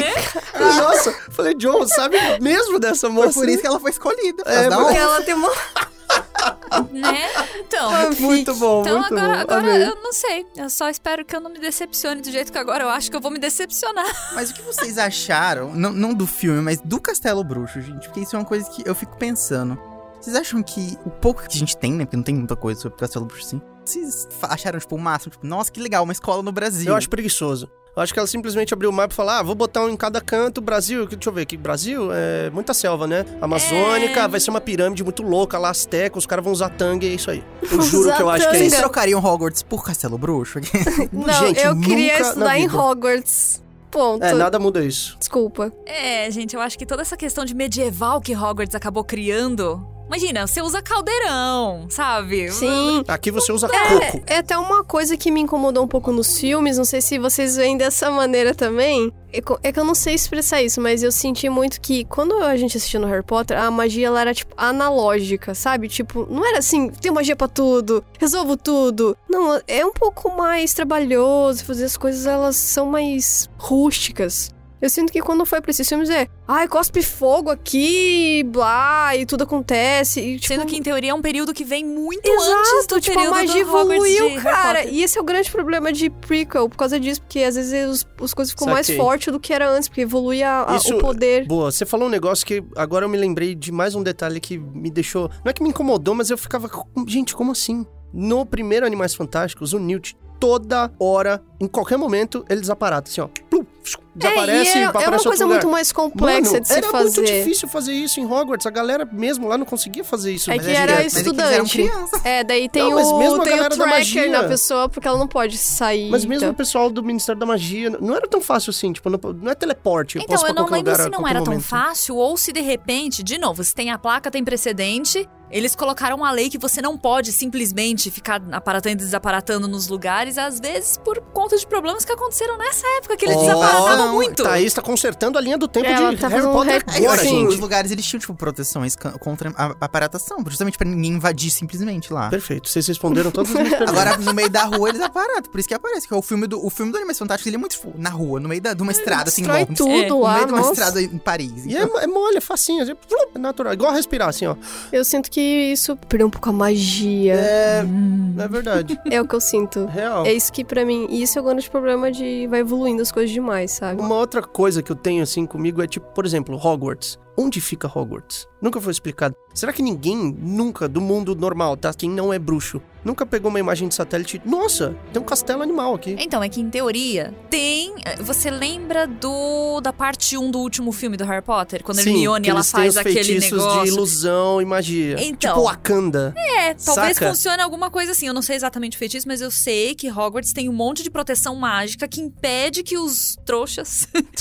Nossa, falei, John, sabe mesmo dessa moça? Foi por isso que ela foi escolhida. É, porque. Ela tem uma Né? Então. Muito bom, Então muito agora, bom. agora eu não sei. Eu só espero que eu não me decepcione do jeito que agora eu acho que eu vou me decepcionar. Mas o que vocês acharam, não, não do filme, mas do Castelo Bruxo, gente? Porque isso é uma coisa que eu fico pensando. Vocês acham que o pouco que a gente tem, né? Porque não tem muita coisa sobre Castelo Bruxo assim. Vocês acharam, tipo, o máximo? Tipo, nossa, que legal, uma escola no Brasil. Eu acho preguiçoso. Eu acho que ela simplesmente abriu o mapa e falou: ah, vou botar um em cada canto. Brasil, deixa eu ver aqui. Brasil é muita selva, né? Amazônica, É. vai ser uma pirâmide muito louca lá, Azteca, os caras vão usar tangue, é isso aí. Eu juro que eu acho que é tangue. Vocês isso. trocariam Hogwarts por Castelo Bruxo? Não, Gente, eu queria estudar em. Hogwarts. Ponto. É, nada muda isso. Desculpa. É, gente, eu acho que toda essa questão de medieval que Hogwarts acabou criando. Imagina, você usa caldeirão, sabe? Sim. Aqui você usa É, coco. é até uma coisa que me incomodou um pouco nos filmes, não sei se vocês veem dessa maneira também. É é que eu não sei expressar isso, mas eu senti muito que quando a gente assistia no Harry Potter, a magia ela era tipo analógica, sabe? Tipo, não era assim, tem magia pra tudo, resolvo tudo. Não, é um pouco mais trabalhoso, fazer as coisas elas são mais rústicas. Eu sinto que quando foi pra esses filmes é, ai, cospe fogo aqui, blá, e tudo acontece. E, tipo, Sendo que, em teoria, é um período que vem muito Exato, antes do tipo, a período magia do Hogwarts de evoluiu, cara. E esse é o grande problema de prequel, por causa disso, porque às vezes os, as coisas ficam mais fortes do que era antes, porque evolui a- a- Isso- o poder. Boa, você falou um negócio que agora eu me lembrei de mais um detalhe que me deixou. Não é que me incomodou, mas eu ficava. com- Gente, como assim? No primeiro Animais Fantásticos, o Newt, toda hora, em qualquer momento, ele desaparata, assim, ó. Plum, desaparece é, e é, é aparece uma outro coisa lugar. muito mais complexa Mano, de se era fazer. muito difícil fazer isso em Hogwarts. A galera mesmo lá não conseguia fazer isso. É Mas que é era direto, é estudante. É, daí tem Não, mas mesmo o, a tem o galera da tracker magia- na pessoa, porque ela não pode sair. Mas mesmo então. o pessoal do Ministério da Magia, não era tão fácil assim, tipo, não, não é teleporte, eu Então, posso eu não lembro lugar se a não era tão momento. fácil ou se de repente, de novo, se tem a placa, tem precedente. Eles colocaram uma lei que você não pode simplesmente ficar aparatando e desaparatando nos lugares, às vezes por conta de problemas que aconteceram nessa época, que eles desaparatavam não, muito. Thaís tá consertando a linha do tempo Ela de tá Harry um Potter É, eu agora, Sim. os gente. lugares eles tinham, tipo, proteções contra a aparatação, justamente pra ninguém invadir simplesmente lá. Perfeito, vocês responderam todas as minhas. Agora, no meio da rua, eles aparatam, por isso que aparece. Que é o filme do, o filme do Animais Fantásticos, ele é muito tipo, na rua, no meio da, de uma estrada, assim, Londres. tudo É, No lá, meio de uma nossa. estrada em Paris. E é, então. é mole, é facinho, é, é natural. Igual respirar, assim, ó. Eu sinto que isso perdeu um pouco a magia. É, Hum. é verdade. É, o que eu sinto. Real. É isso que pra mim, isso o grande problema de vai evoluindo as coisas demais, sabe? Uma outra coisa que eu tenho, assim, comigo é, tipo, por exemplo, Hogwarts. Onde fica Hogwarts? Nunca foi explicado. Será que ninguém, nunca, do mundo normal, tá? Quem não é bruxo, nunca pegou uma imagem de satélite? Nossa, tem um castelo animal aqui. Então, é que em teoria tem. Você lembra do da parte 1 do último filme do Harry Potter? Quando Sim, Hermione ela faz aquele negócio. de ilusão e magia. Então. Tipo Wakanda. É, talvez Saca? funcione alguma coisa assim. Eu não sei exatamente o feitiço, mas eu sei que Hogwarts tem um monte de proteção mágica que impede que os trouxas,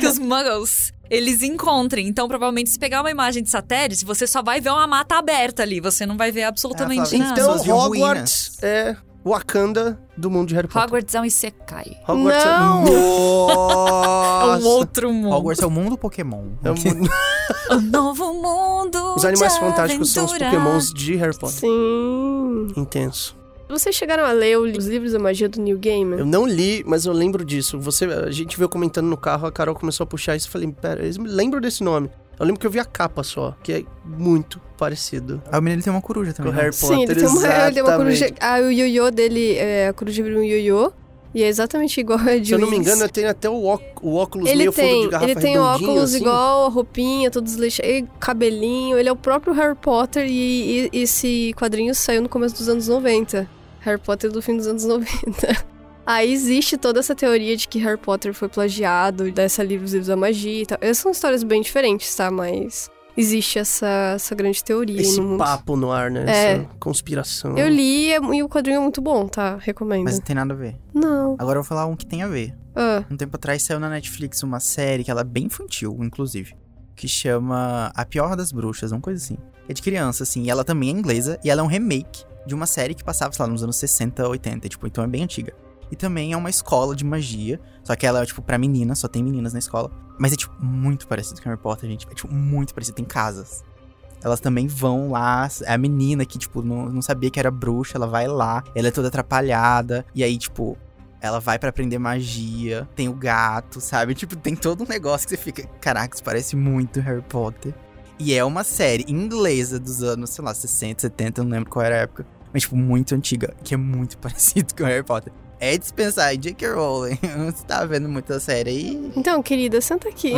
que os muggles, eles encontrem. Então, provavelmente, se pegar uma imagem de satélite, você só vai ver uma mata aberta ali. Você não vai ver absolutamente Flávia, nada. Então, Hogwarts é Wakanda do mundo de Harry Potter. Hogwarts é um Isekai. Hogwarts Não! é... É um outro mundo. Hogwarts é o mundo Pokémon. É um mundo- Um novo mundo. Os animais de fantásticos são os aventura. pokémons de Harry Potter. Sim. Intenso. Vocês chegaram a ler os livros da magia do New Gaiman? Eu não li, mas eu lembro disso. Você, a gente veio comentando no carro, a Carol começou a puxar isso. Eu falei, pera, eu lembro desse nome. Eu lembro que eu vi a capa só, que é muito parecido Aí o menino ele tem uma coruja com também. o né? Harry Potter. Sim, ele tem uma, ele tem uma coruja. Ah, o ioiô dele, é, a coruja vira um ioiô. E é exatamente igual a de Se eu não me engano, tem até o, ó- o óculos Ele meio fundo tem, de garrafa ele tem óculos assim. igual a roupinha, todo desleixado, e cabelinho. Ele é o próprio Harry Potter e, e esse quadrinho saiu no começo dos anos 90. Harry Potter do fim dos anos 90. Aí existe toda essa teoria de que Harry Potter foi plagiado dessa livro, os livros da magia e tal. Essas são histórias bem diferentes, tá? Mas existe essa, essa grande teoria Esse no mundo. papo no ar, né? É. Essa conspiração. Eu li e é- e o quadrinho é muito bom, tá? Recomendo. Mas não tem nada a ver. Não. Agora eu vou falar um que tem a ver. Ah, Um tempo atrás saiu na Netflix uma série que ela é bem infantil, inclusive. Que chama A Pior das Bruxas, uma coisa assim. É de criança, assim. E ela também é inglesa. E ela é um remake de uma série que passava, sei lá, nos anos 60, 80. Tipo, então é bem antiga. E também é uma escola de magia. Só que ela é, tipo, pra meninas, só tem meninas na escola. Mas é, tipo, muito parecido com Harry Potter, gente. É, tipo, muito parecido. Tem casas. Elas também vão lá. A menina que, tipo, não, não sabia que era bruxa. Ela vai lá. Ela é toda atrapalhada. E aí, tipo, ela vai pra aprender magia. Tem o gato, sabe? Tipo, tem todo um negócio que você fica. Caraca, isso parece muito Harry Potter. E é uma série inglesa dos anos, sei lá, 60, 70, eu não lembro qual era a época. Mas, tipo, muito antiga, que é muito parecido com Harry Potter. É de se pensar em J.K. Rowling. Você tá vendo muita série aí. então, querida, senta aqui.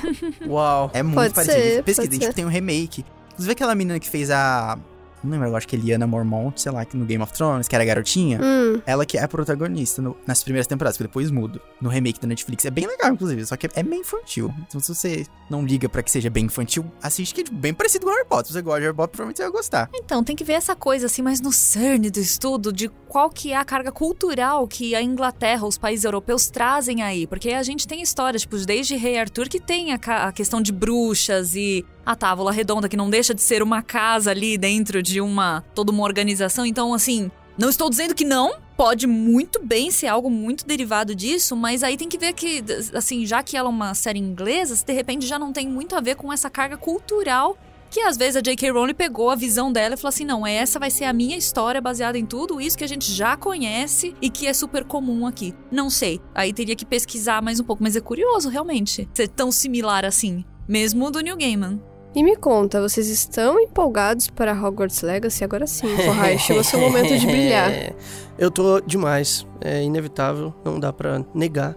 Uau. É muito Pode parecido. ser, Pesquisa, tipo, ser. tem um remake. Inclusive aquela menina que fez a. Não lembro, eu acho que é Liana Mormont, sei lá, que no Game of Thrones, que era garotinha. hum. Ela que é a protagonista no- nas primeiras temporadas, que depois muda. No remake da Netflix. É bem legal, inclusive, só que é bem infantil. Então, se você não liga pra que seja bem infantil, assiste que é tipo, bem parecido com Harry Potter. Se você gosta de Harry Potter, provavelmente você vai gostar. Então, tem que ver essa coisa assim, mas no cerne do estudo de qual que é a carga cultural que a Inglaterra, os países europeus trazem aí. Porque a gente tem histórias, tipo, desde Rei Arthur, que tem a, a questão de bruxas e a Távola Redonda, que não deixa de ser uma casa ali dentro de uma toda uma organização. Então, assim, não estou dizendo que não, pode muito bem ser algo muito derivado disso, mas aí tem que ver que, assim, já que ela é uma série inglesa, de repente já não tem muito a ver com essa carga cultural que às vezes a J.K. Rowling pegou a visão dela e falou assim: não, essa vai ser a minha história baseada em tudo isso que a gente já conhece e que é super comum aqui. Não sei. Aí teria que pesquisar mais um pouco, mas é curioso, realmente, ser tão similar assim. Mesmo do New Gaiman. E me conta, vocês estão empolgados para Hogwarts Legacy? Agora sim, Corrai, chegou seu momento de brilhar. Eu tô demais. É inevitável, não dá pra negar.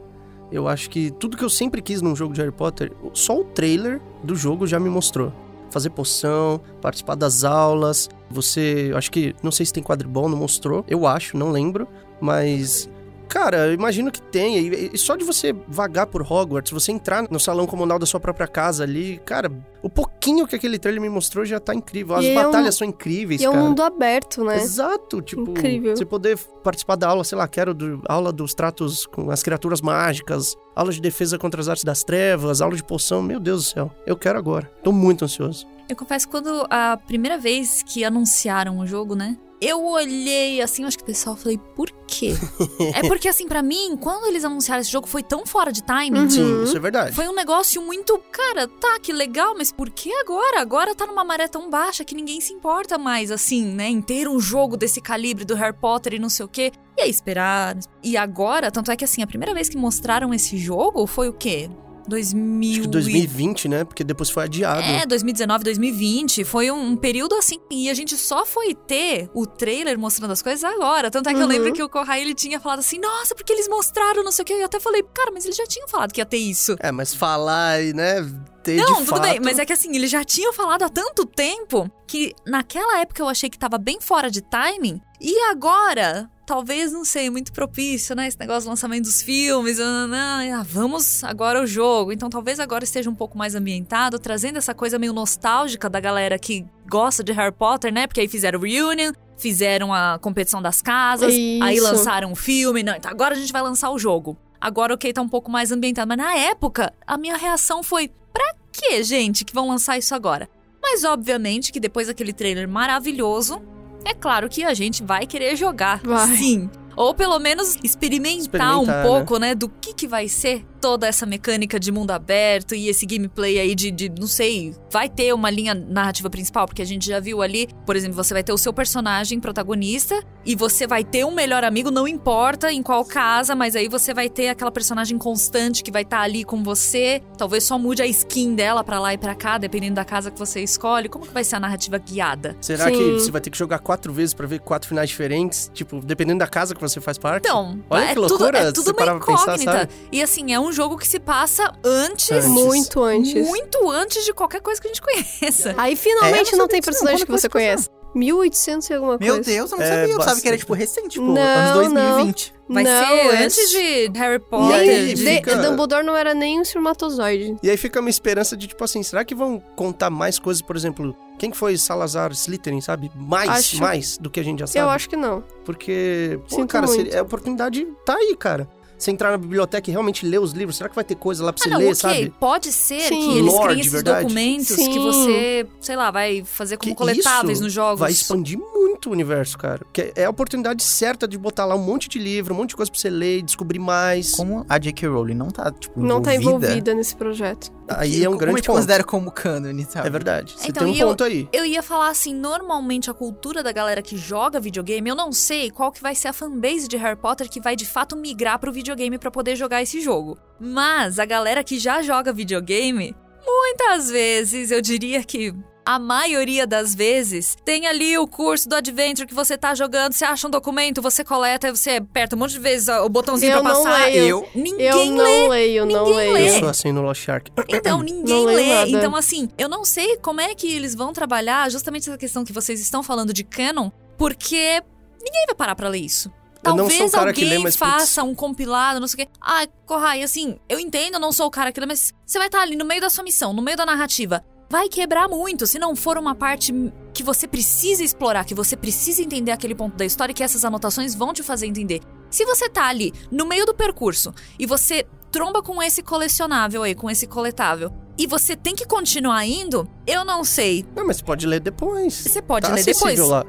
Eu acho que tudo que eu sempre quis num jogo de Harry Potter, só o trailer do jogo já me mostrou. Fazer poção, participar das aulas. Você, acho que, não sei se tem quadribol, não mostrou. Eu acho, não lembro. Mas Cara, eu imagino que tenha. E, e só de você vagar por Hogwarts, você entrar no salão comunal da sua própria casa ali, cara, o pouquinho que aquele trailer me mostrou já tá incrível. As E é batalhas um- são incríveis, E é um cara. mundo aberto, né? Exato, tipo, Incrível. você poder participar da aula, sei lá, quero do, aula dos tratos com as criaturas mágicas, aula de defesa contra as artes das trevas, aula de poção, meu Deus do céu, eu quero agora. Tô muito ansioso. Eu confesso que quando a primeira vez que anunciaram o jogo, né? Eu olhei assim, eu acho que o pessoal falei, por quê? é porque assim, pra mim, quando eles anunciaram esse jogo, foi tão fora de timing. Uhum. Sim, isso é verdade. Foi um negócio muito, cara, tá, que legal, mas por que agora? Agora tá numa maré tão baixa que ninguém se importa mais, assim, né? Em ter um jogo desse calibre do Harry Potter e não sei o quê. E aí, esperar. E agora, tanto é que assim, a primeira vez que mostraram esse jogo foi o quê? 2000 Acho que e- 2020, né? Porque depois foi adiado. é, 2019, 2020. Foi um, um período assim. E a gente só foi ter o trailer mostrando as coisas agora. Tanto é que eu Uhum. lembro que o Corrai ele tinha falado assim: Nossa, porque eles mostraram não sei o quê. E eu até falei: Cara, mas eles já tinham falado que ia ter isso. É, mas falar e, né, ter Não, de tudo fato... bem, mas é que assim, eles já tinham falado há tanto tempo que naquela época eu achei que tava bem fora de timing. E agora, talvez, não sei, muito propício, né? Esse negócio do lançamento dos filmes. ah, vamos agora ao jogo. Então talvez agora esteja um pouco mais ambientado, trazendo essa coisa meio nostálgica da galera que gosta de Harry Potter, né? Porque aí fizeram o Reunion, fizeram a competição das casas, aí Isso. lançaram o filme. Não, então agora a gente vai lançar o jogo. Agora, ok, tá um pouco mais ambientado. Mas na época, a minha reação foi: pra que, gente, que vão lançar isso agora? Mas obviamente que depois daquele trailer maravilhoso, é claro que a gente vai querer jogar. Vai. Sim. Ou pelo menos experimentar, Experimentar, um né? pouco, né? do que, que vai ser toda essa mecânica de mundo aberto e esse gameplay aí de, de, não sei, vai ter uma linha narrativa principal, porque a gente já viu ali, por exemplo, você vai ter o seu personagem protagonista e você vai ter um melhor amigo, não importa em qual casa, mas aí você vai ter aquela personagem constante que vai estar ali com você. Talvez só mude a skin dela pra lá e pra cá, dependendo da casa que você escolhe. Como que vai ser a narrativa guiada? Será Sim. que você vai ter que jogar quatro vezes pra ver quatro finais diferentes? Tipo, dependendo da casa que você faz parte? Então, Olha é que tudo, loucura, é se tudo você uma pensar, incógnita. sabe? e assim, é um jogo que se passa antes, Antes. Muito antes. muito antes de qualquer coisa que a gente conheça. Aí É, finalmente eu não não tem sabia personagem não. que você é conhece. 1800 e alguma Meu coisa. Deus, eu não É, sabia. Eu pensava que era, tipo, recente, tipo, Não, anos 2020. Vai não, ser é- antes de Harry E Potter. aí, de- fica- Dumbledore não era nem um espermatozoide. E aí fica a minha esperança de, tipo assim, será que vão contar mais coisas, por exemplo, quem que foi Salazar Slytherin, sabe? Mais, Acho- mais do que a gente já sabe. Eu acho que não. Porque, pô, Sinto cara, seria- a oportunidade tá aí, cara. Você entrar na biblioteca e realmente ler os livros, será que vai ter coisa lá pra Ah, você não, ler, ok. sabe? Pode ser Sim. que eles Lore, criem esses verdade. documentos que Sim. você, sei lá, vai fazer como Que coletáveis isso nos jogos. Vai expandir muito o universo, cara. Que é a oportunidade certa de botar lá um monte de livro, um monte de coisa pra você ler, descobrir mais. Como a J.K. Rowling não tá, tipo, Não tá envolvida... envolvida nesse projeto. Aí é um grande ponto. considera como cânone, sabe? É verdade. Você Então, tem um e eu- ponto aí. Eu ia falar assim, normalmente a cultura da galera que joga videogame, eu não sei qual que vai ser a fanbase de Harry Potter que vai de fato migrar pro videogame pra poder jogar esse jogo. Mas a galera que já joga videogame, muitas vezes, eu diria que a maioria das vezes, tem ali o curso do Adventure que você tá jogando, você acha um documento, você coleta, você aperta um monte de vezes o botãozinho Eu pra não passar. leio. Eu- Ninguém Eu lê. não leio, não Ninguém leio. lê. Eu sou assim no Lost Shark. Então, ninguém leio lê. nada. Então, assim, eu não sei como é que eles vão trabalhar justamente essa questão que vocês estão falando de canon, porque ninguém vai parar pra ler isso. Talvez alguém mas, putz. faça um compilado, não sei o quê. Ah, Corrai, assim, eu entendo, eu não sou o cara que lê, mas você vai estar ali no meio da sua missão, no meio da narrativa. Vai quebrar muito, se não for uma parte que você precisa explorar, que você precisa entender aquele ponto da história e que essas anotações vão te fazer entender. Se você tá ali no meio do percurso e você tromba com esse colecionável aí, com esse coletável, e você tem que continuar indo, eu não sei. Não, mas você pode ler depois. Você pode tá ler depois. lá,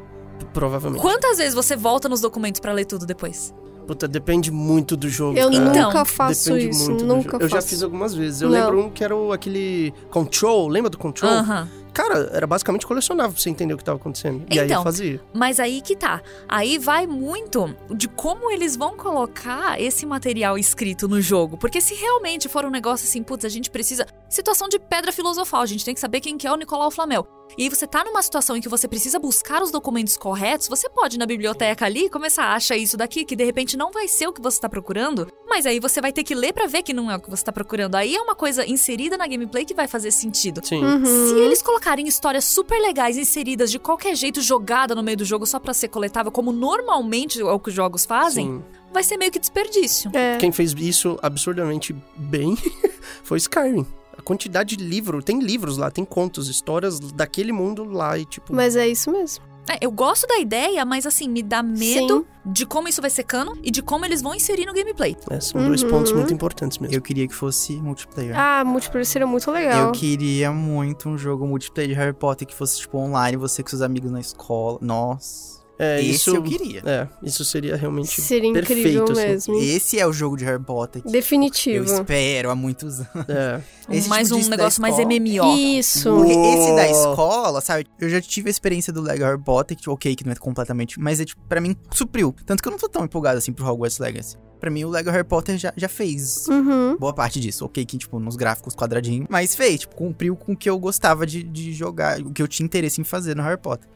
provavelmente. Quantas vezes você volta nos documentos pra ler tudo depois? Puta, depende muito do jogo, Eu cara. Então, nunca faço Depende isso, muito nunca jogo. Eu já faço. fiz algumas vezes. Eu Não. lembro um que era o, aquele Control, lembra do Control? Aham. cara, era basicamente colecionável pra você entender o que tava acontecendo. E aí eu Então, fazia. Mas aí que tá. Aí vai muito de como eles vão colocar esse material escrito no jogo. Porque se realmente for um negócio assim, putz, a gente precisa. Situação de pedra filosofal, a gente tem que saber quem que é o Nicolau Flamel. E aí você tá numa situação em que você precisa buscar os documentos corretos, você pode ir na biblioteca ali e começar a achar isso daqui, que de repente não vai ser o que você tá procurando, mas aí você vai ter que ler pra ver que não é o que você tá procurando. Aí é uma coisa inserida na gameplay que vai fazer sentido. Sim. Uhum. Se eles colocarem histórias super legais inseridas de qualquer jeito, jogada no meio do jogo só pra ser coletável, como normalmente é o que os jogos fazem, Sim. vai ser meio que desperdício. É. Quem fez isso absurdamente bem foi Skyrim. Quantidade de livro, tem livros lá, tem contos, histórias daquele mundo lá e tipo. Mas é isso mesmo. É, eu gosto da ideia, mas assim, me dá medo de como isso vai ser cano e de como eles vão inserir no gameplay. é, são dois Uhum. pontos muito importantes mesmo. Eu queria que fosse multiplayer. Ah, multiplayer seria muito legal. Eu queria muito um jogo multiplayer de Harry Potter que fosse, tipo, online, você com seus amigos na escola. Nossa. É, Esse isso eu queria. É, isso seria realmente Seria incrível perfeito, assim. mesmo. Esse é o jogo de Harry Potter que eu Definitivo. espero há muitos anos. É. Esse mais tipo um negócio mais. MMO. Isso. Porque esse da escola, sabe? Eu já tive a experiência do Lego Harry Potter, que ok, que não é completamente, mas é tipo, pra mim supriu. Tanto que eu não tô tão empolgado assim pro Hogwarts Legacy. Pra mim, o Lego Harry Potter já, já fez Uhum. boa parte disso. Ok, que, tipo, nos gráficos quadradinhos. Mas fez, tipo, cumpriu com o que eu gostava de, de jogar, o que eu tinha interesse em fazer no Harry Potter.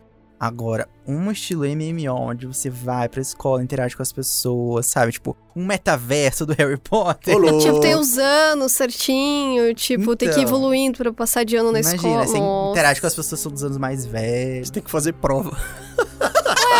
Agora, um estilo MMO, onde você vai pra escola, interage com as pessoas, sabe? Tipo, um metaverso do Harry Potter. Ô, louco. Tipo, tem os anos certinho, tipo, tem que ir Então. evoluindo pra passar de ano na Imagina, escola. você Nossa. interage com as pessoas são dos anos mais velhos. Você tem que fazer prova.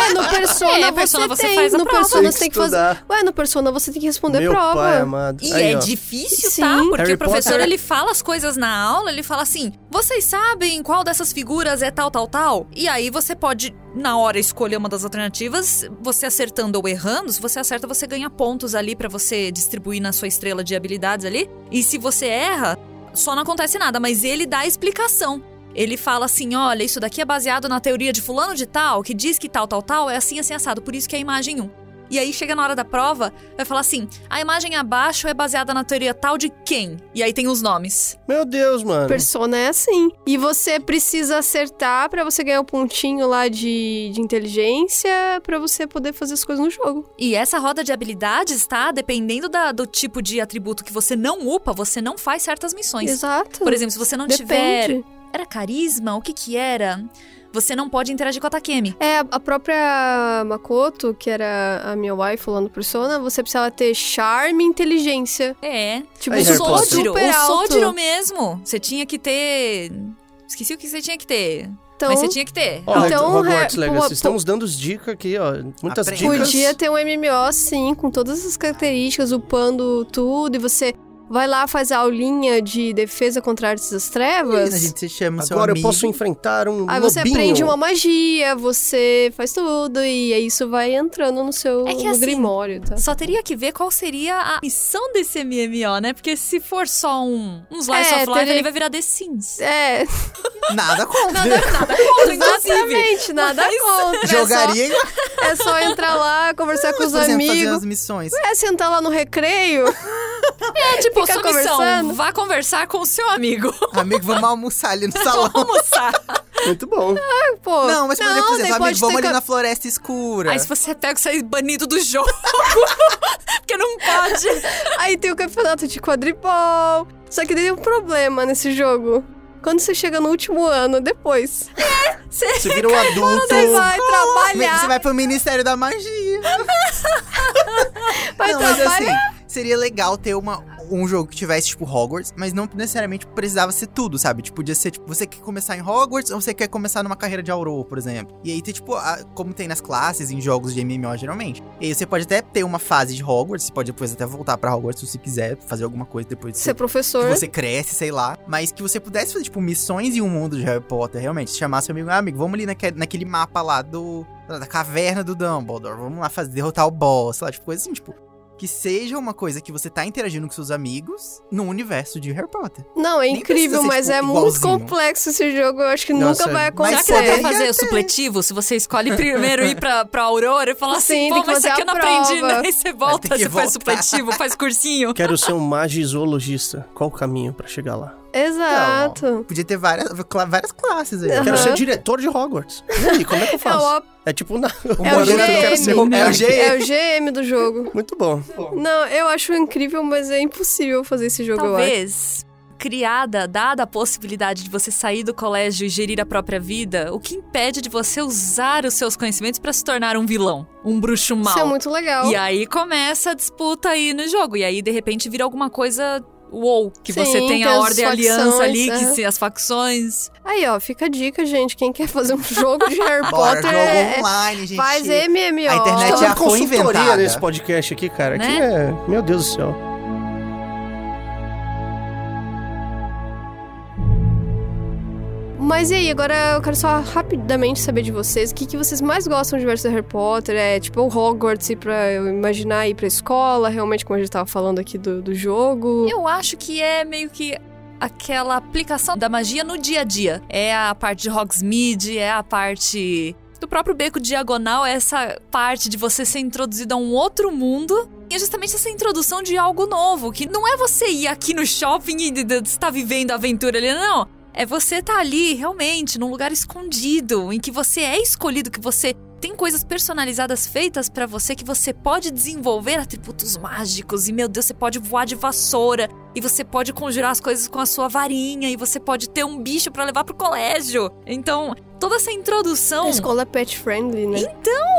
Ué, no Persona, É, Persona você, você tem. faz a no prova. Persona você tem que fazer. estudar. Ué, no Persona você tem que responder Meu prova. pai amado. E Aí, é ó. difícil, Sim. tá? Porque Harry o professor, Potter- ele fala as coisas na aula, ele fala assim, vocês sabem qual dessas figuras é tal, tal, tal? E aí você pode, na hora, escolher uma das alternativas, você acertando ou errando, se você acerta, você ganha pontos ali pra você distribuir na sua estrela de habilidades ali. E se você erra, só não acontece nada, mas ele dá a explicação. Ele fala assim: olha, isso daqui é baseado na teoria de fulano de tal, que diz que tal, tal, tal é assim, assim, assado, por isso que é a imagem 1. E aí chega na hora da prova, vai falar assim: a imagem abaixo é baseada na teoria tal de quem? E aí tem os nomes. Meu Deus, mano. Persona é assim. E você precisa acertar pra você ganhar o pontinho lá de, de inteligência pra você poder fazer as coisas no jogo. E essa roda de habilidades, tá? Dependendo da- do tipo de atributo que você não upa, você não faz certas missões. Exato. Por exemplo, se você não tiver. Era carisma? O que que era? Você não pode interagir com a Takemi. É, a própria Makoto, que era a minha wife no Persona, você precisava ter charme e inteligência. É. Tipo, Aí. Sodiro, o. Sodiro mesmo. Você tinha que ter. Esqueci o que você tinha que ter. Então, Mas você tinha que ter. Ó, Então, Hogwarts Legacy, pô, estamos dando dicas aqui, ó. Muitas Aprende. dicas. podia ter um MMO, sim, com todas essas características, upando tudo, e você vai lá, faz a aulinha de defesa contra artes das trevas. A gente se chama Agora eu posso enfrentar um Aí você lobinho. aprende uma magia, você faz tudo, e aí isso vai entrando no seu É que no assim, grimório, tá? Só teria que ver qual seria a missão desse MMO, né? Porque se for só um, um Slice É, of Life, teria- ele vai virar The Sims. É, Nada contra. Nada, nada contra, exatamente, nada Mas- contra. Jogaria É só, é só entrar lá, conversar com os por exemplo, fazer amigos. as missões. É sentar lá no recreio. É tipo, Fica sua missão, conversando. vá conversar com o seu amigo. Amigo, vamos almoçar ali no salão. Almoçar. Muito bom. Pô, Não, mas por daí exemplo, pode amigo, vamos ali ca- na floresta escura. Aí se você é você é banido do jogo. Porque não pode. Aí tem o campeonato de quadribol. Só que tem um problema nesse jogo. Quando você chega no último ano, depois, Você vira um adulto. você vai trabalhar. Você vai pro Ministério da Magia. vai não, mas trabalhar. assim, seria legal ter uma, um jogo que tivesse, tipo, Hogwarts, mas não necessariamente precisava ser tudo, sabe? Tipo, podia ser, tipo, você quer começar em Hogwarts ou você quer começar numa carreira de Aurora, por exemplo. E aí tem, tipo, a- como tem nas classes, em jogos de MMO, geralmente. E aí você pode até ter uma fase de Hogwarts, você pode depois até voltar pra Hogwarts se você quiser, fazer alguma coisa depois de Ser professor. que você cresce, sei lá. Mas que você pudesse fazer, tipo, missões em um mundo de Harry Potter, realmente. Chamar seu amigo, ah, amigo, vamos ali naque- naquele mapa lá do. Da caverna do Dumbledore. Vamos lá fazer, derrotar o boss, sei lá, tipo, coisa assim, tipo. Que seja uma coisa que você tá interagindo com seus amigos no universo de Harry Potter. Não, é Nem incrível, ser, mas tipo, é muito igualzinho. complexo esse jogo. Eu acho que Nossa, nunca vai mas Será que acontecer. fazer ter. supletivo? Se você escolhe primeiro ir pra, pra Aurora e falar assim, Sim, pô, que mas isso aqui eu não aprendi, prova. né? Aí você volta, você faz voltar. supletivo, faz cursinho. Quero ser um magizoologista. Qual o caminho pra chegar lá? Exato. Podia ter várias, várias classes aí. Aham. Quero ser diretor de Hogwarts. E aí, como é que eu É faço? o, É tipo na... O é o que eu quero ser. GM. É o GM. é o GM do jogo. Muito bom. Não, eu acho incrível, mas é impossível fazer esse jogo, eu acho. Talvez, criada, dada a possibilidade de você sair do colégio e gerir a própria vida, o que impede de você usar os seus conhecimentos pra se tornar um vilão, um bruxo mau? Isso é muito legal. E aí começa a disputa aí no jogo. E aí, de repente, vira alguma coisa. Uou, que Sim, você tem tem a ordem a aliança ali, que aham. se, as facções. Aí, ó, fica a dica, gente. Quem quer fazer um jogo de Harry Bora, Potter jogo é- online, gente. faz MMO. A internet Tá já dando foi consultoria inventada. nesse podcast aqui, cara. Né? Aqui é... Meu Deus do céu. Mas e aí, agora eu quero só rapidamente saber de vocês. O que, que vocês mais gostam de ver do Harry Potter? É tipo o Hogwarts pra eu imaginar ir pra escola, realmente, como a gente tava falando aqui do, do jogo. Eu acho que é meio que aquela aplicação da magia no dia a dia. É a parte de Hogsmeade, é a parte do próprio beco diagonal, é essa parte de você ser introduzido a um outro mundo. E é justamente essa introdução de algo novo, que não é você ir aqui no shopping e estar vivendo a aventura ali, não. É você estar ali, realmente, num lugar escondido, em que você é escolhido, que você tem coisas personalizadas feitas pra você que você pode desenvolver atributos mágicos e meu Deus, você pode voar de vassoura e você pode conjurar as coisas com a sua varinha e você pode ter um bicho pra levar pro colégio. Então, toda essa introdução, A escola é pet friendly, né?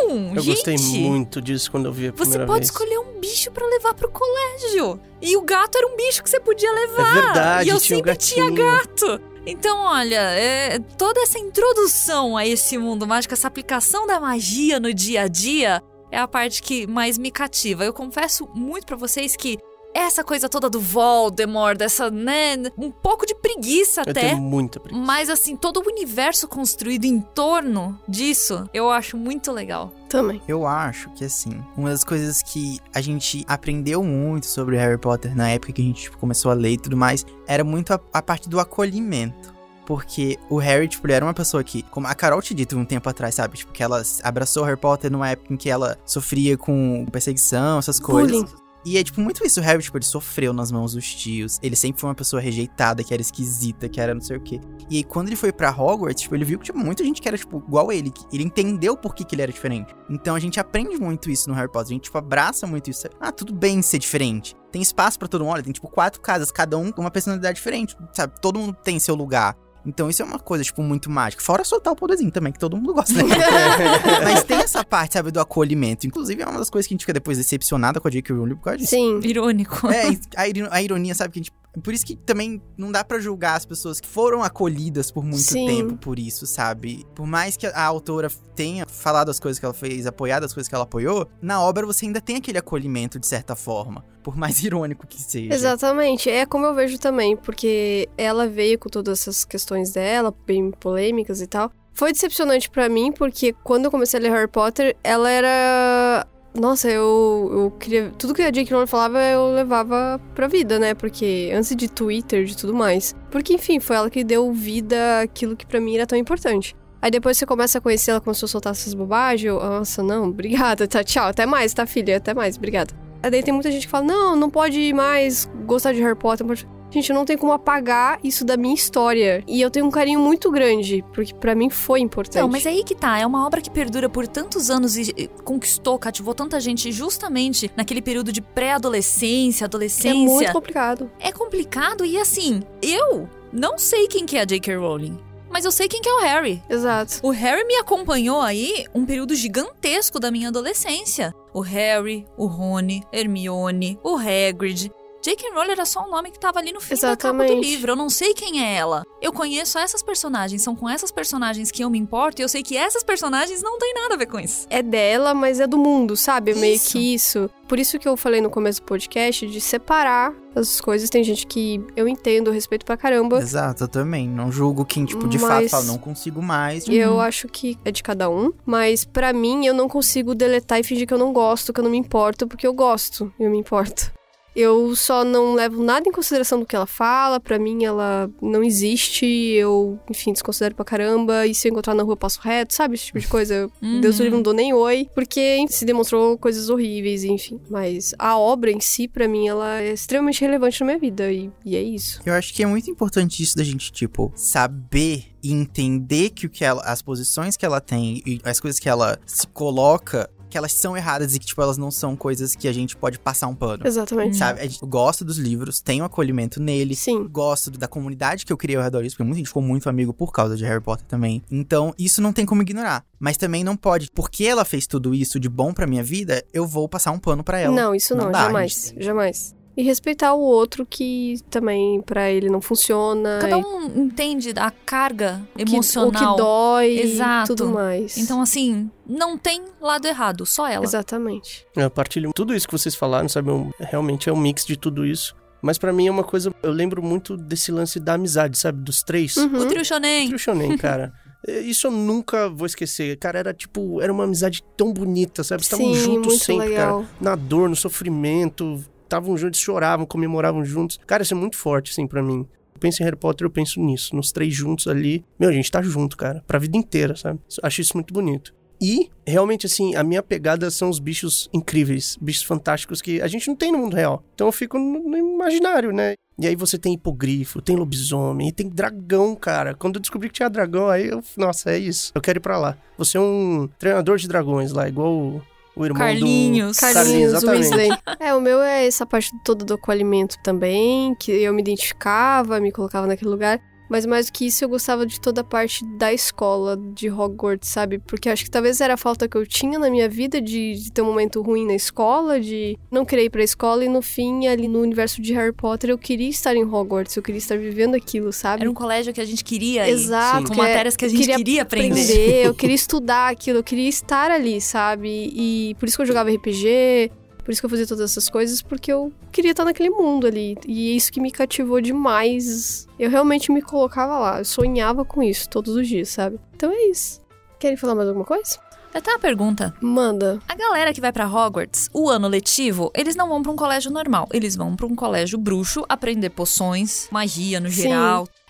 Hum, Eu gente, gostei muito disso quando eu vi a Você primeira pode vez. escolher um bicho pra levar pro colégio. E o gato era um bicho que você podia É levar. verdade, e eu tinha sempre tinha gatinho. gato. Então, olha, é, toda essa introdução a esse mundo mágico, essa aplicação da magia no dia a dia, é a parte que mais me cativa. Eu confesso muito pra vocês que essa coisa toda do Voldemort, dessa, né, um pouco de preguiça Eu até. tenho muita preguiça. Mas assim, todo o universo construído em torno disso, eu acho muito legal. Também. Eu acho que, assim, uma das coisas que a gente aprendeu muito sobre Harry Potter na época que a gente tipo, começou a ler e tudo mais, era muito a, a parte do acolhimento. Porque o Harry, tipo, ele era uma pessoa que, como a Carol te dito um tempo atrás, sabe? Tipo, que ela abraçou Harry Potter numa época em que ela sofria com perseguição, essas coisas. Bullying. E é, tipo, muito isso. O Harry, tipo, ele sofreu nas mãos dos tios. Ele sempre foi uma pessoa rejeitada, que era esquisita, que era não sei o quê. E aí, quando ele foi pra Hogwarts, tipo, ele viu que tinha muita gente que era, tipo, igual ele. Ele entendeu por que, que ele era diferente. Então, a gente aprende muito isso no Harry Potter. A gente, tipo, abraça muito isso. Ah, tudo bem ser diferente. Tem espaço pra todo mundo. Olha, tem, tipo, quatro casas, cada um com uma personalidade diferente, sabe? Todo mundo tem seu lugar. Então isso é uma coisa, tipo, muito mágica. Fora soltar o poderzinho também, que todo mundo gosta. Né? Mas tem essa parte, sabe, do acolhimento. Inclusive, é uma das coisas que a gente fica depois decepcionada com a J.K. Rowling por causa disso. Sim. Irônico. É, a, a ironia, sabe, que a gente. Por isso que também não dá pra julgar as pessoas que foram acolhidas por muito Sim. tempo por isso, sabe? Por mais que a, a autora tenha falado as coisas que ela fez, apoiado as coisas que ela apoiou, na obra você ainda tem aquele acolhimento de certa forma. Por mais irônico que seja. Exatamente, é como eu vejo também, porque ela veio com todas essas questões dela, bem polêmicas e tal. Foi decepcionante pra mim, porque quando eu comecei a ler Harry Potter, ela era. Nossa, eu, eu queria. Tudo que a J.K. Rowling falava, eu levava pra vida, né? Porque antes de Twitter, de tudo mais. Porque, enfim, foi ela que deu vida àquilo que pra mim era tão importante. Aí depois você começa a conhecer ela, começou a soltar essas bobagens. Eu, nossa, não, obrigada, tá, tchau, até mais, tá, filha? Até mais, obrigada. Aí daí tem muita gente que fala, não, não pode mais gostar de Harry Potter. não pode- Gente, eu não tenho como apagar isso da minha história. E eu tenho um carinho muito grande, porque pra mim foi importante. Não, mas é aí que tá. É uma obra que perdura por tantos anos e conquistou, cativou tanta gente justamente naquele período de pré-adolescência, adolescência. é muito complicado. É complicado e assim, eu não sei quem que é a J.K. Rowling. Mas eu sei quem que é o Harry. Exato. O Harry me acompanhou aí um período gigantesco da minha adolescência. O Harry, o Rony, Hermione, o Hagrid. J.K. Rowling era só um nome que tava ali no fim da capa do Exatamente. livro. Eu não sei quem é ela. Eu conheço essas personagens, são com essas personagens que eu me importo e eu sei que essas personagens não têm nada a ver com isso. É dela, mas é do mundo, sabe? É meio Isso. que isso. Por isso que eu falei no começo do podcast de separar as coisas. Tem gente que eu entendo, respeito pra caramba. Exato, eu também. Não julgo quem, tipo, de fato Mas- fala, não consigo mais. E eu acho que é de cada um. Mas pra mim, eu não consigo deletar e fingir que eu não gosto, que eu não me importo, porque eu gosto. Eu me importo. Eu só não levo nada em consideração do que ela fala. Pra mim, ela não existe. Eu, enfim, desconsidero pra caramba. E se eu encontrar na rua, eu passo reto, sabe? Esse tipo de coisa. Uhum. Deus do livre não dou nem oi. Porque se demonstrou coisas horríveis, enfim. Mas a obra em si, pra mim, ela é extremamente relevante na minha vida. E, e é isso. Eu acho que é muito importante isso da gente, tipo, saber e entender que o que ela, as posições que ela tem e as coisas que ela se coloca, que elas são erradas e que, tipo, elas não são coisas que a gente pode passar um pano. Exatamente. Sabe? Gente gosta dos livros, um acolhimento neles. Sim. Gosto da comunidade que eu criei ao redor disso, porque muita gente ficou muito amigo por causa de Harry Potter também. Então, isso não tem como ignorar. Mas também não pode, porque ela fez tudo isso de bom pra minha vida, eu vou passar um pano pra ela. Não, isso não, dá, jamais. gente. Jamais. E respeitar o outro que também pra ele não funciona. Cada e um entende a carga que- emocional. O que dói Exato. e tudo mais. Então, assim, não tem lado errado, só ela. Exatamente. Eu partilho tudo isso que vocês falaram, sabe? um- realmente é um mix de tudo isso. Mas pra mim é uma coisa. Eu lembro muito desse lance da amizade, sabe? Dos três. O Uhum. trio shonen. Trio Shonen, cara. É, Isso eu nunca vou esquecer. Cara, era tipo, era uma amizade tão bonita, sabe? Estavam juntos sempre, legal. cara. Na dor, no sofrimento. Estavam juntos, choravam, comemoravam juntos. Cara, isso é muito forte, assim, pra mim. Eu penso em Harry Potter, eu penso nisso. Nos três juntos ali. Meu, a gente tá junto, cara. Pra vida inteira, sabe? Acho isso muito bonito. E, realmente, assim, a minha pegada são os bichos incríveis, bichos fantásticos que a gente não tem no mundo real. Então eu fico no, imaginário, né? E aí você tem hipogrifo, tem lobisomem, tem dragão, cara. Quando eu descobri que tinha dragão, aí eu, nossa, é isso. Eu quero ir pra lá. Você é um treinador de dragões lá, igual o, o irmão Carlinhos. do... Carlinhos exatamente. Weasley. é, o meu é essa parte toda do acolhimento também, que eu me identificava, me colocava naquele lugar. Mas mais do que isso, eu gostava de toda a parte da escola de Hogwarts, sabe? Porque acho que talvez era a falta que eu tinha na minha vida de, de ter um momento ruim na escola, de não querer ir pra escola e no fim, ali no universo de Harry Potter, eu queria estar em Hogwarts, eu queria estar vivendo aquilo, sabe? Era um colégio que a gente queria ir. Exato. Com é- matérias que a gente queria queria, aprender. aprender, eu queria estudar aquilo, eu queria estar ali, sabe? E por isso que eu jogava RPG, por isso que eu fazia todas essas coisas, porque eu queria estar naquele mundo ali. E isso que me cativou demais. Eu realmente me colocava lá, eu sonhava com isso todos os dias, sabe? Então é isso. Querem falar mais alguma coisa? Eu tenho uma pergunta. Manda. A galera que vai pra Hogwarts, o ano letivo, eles não vão pra um colégio normal. Eles vão pra um colégio bruxo, aprender poções, magia no Sim.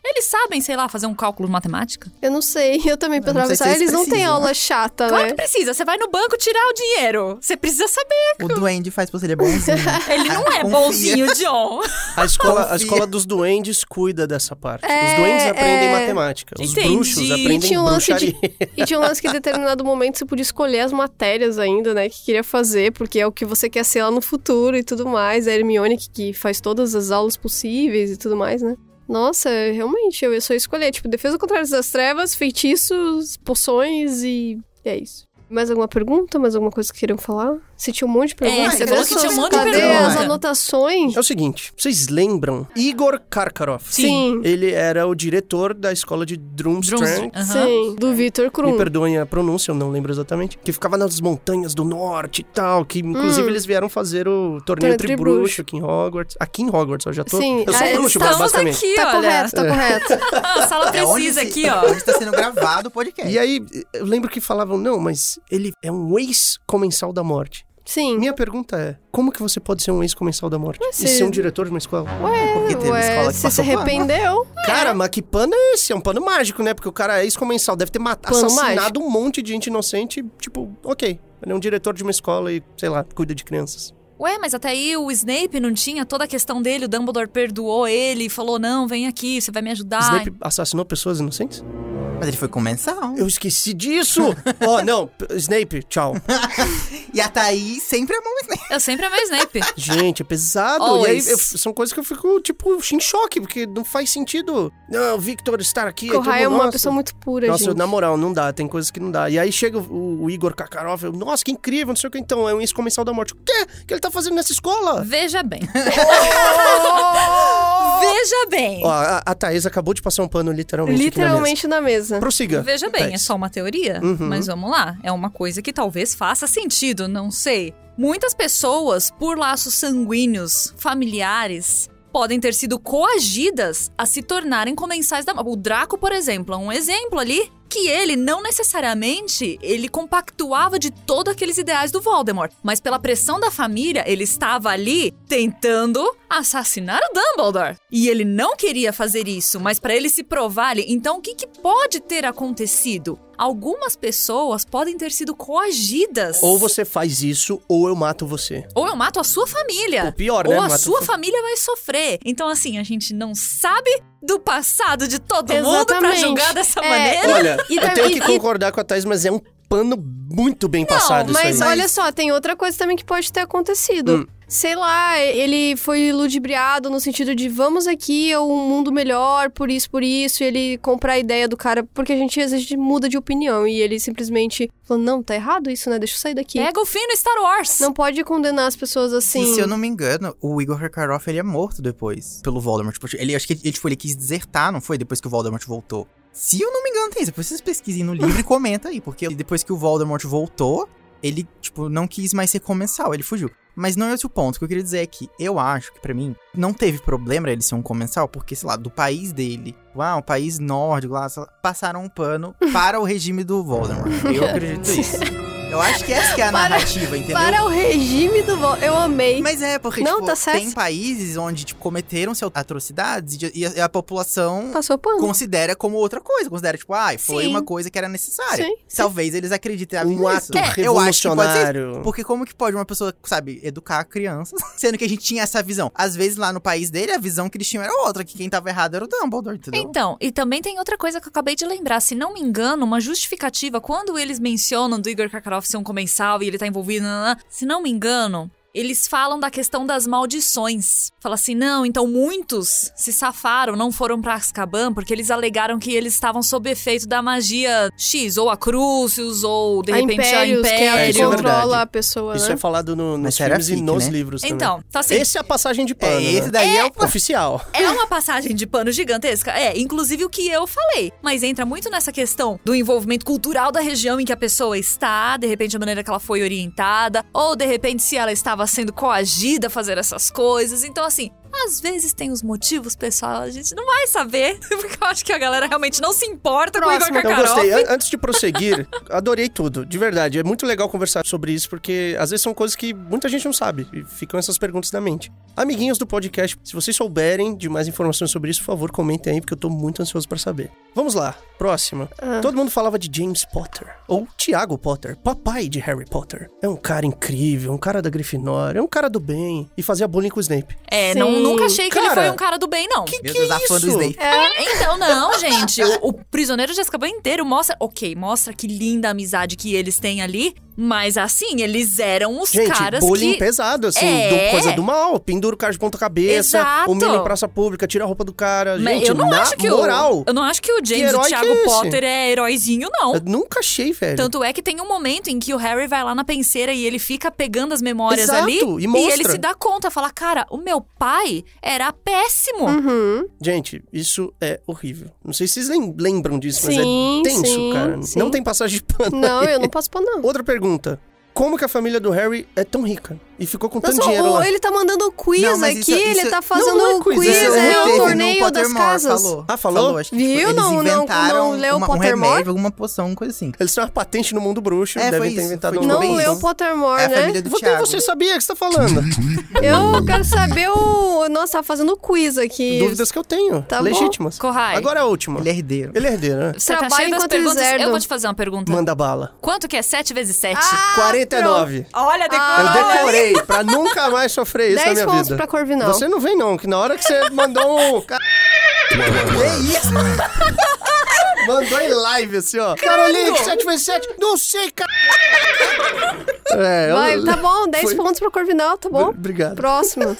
Eles sabem, sei lá, fazer um cálculo de matemática? Eu não sei, eu também sei se ah, eles eles não têm aula chata, Claro né? que precisa. Você vai no banco tirar o dinheiro. Você precisa saber. O duende faz você, ele é bonzinho. Ele não é Confia. bonzinho, John. A escola, a escola dos duendes cuida dessa parte. É, Os duendes aprendem é. matemática. Os Entendi. bruxos E aprendem tinha um lance de- bruxaria. E tinha um lance que em determinado momento você podia escolher as matérias ainda, né? Que queria fazer, porque é o que você quer ser lá no futuro e tudo mais. A Hermione que, que faz todas as aulas possíveis e tudo mais, né? Nossa, realmente, eu ia só escolher, tipo, defesa contrária das trevas, feitiços, poções e é isso. Mais alguma pergunta? Mais alguma coisa que queiram falar? Você tinha um monte de perguntas. É, você falou as que tinha um monte de Cadê pergunta. as anotações? É o seguinte, vocês lembram? Igor Karkaroff. Sim. Ele era o diretor da escola de Drumstrang. Aham. Sim, do Victor Me Krum. perdoem a pronúncia, eu não lembro exatamente. Que ficava nas montanhas do norte e tal. Que inclusive Hum. eles vieram fazer o torneio Torneio Tribruxo aqui em Hogwarts. Aqui em Hogwarts, eu já tô. Sim. Eu sou Ah, bruxo, estamos basicamente. aqui, Tá olha. correto, tá correto. Ah, a sala É precisa se- aqui, ó. Onde tá sendo gravado o podcast. E aí, eu lembro que falavam, não, mas ele é um ex-comensal da morte. Sim. Minha pergunta é, como que você pode ser um ex-comensal da morte? Mas E se- ser um diretor de uma escola? Porque teve Ué, escola que você se passou pano. arrependeu. Cara, mas que pano é esse? É um pano mágico, né? Porque o cara é ex-comensal, deve ter matado, Pano assassinado um monte de gente inocente, tipo, ok. Ele é um diretor de uma escola e, sei lá, cuida de crianças. Ué, mas até aí o Snape não tinha toda a questão dele, o Dumbledore perdoou ele e falou: não, vem aqui, você vai me ajudar. Snape assassinou pessoas inocentes? Mas ele foi comensal. Eu esqueci disso! Ó, não, Snape, tchau. E a Thaís sempre amou o Snape. Eu sempre amei Snape. Gente, é pesado. E aí, eu- são coisas que eu fico, tipo, em choque, porque não faz sentido. Não, o Victor estar aqui. Corrai é mundo, uma nossa. pessoa muito pura, Nossa, gente. na moral, não dá, tem coisas que não dá. E aí chega o, o Igor Kakarov, eu, nossa, que incrível, não sei o que então, é um ex-comensal da morte. O quê? O que ele tá fazendo nessa escola? Veja bem. Veja bem. Ó, a, a Thaís acabou de passar um pano literalmente, aqui na Literalmente na mesa. Prossiga. Veja bem, é Thaís. só uma teoria, Uhum. mas vamos lá. É uma coisa que talvez faça sentido, não sei. Muitas pessoas, por laços sanguíneos, familiares, podem ter sido coagidas a se tornarem comensais da... O Draco, por exemplo, é um exemplo ali. Que ele não necessariamente ele compactuava de todos aqueles ideais do Voldemort, mas pela pressão da família, ele estava ali tentando assassinar o Dumbledore. E ele não queria fazer isso, mas para ele se provar, então o que, que pode ter acontecido? Algumas pessoas podem ter sido coagidas. Ou você faz isso, ou eu mato você. Ou eu mato a sua família. O pior, Ou né? a Mata sua família vai sofrer. Então, assim, a gente não sabe do passado de todo mundo pra Exatamente. julgar dessa É, maneira. Olha, E eu tenho e- que concordar com a Thaís, mas é um pano muito bem passado Mas isso aí. olha só, tem outra coisa também que pode ter acontecido. Hum. Sei lá, ele foi ludibriado no sentido de vamos aqui a um mundo melhor, por isso, por isso, e ele comprar a ideia do cara, porque a gente às vezes muda de opinião e ele simplesmente falou: não, tá errado isso, né? Deixa eu sair daqui. Pega o fim no Star Wars. Não pode condenar as pessoas assim. E se eu não me engano, o Igor Karkaroff, ele é morto depois pelo Voldemort. Tipo, ele, acho que ele, tipo, ele quis desertar, não foi? Depois que o Voldemort voltou. Se eu não me engano, tem isso. Depois vocês pesquisem no livro e comentem aí. Porque depois que o Voldemort voltou, ele, tipo, não quis mais ser comensal, ele fugiu. Mas não é esse o ponto. O que eu queria dizer é que eu acho que, pra mim, não teve problema ele ser um comensal, porque, sei lá, do país dele, ah, um país nórdico lá, passaram um pano para o regime do Voldemort. Eu acredito isso. Eu acho que essa que é a Para- narrativa, entendeu? Para o regime do Vol... Eu amei. Mas é, porque, Não, tipo, tá certo. tem países onde, tipo, cometeram-se atrocidades e, a, e a população Passou pano. considera como outra coisa. Considera, tipo, ai, foi Sim. uma coisa que era necessária. Sim, sim. Talvez eles acreditem Um ato É, eu acho que pode ser. revolucionário. Porque como que pode uma pessoa, sabe, educar crianças, sendo que a gente tinha essa visão? Às vezes lá no país dele, a visão que eles tinham era outra, que quem tava errado era o Dumbledore, entendeu? Então, e também tem outra coisa que eu acabei de lembrar. Se não me engano, uma justificativa, quando eles mencionam do Igor Ser um comensal e ele tá envolvido, se não me engano, eles falam da questão das maldições. Fala assim, não, então muitos se safaram, não foram pra Azkaban, porque eles alegaram que eles estavam sob efeito da magia X, ou a Crucius, ou de a repente a Impérios, que é a que isso é Império. controla a pessoa, Isso né? é falado no- nos filmes e nos né? livros também. Então, tá assim. Esse é a passagem de pano, É, esse né? daí é, o... Oficial. É uma passagem de pano gigantesca? É, inclusive o que eu falei. Mas entra muito nessa questão do envolvimento cultural da região em que a pessoa está, de repente a maneira que ela foi orientada, ou de repente se ela estava sendo coagida a fazer essas coisas. Então, assim, às vezes tem os motivos, pessoal, a gente não vai saber, porque eu acho que a galera realmente não se importa com o Igor Próximo. Eu gostei. An- Antes de prosseguir, adorei tudo. De verdade. É muito legal conversar sobre isso, porque às vezes são coisas que muita gente não sabe. E ficam essas perguntas na mente. Amiguinhos do podcast, se vocês souberem de mais informações sobre isso, por favor, comentem aí, porque eu tô muito ansioso pra saber. Vamos lá. Próxima. Ah. Todo mundo falava de James Potter. Ou Tiago Potter, papai de Harry Potter. É um cara incrível, um cara da Grifinória, é um cara do bem. E fazia bullying com o Snape. É, Sim. não, nunca achei que ele Cara, foi um cara do bem, não. Meu que Deus, é a fã do isso? Snape. Então, não, gente. O, o Prisioneiro de Azkaban inteiro mostra. Ok, mostra que linda amizade que eles têm ali. Mas assim, eles eram os Gente, caras bullying que. pesado, assim, É. do- coisa do mal. Pendura o cara de ponta cabeça, Exato. humilha em praça pública, tira a roupa do cara. Mas Gente, eu não na acho que moral, o. Eu não acho que o James, herói o que Thiago é? Potter é heróizinho, não. eu nunca achei, velho. Tanto é que tem um momento em que o Harry vai lá na penseira e ele fica pegando as memórias Exato, ali. e mostra. ele se dá conta, fala: Cara, o meu pai era péssimo. Uhum. Gente, isso é horrível. Não sei se vocês lem- lembram disso, mas Sim, é tenso, sim, cara. sim. Não tem passagem de pano. Não, aí. eu não posso pôr, não. Outra pergunta pergunta. Como que a família do Harry é tão rica? E ficou com tanto Nossa, dinheiro o- lá? ele tá mandando quiz Não, mas aqui, isso- ele isso- tá Não, fazendo não é quiz, quiz, é, é- o torneio das casas. Falou. Ah, falou? acho que, tipo, Viu? eles Não- não- inventaram não leu uma, um Pottermore? remédio, alguma poção, uma coisa assim. Eles têm uma patente no mundo bruxo, É, devem ter isso, inventado foi um tipo Não leu. Pottermore, É a né? família do Thiago. você sabia que você tá falando. Eu quero saber o... Nossa, tá fazendo quiz aqui. Dúvidas que eu tenho. Tá bom. legítimas. Corrai. Agora a última. Ele é herdeiro. Ele é herdeiro, né? Você tá cheio das enquanto eles perguntas. Eu vou te fazer uma pergunta. Manda bala. Quanto que é 7 vezes 7? Ah, 49. Olha, Ah, Eu decorei pra nunca mais sofrer isso na 10 minha pontos vida. pra Corvinal. Você não vem não, que na hora que você mandou um... Ca- que isso? Mandou em live assim, ó. Caroline, 7 vezes 7. Não sei, cara. É, eu- Vai, tá bom, 10 Foi- pontos pra Corvinal, tá bom? Obrigado. Próximo.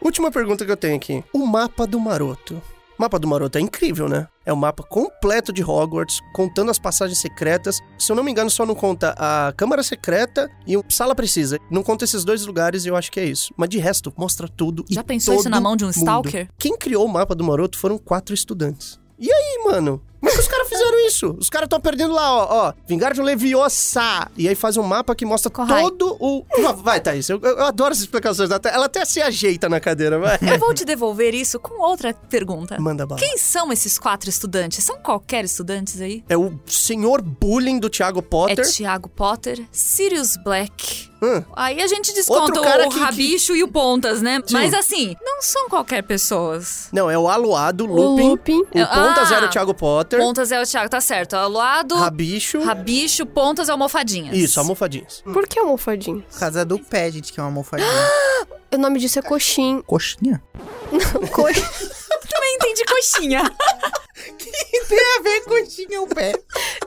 Última pergunta que eu tenho aqui. O mapa do Maroto. O mapa do Maroto é incrível, né? É o mapa completo de Hogwarts, contando as passagens secretas. Se eu não me engano, só não conta a Câmara Secreta e o Sala Precisa. Não conta esses dois lugares e eu acho que é isso. Mas de resto, mostra tudo. e Já pensou isso na mão de um mundo. stalker? Quem criou o mapa do Maroto foram quatro estudantes. E aí, mano? Como é que os caras fizeram isso. Os caras estão perdendo lá, ó, ó. Vingardium Leviosa. E aí faz um mapa que mostra Corrai. todo o... Vai, Thaís. Eu, eu adoro essas explicações. Ela até, se ajeita na cadeira, vai. Eu vou te devolver isso com outra pergunta. Manda bala. Quem são esses quatro estudantes? São qualquer estudantes aí? É o senhor bullying do Thiago É Potter. Tiago Potter, Sirius Black. Hum. Aí a gente desconta Outro cara o que- Rabicho e o Pontas, né? Sim. Mas assim, não são qualquer pessoas. Não, é o Aluado, O Lupin. Lupin. O Pontas Ah. era o Thiago Potter. Pontas é o Thiago, tá certo. Ao lado, Rabicho. Rabicho, Pontas é almofadinhas. Isso, almofadinhas. Por que almofadinha? Por causa do pé, gente, que é uma almofadinha. O nome disso é coxim. Coxinha? Co... Também entendi coxinha. Tem a ver coxinha o pé.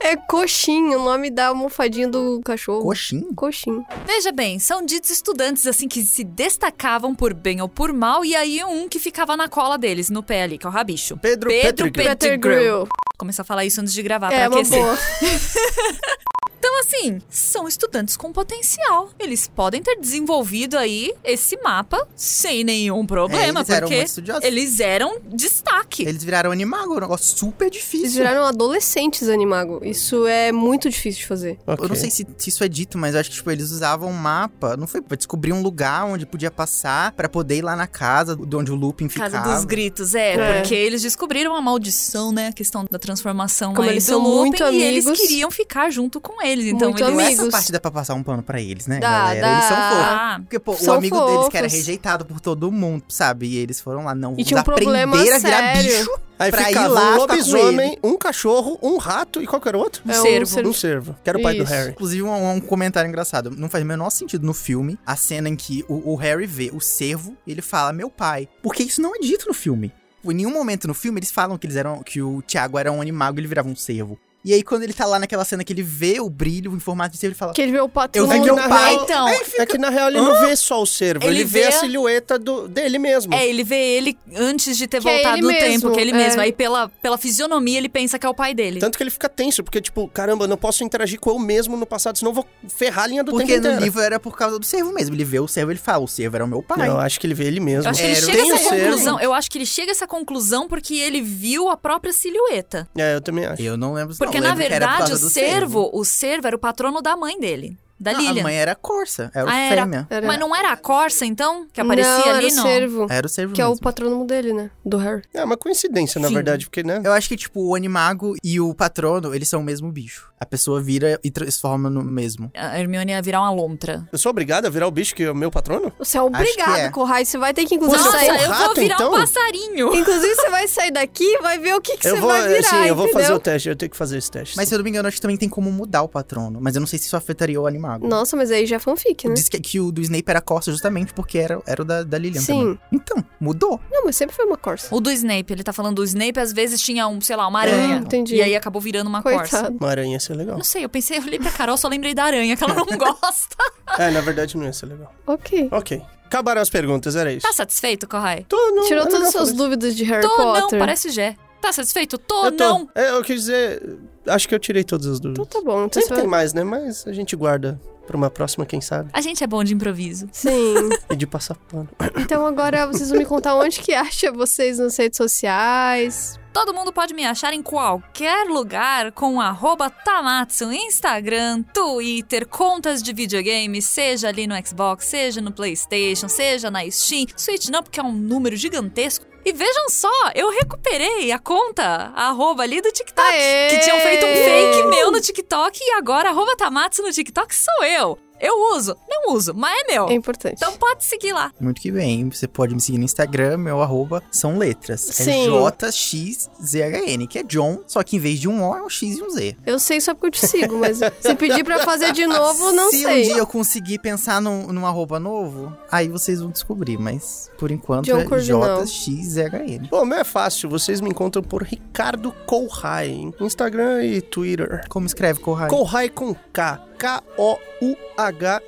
é coxim, o nome da almofadinha do cachorro. Coxinha? Coxim. Veja bem, são ditos estudantes assim que se destacavam por bem ou por mal, e aí um que ficava na cola deles, no pé ali, que é o Rabicho. Pedro Pedro Pettigrew. Pettigrew. Começar a falar isso antes de gravar, É pra uma aquecer. boa. Então, assim, são estudantes com potencial. Eles podem ter desenvolvido aí esse mapa sem nenhum problema, É, eles eram porque estudiosos. eles eram destaque. Eles viraram animago, um negócio super Eles difícil. viraram adolescentes animago. Isso é muito difícil de fazer. Eu Ok. não sei se, se isso é dito, mas eu acho que tipo, eles usavam um mapa, não foi pra descobrir um lugar onde podia passar pra poder ir lá na casa de onde o Lupin Casa ficava. dos gritos, é, É. porque eles descobriram a maldição, né? A questão da transformação Como eles do são Lupin, muito e eles amigos. queriam ficar junto com eles. Então Muito eles Essa amigos. parte dá pra passar um pano pra eles, né, Dá, galera? dá. Eles são fofos. Porque, pô, o São amigo deles que era fofos. rejeitado por todo mundo, sabe? E eles foram lá, não, E vamos tinha um problema aprender a virar sério. bicho Aí pra ir ficava lá um lobisomem, um cachorro, um rato e qual que era o outro? Um É cervo. Um cervo. Que era o pai do Isso. Harry. Inclusive, um, um comentário engraçado. Não faz o menor sentido no filme a cena em que o, o Harry vê o cervo e ele fala, meu pai. Porque isso não é dito no filme. Em nenhum momento no filme eles falam que eles eram. que o Thiago era um animago e ele virava um cervo. E aí, quando ele tá lá naquela cena que ele vê o brilho em formato de cervo, ele fala. Que ele vê o patrão. Eu vi que meu na pai. real- então. É que na real ele não vê só o cervo, ele, Ele vê, a a- silhueta do, dele mesmo. É, ele vê ele antes de ter Que é voltado ele no mesmo, tempo, que é ele é. mesmo. Aí pela, pela fisionomia ele pensa que é o pai dele. Tanto que ele fica tenso, porque, tipo, caramba, eu não posso interagir com eu mesmo no passado, senão eu vou ferrar a linha do Porque tempo no inteiro. livro era por causa do cervo mesmo. Ele vê o cervo e ele fala: o cervo era o meu pai. Não, eu acho que ele vê ele mesmo. Eu acho que ele Era, chega a essa conclusão. Eu acho que ele chega a essa conclusão porque ele viu a própria silhueta. É, eu também acho. Eu não lembro se Porque, na verdade, o do cervo, o cervo era o patrono da mãe dele. Da Não, Lilian. A mãe era corça, era o Ah, era. fêmea. Era- Mas não era a Corsa, então? Que aparecia não, ali era o no. cervo. Era o cervo Que é o mesmo. patrônimo dele, né? Do Harry. É uma coincidência, na Sim. verdade, porque, né? Eu acho que, tipo, o animago e o patrono, eles são o mesmo bicho. A pessoa vira e transforma no mesmo. A Hermione ia virar uma lontra. Eu sou obrigado a virar o bicho que é o meu patrono? Você é obrigado, é. Corrai. Você vai ter que, inclusive, Nossa, sair. eu rato, vou virar então? um passarinho. Inclusive, você vai sair daqui e vai ver o que, que eu você vou, vai virar, sim, eu vou entendeu? fazer o teste, eu tenho que fazer esse teste. Mas se eu não me engano, acho que também tem como mudar o patrono. Mas eu não sei se isso afetaria o animago. Nossa, mas aí já é fanfic, né? Diz que, que o do Snape era corça justamente porque era, era o da, da Lilian Sim. também. Então, mudou. Não, mas sempre foi uma corça. O do Snape, ele tá falando do Snape, às vezes tinha um, sei lá, uma aranha. Ah, entendi. E aí acabou virando uma corça. Coitado. Uma aranha ia ser legal. Não sei, eu pensei, eu olhei pra Carol, só lembrei da aranha, que ela não gosta. É, na verdade não ia ser legal. Ok. Ok. Acabaram as perguntas, era isso. Tá satisfeito, Corrai? Tô, não, Tirou é todas as suas dúvidas de Harry Tô, não, Potter. parece Gé. Tá satisfeito? Tô, Eu tô. não. É, eu quis dizer. Acho que eu tirei todas as Então dúvidas. tá bom. Então você Sempre vai... tem mais, né? Mas a gente guarda pra uma próxima, quem sabe. A gente é bom de improviso. Sim. E de passar pano. Então agora vocês vão me contar onde que acha vocês nas redes sociais. Todo mundo pode me achar em qualquer lugar com arroba Tamatsu, Instagram, Twitter, contas de videogame, seja ali no Xbox, seja no Playstation, seja na Steam. Switch não, porque é um número gigantesco. E vejam só, eu recuperei a conta, a arroba ali do TikTok. Aê! Que tinham feito um fake meu no TikTok e agora arroba Tamatsu no TikTok sou eu. Eu uso, não uso, mas é meu. É importante. Então pode seguir lá. Muito que bem. Você pode me seguir no Instagram, meu arroba são letras. Sim. É JXZHN, que é John, só que em vez de um O é um X e um Z. Eu sei só porque eu te sigo, mas se pedir pra fazer de novo, não Se sei. um dia eu conseguir pensar num, num arroba novo, aí vocês vão descobrir. Mas por enquanto John é. JXZHN. Bom, meu é fácil. Vocês me encontram por Ricardo Colhai. em Instagram e Twitter. Como escreve Corrai? Colhai com K. K-O-U-H-A-I.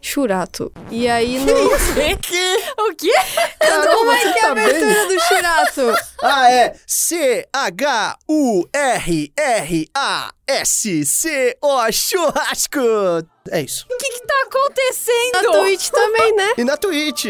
Churato. E aí no. Que? O quê? Como é que é a tá bem? abertura do Churato? Ah, é C-H-U-R-R-A-S-C-O churrasco. É isso. O que que tá acontecendo? Na Twitch também, né? E na Twitch,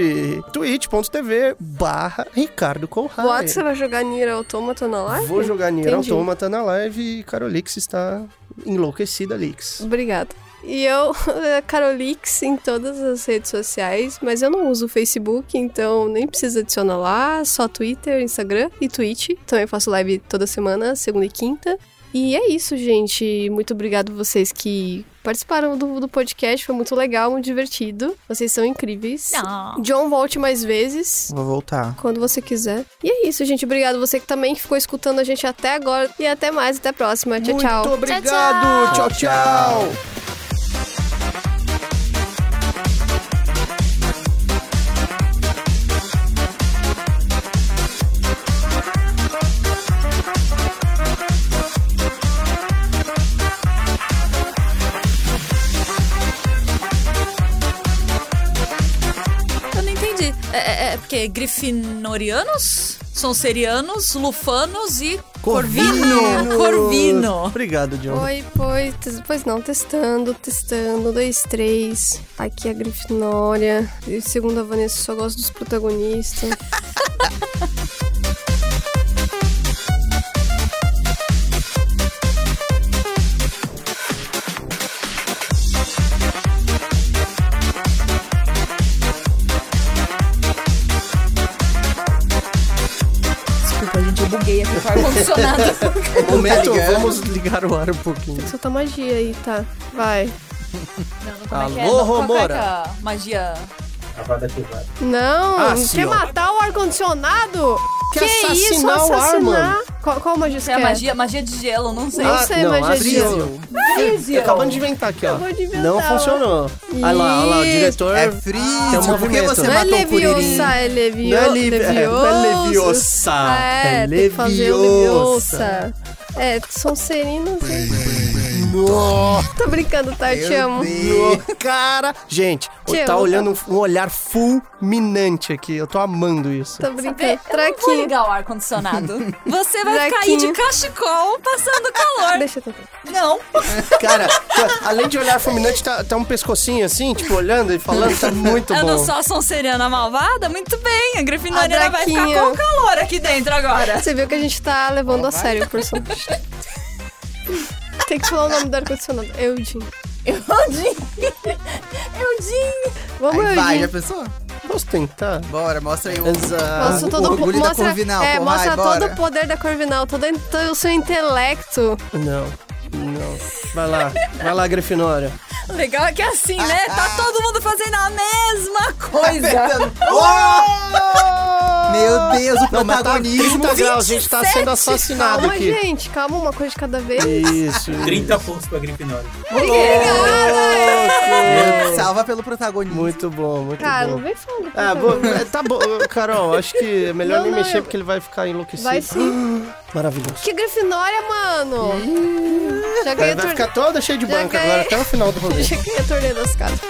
twitch.tv barra Ricardo Conrad. Boato, você vai jogar Nier Automata na live? Vou jogar Nier. Automata na live e Carolix está enlouquecida, Lix. Obrigada. E eu, Carolix em todas as redes sociais, mas eu não uso Facebook, então nem precisa adicionar lá, só Twitter, Instagram e Twitch. Também faço live toda semana, segunda e quinta. E é isso, gente. Muito obrigado vocês que participaram do, do podcast, foi muito legal, muito divertido. Vocês são incríveis. Não. John, volte mais vezes. Vou voltar. Quando você quiser. E é isso, gente. Obrigado você que também ficou escutando a gente até agora. E até mais, até a próxima. Tchau, Muito tchau. obrigado. Tchau, tchau. Eu porque grifinorianos, sonserianos, lufanos e corvino. Corvino. Obrigado, John. Oi, pois, pois não, testando, testando, dois, três. Aqui é a Grifinória. E segundo a Vanessa, só gosto dos protagonistas. ar-condicionado. Momento, ligado? vamos ligar o ar um pouquinho. Tem que soltar magia aí, tá? Vai. Como é que é? Alô, Não, qual que é Romora. que é a Magia. Não, Ah, sim, quer ó. matar o ar-condicionado? Que isso, assassinar o ar, assassinar? mano. Qual, qual magia você É a quer? magia, magia de gelo, não sei. Não sei, magia de Frizio. Frizio. Acabando de inventar aqui, ó. Acabou de inventar, Não funcionou. Olha lá, olha lá, o diretor. É frio. Um Por que você Não é matou o Curirim? leviosa, é levio... Não é, é, não é leviosa. É, é tem que fazer o leviosa. leviosa. É, são serinos. Nossa, Tô brincando, tá? Eu te amo. cara. Gente, Te tá amo, olhando um olhar fulminante aqui. Eu tô amando isso. Tô brincando. Eu não vou Traquinho. ligar o ar-condicionado. Você vai Traquinho. de cachecol passando calor. Deixa eu tentar. Não. Cara, além de olhar fulminante, tá, tá um pescocinho assim, tipo, olhando e falando, tá muito eu bom. não sou a Sonseriana malvada? Muito bem. A Grifinória vai ficar com calor aqui dentro agora. Você viu que a gente tá levando a sério o personagem. Tem que falar o nome do ar-condicionado. Eudin. Eudin. Eudin. Vamos, Aí vai, já Eudin. pensou? Posso tentar? Bora, mostra aí o... Exato. Mostra o todo o orgulho da mostra, Corvinal, é, Conrad, mostra bora. todo o poder da Corvinal, todo o seu intelecto. Não, não. Vai lá, vai lá, Grifinória. Legal é que é assim, né? Tá todo mundo fazendo a mesma coisa. Oh! Meu Deus, o Não, tá protagonismo. 30 graus, a gente tá sendo assassinado Calma, aqui. gente, calma, uma coisa de cada vez. Isso. 30 pontos pra Grifinória. Salva pelo protagonismo. Muito bom, muito Cara, não bom. vem falando. Ah, vou, é, tá bom, Carol, acho que é melhor Não, nem não, mexer eu- porque ele vai ficar enlouquecido. Vai sim. Maravilhoso. Que Grifinória, mano! Já ganhei Vai, ficar toda cheia de banca agora até o final do rolê. Já ganhei a torneira das casas.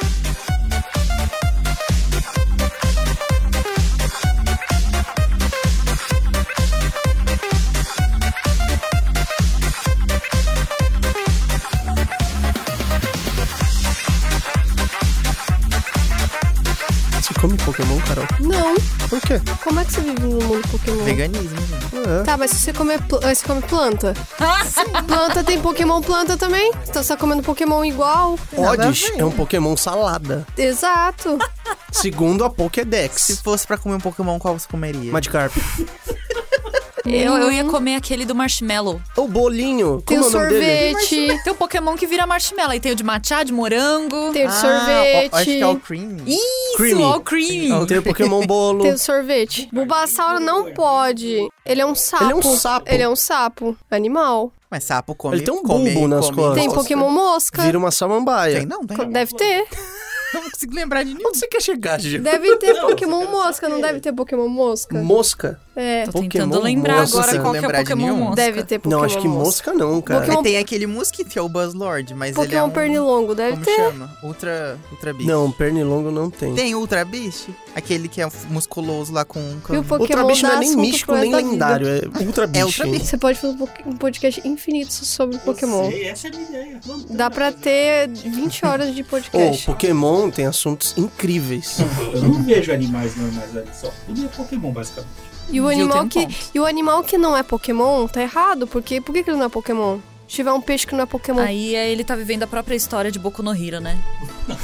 Carol? Não, Por quê? como é que você vive no mundo Pokémon? Veganismo, gente. É. Tá, mas se você comer, pl- você come planta. planta tem Pokémon planta também. Então você tá comendo Pokémon igual. Oddish ver. é um Pokémon salada. Exato. Segundo a Se Pokédex. fosse pra comer um Pokémon, qual você comeria? Magikarp. Eu, eu ia comer aquele do marshmallow. O bolinho. Tem Como o é o nome dele? sorvete. Tem o Pokémon que vira marshmallow. Aí tem o de matcha, de morango. Tem o Ah, sorvete. ó, Acho que é o cream. Isso, Creamy. all creamy. Tem o Pokémon bolo. Tem o sorvete. Bulbasauro não pode. Ele é um sapo. Ele é um sapo. Ele é um sapo. Animal. Mas sapo come. Ele tem um come, bulbo nas come costas. Tem. Pokémon mosca. Vira uma samambaia. Tem, não, tem. Deve ter. Não consigo lembrar de nenhum. Onde você quer chegar, Gigi? Deve ter Pokémon mosca. Não deve ter Pokémon mosca? Mosca. É, Tô Pokémon tentando lembrar mosca. agora qual que é o lembrar de Pokémon nenhum? mosca. deve ter Pokémon Não, acho que mosca não, cara. Pokémon- Aí tem aquele mosquito que é o Buzzlord, mas ele é Pokémon um... Pernilongo, deve Como ter. chama? Ultra, Ultra Beast. Não, pernilongo não tem. Tem Ultra Beast? Aquele que é musculoso lá com... com... E o Pokémon Ultra bicho não é nem místico, nem lendário. É ultra bicho. Ultra Beast. Você pode fazer um po- podcast infinito sobre Pokémon. Sei, essa é a minha ideia. Dá pra ter 20 horas de Ô, podcast. Pokémon tem assuntos incríveis. Eu não vejo animais normais ali só. Tudo é Pokémon, basicamente. E o animal que ponto. e o animal que não é Pokémon tá errado, porque por que, que ele não é Pokémon? Se tiver um peixe que não é Pokémon. Aí é, ele tá vivendo a própria história de Boku no Hero, né?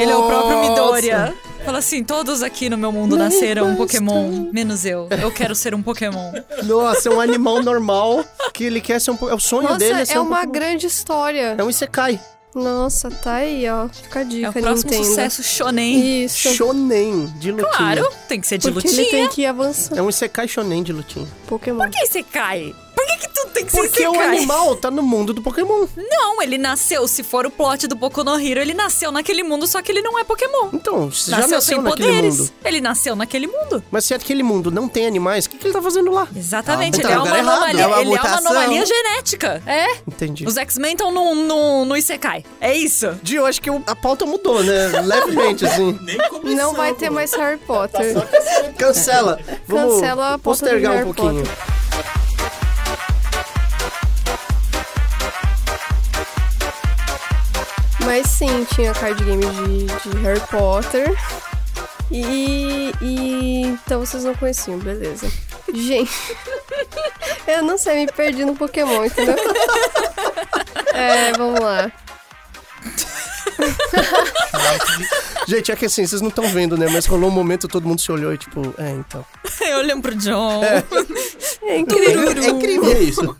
Ele é o próprio Midoriya. Fala assim, todos aqui no meu mundo nasceram um Pokémon, menos eu. Eu quero ser um Pokémon. Nossa, é um animal normal que ele quer ser um É o sonho Nossa, dele é ser é um uma Pokémon. grande história. É um Isekai. Nossa, tá aí, ó. Fica a É dica, o próximo Nintendo. sucesso shonen. Isso. Shonen de lutinha. Claro, tem que ser de Porque lutinha. ele tem que ir avançando. É um Isekai shonen de lutinha. Pokémon. Por que você cai? Por que, que tem que ser Porque o animal tá no mundo do Pokémon. Não, ele nasceu, se for o plot do Boku no Hero, ele nasceu naquele mundo, só que ele não é Pokémon. Então, você já Nasceu nasceu sem naquele poderes. mundo. Ele nasceu naquele mundo. Mas se aquele mundo não tem animais, o que, que ele tá fazendo lá? Exatamente, Ah, ele é tá uma lugar errado. anomalia. É uma ele é uma mutação. anomalia genética. É. Entendi. Os X-Men estão no, no, no Isekai. É isso. Dio, acho que o- a pauta mudou, né? Levemente, assim. Nem começou. Não vai ter mais Harry Potter. Cancela. Vamos Cancela a pauta do postergar um Harry pouquinho. Mas sim, tinha card game de, de Harry Potter. E, e. Então vocês não conheciam, beleza. Gente. eu não sei, me perdi no Pokémon, entendeu? É, vamos lá. Gente, é que assim, vocês não estão vendo, né? Mas rolou um momento, todo mundo se olhou e tipo, é, então. Eu olhando pro John. É incrível. É incrível. E é isso.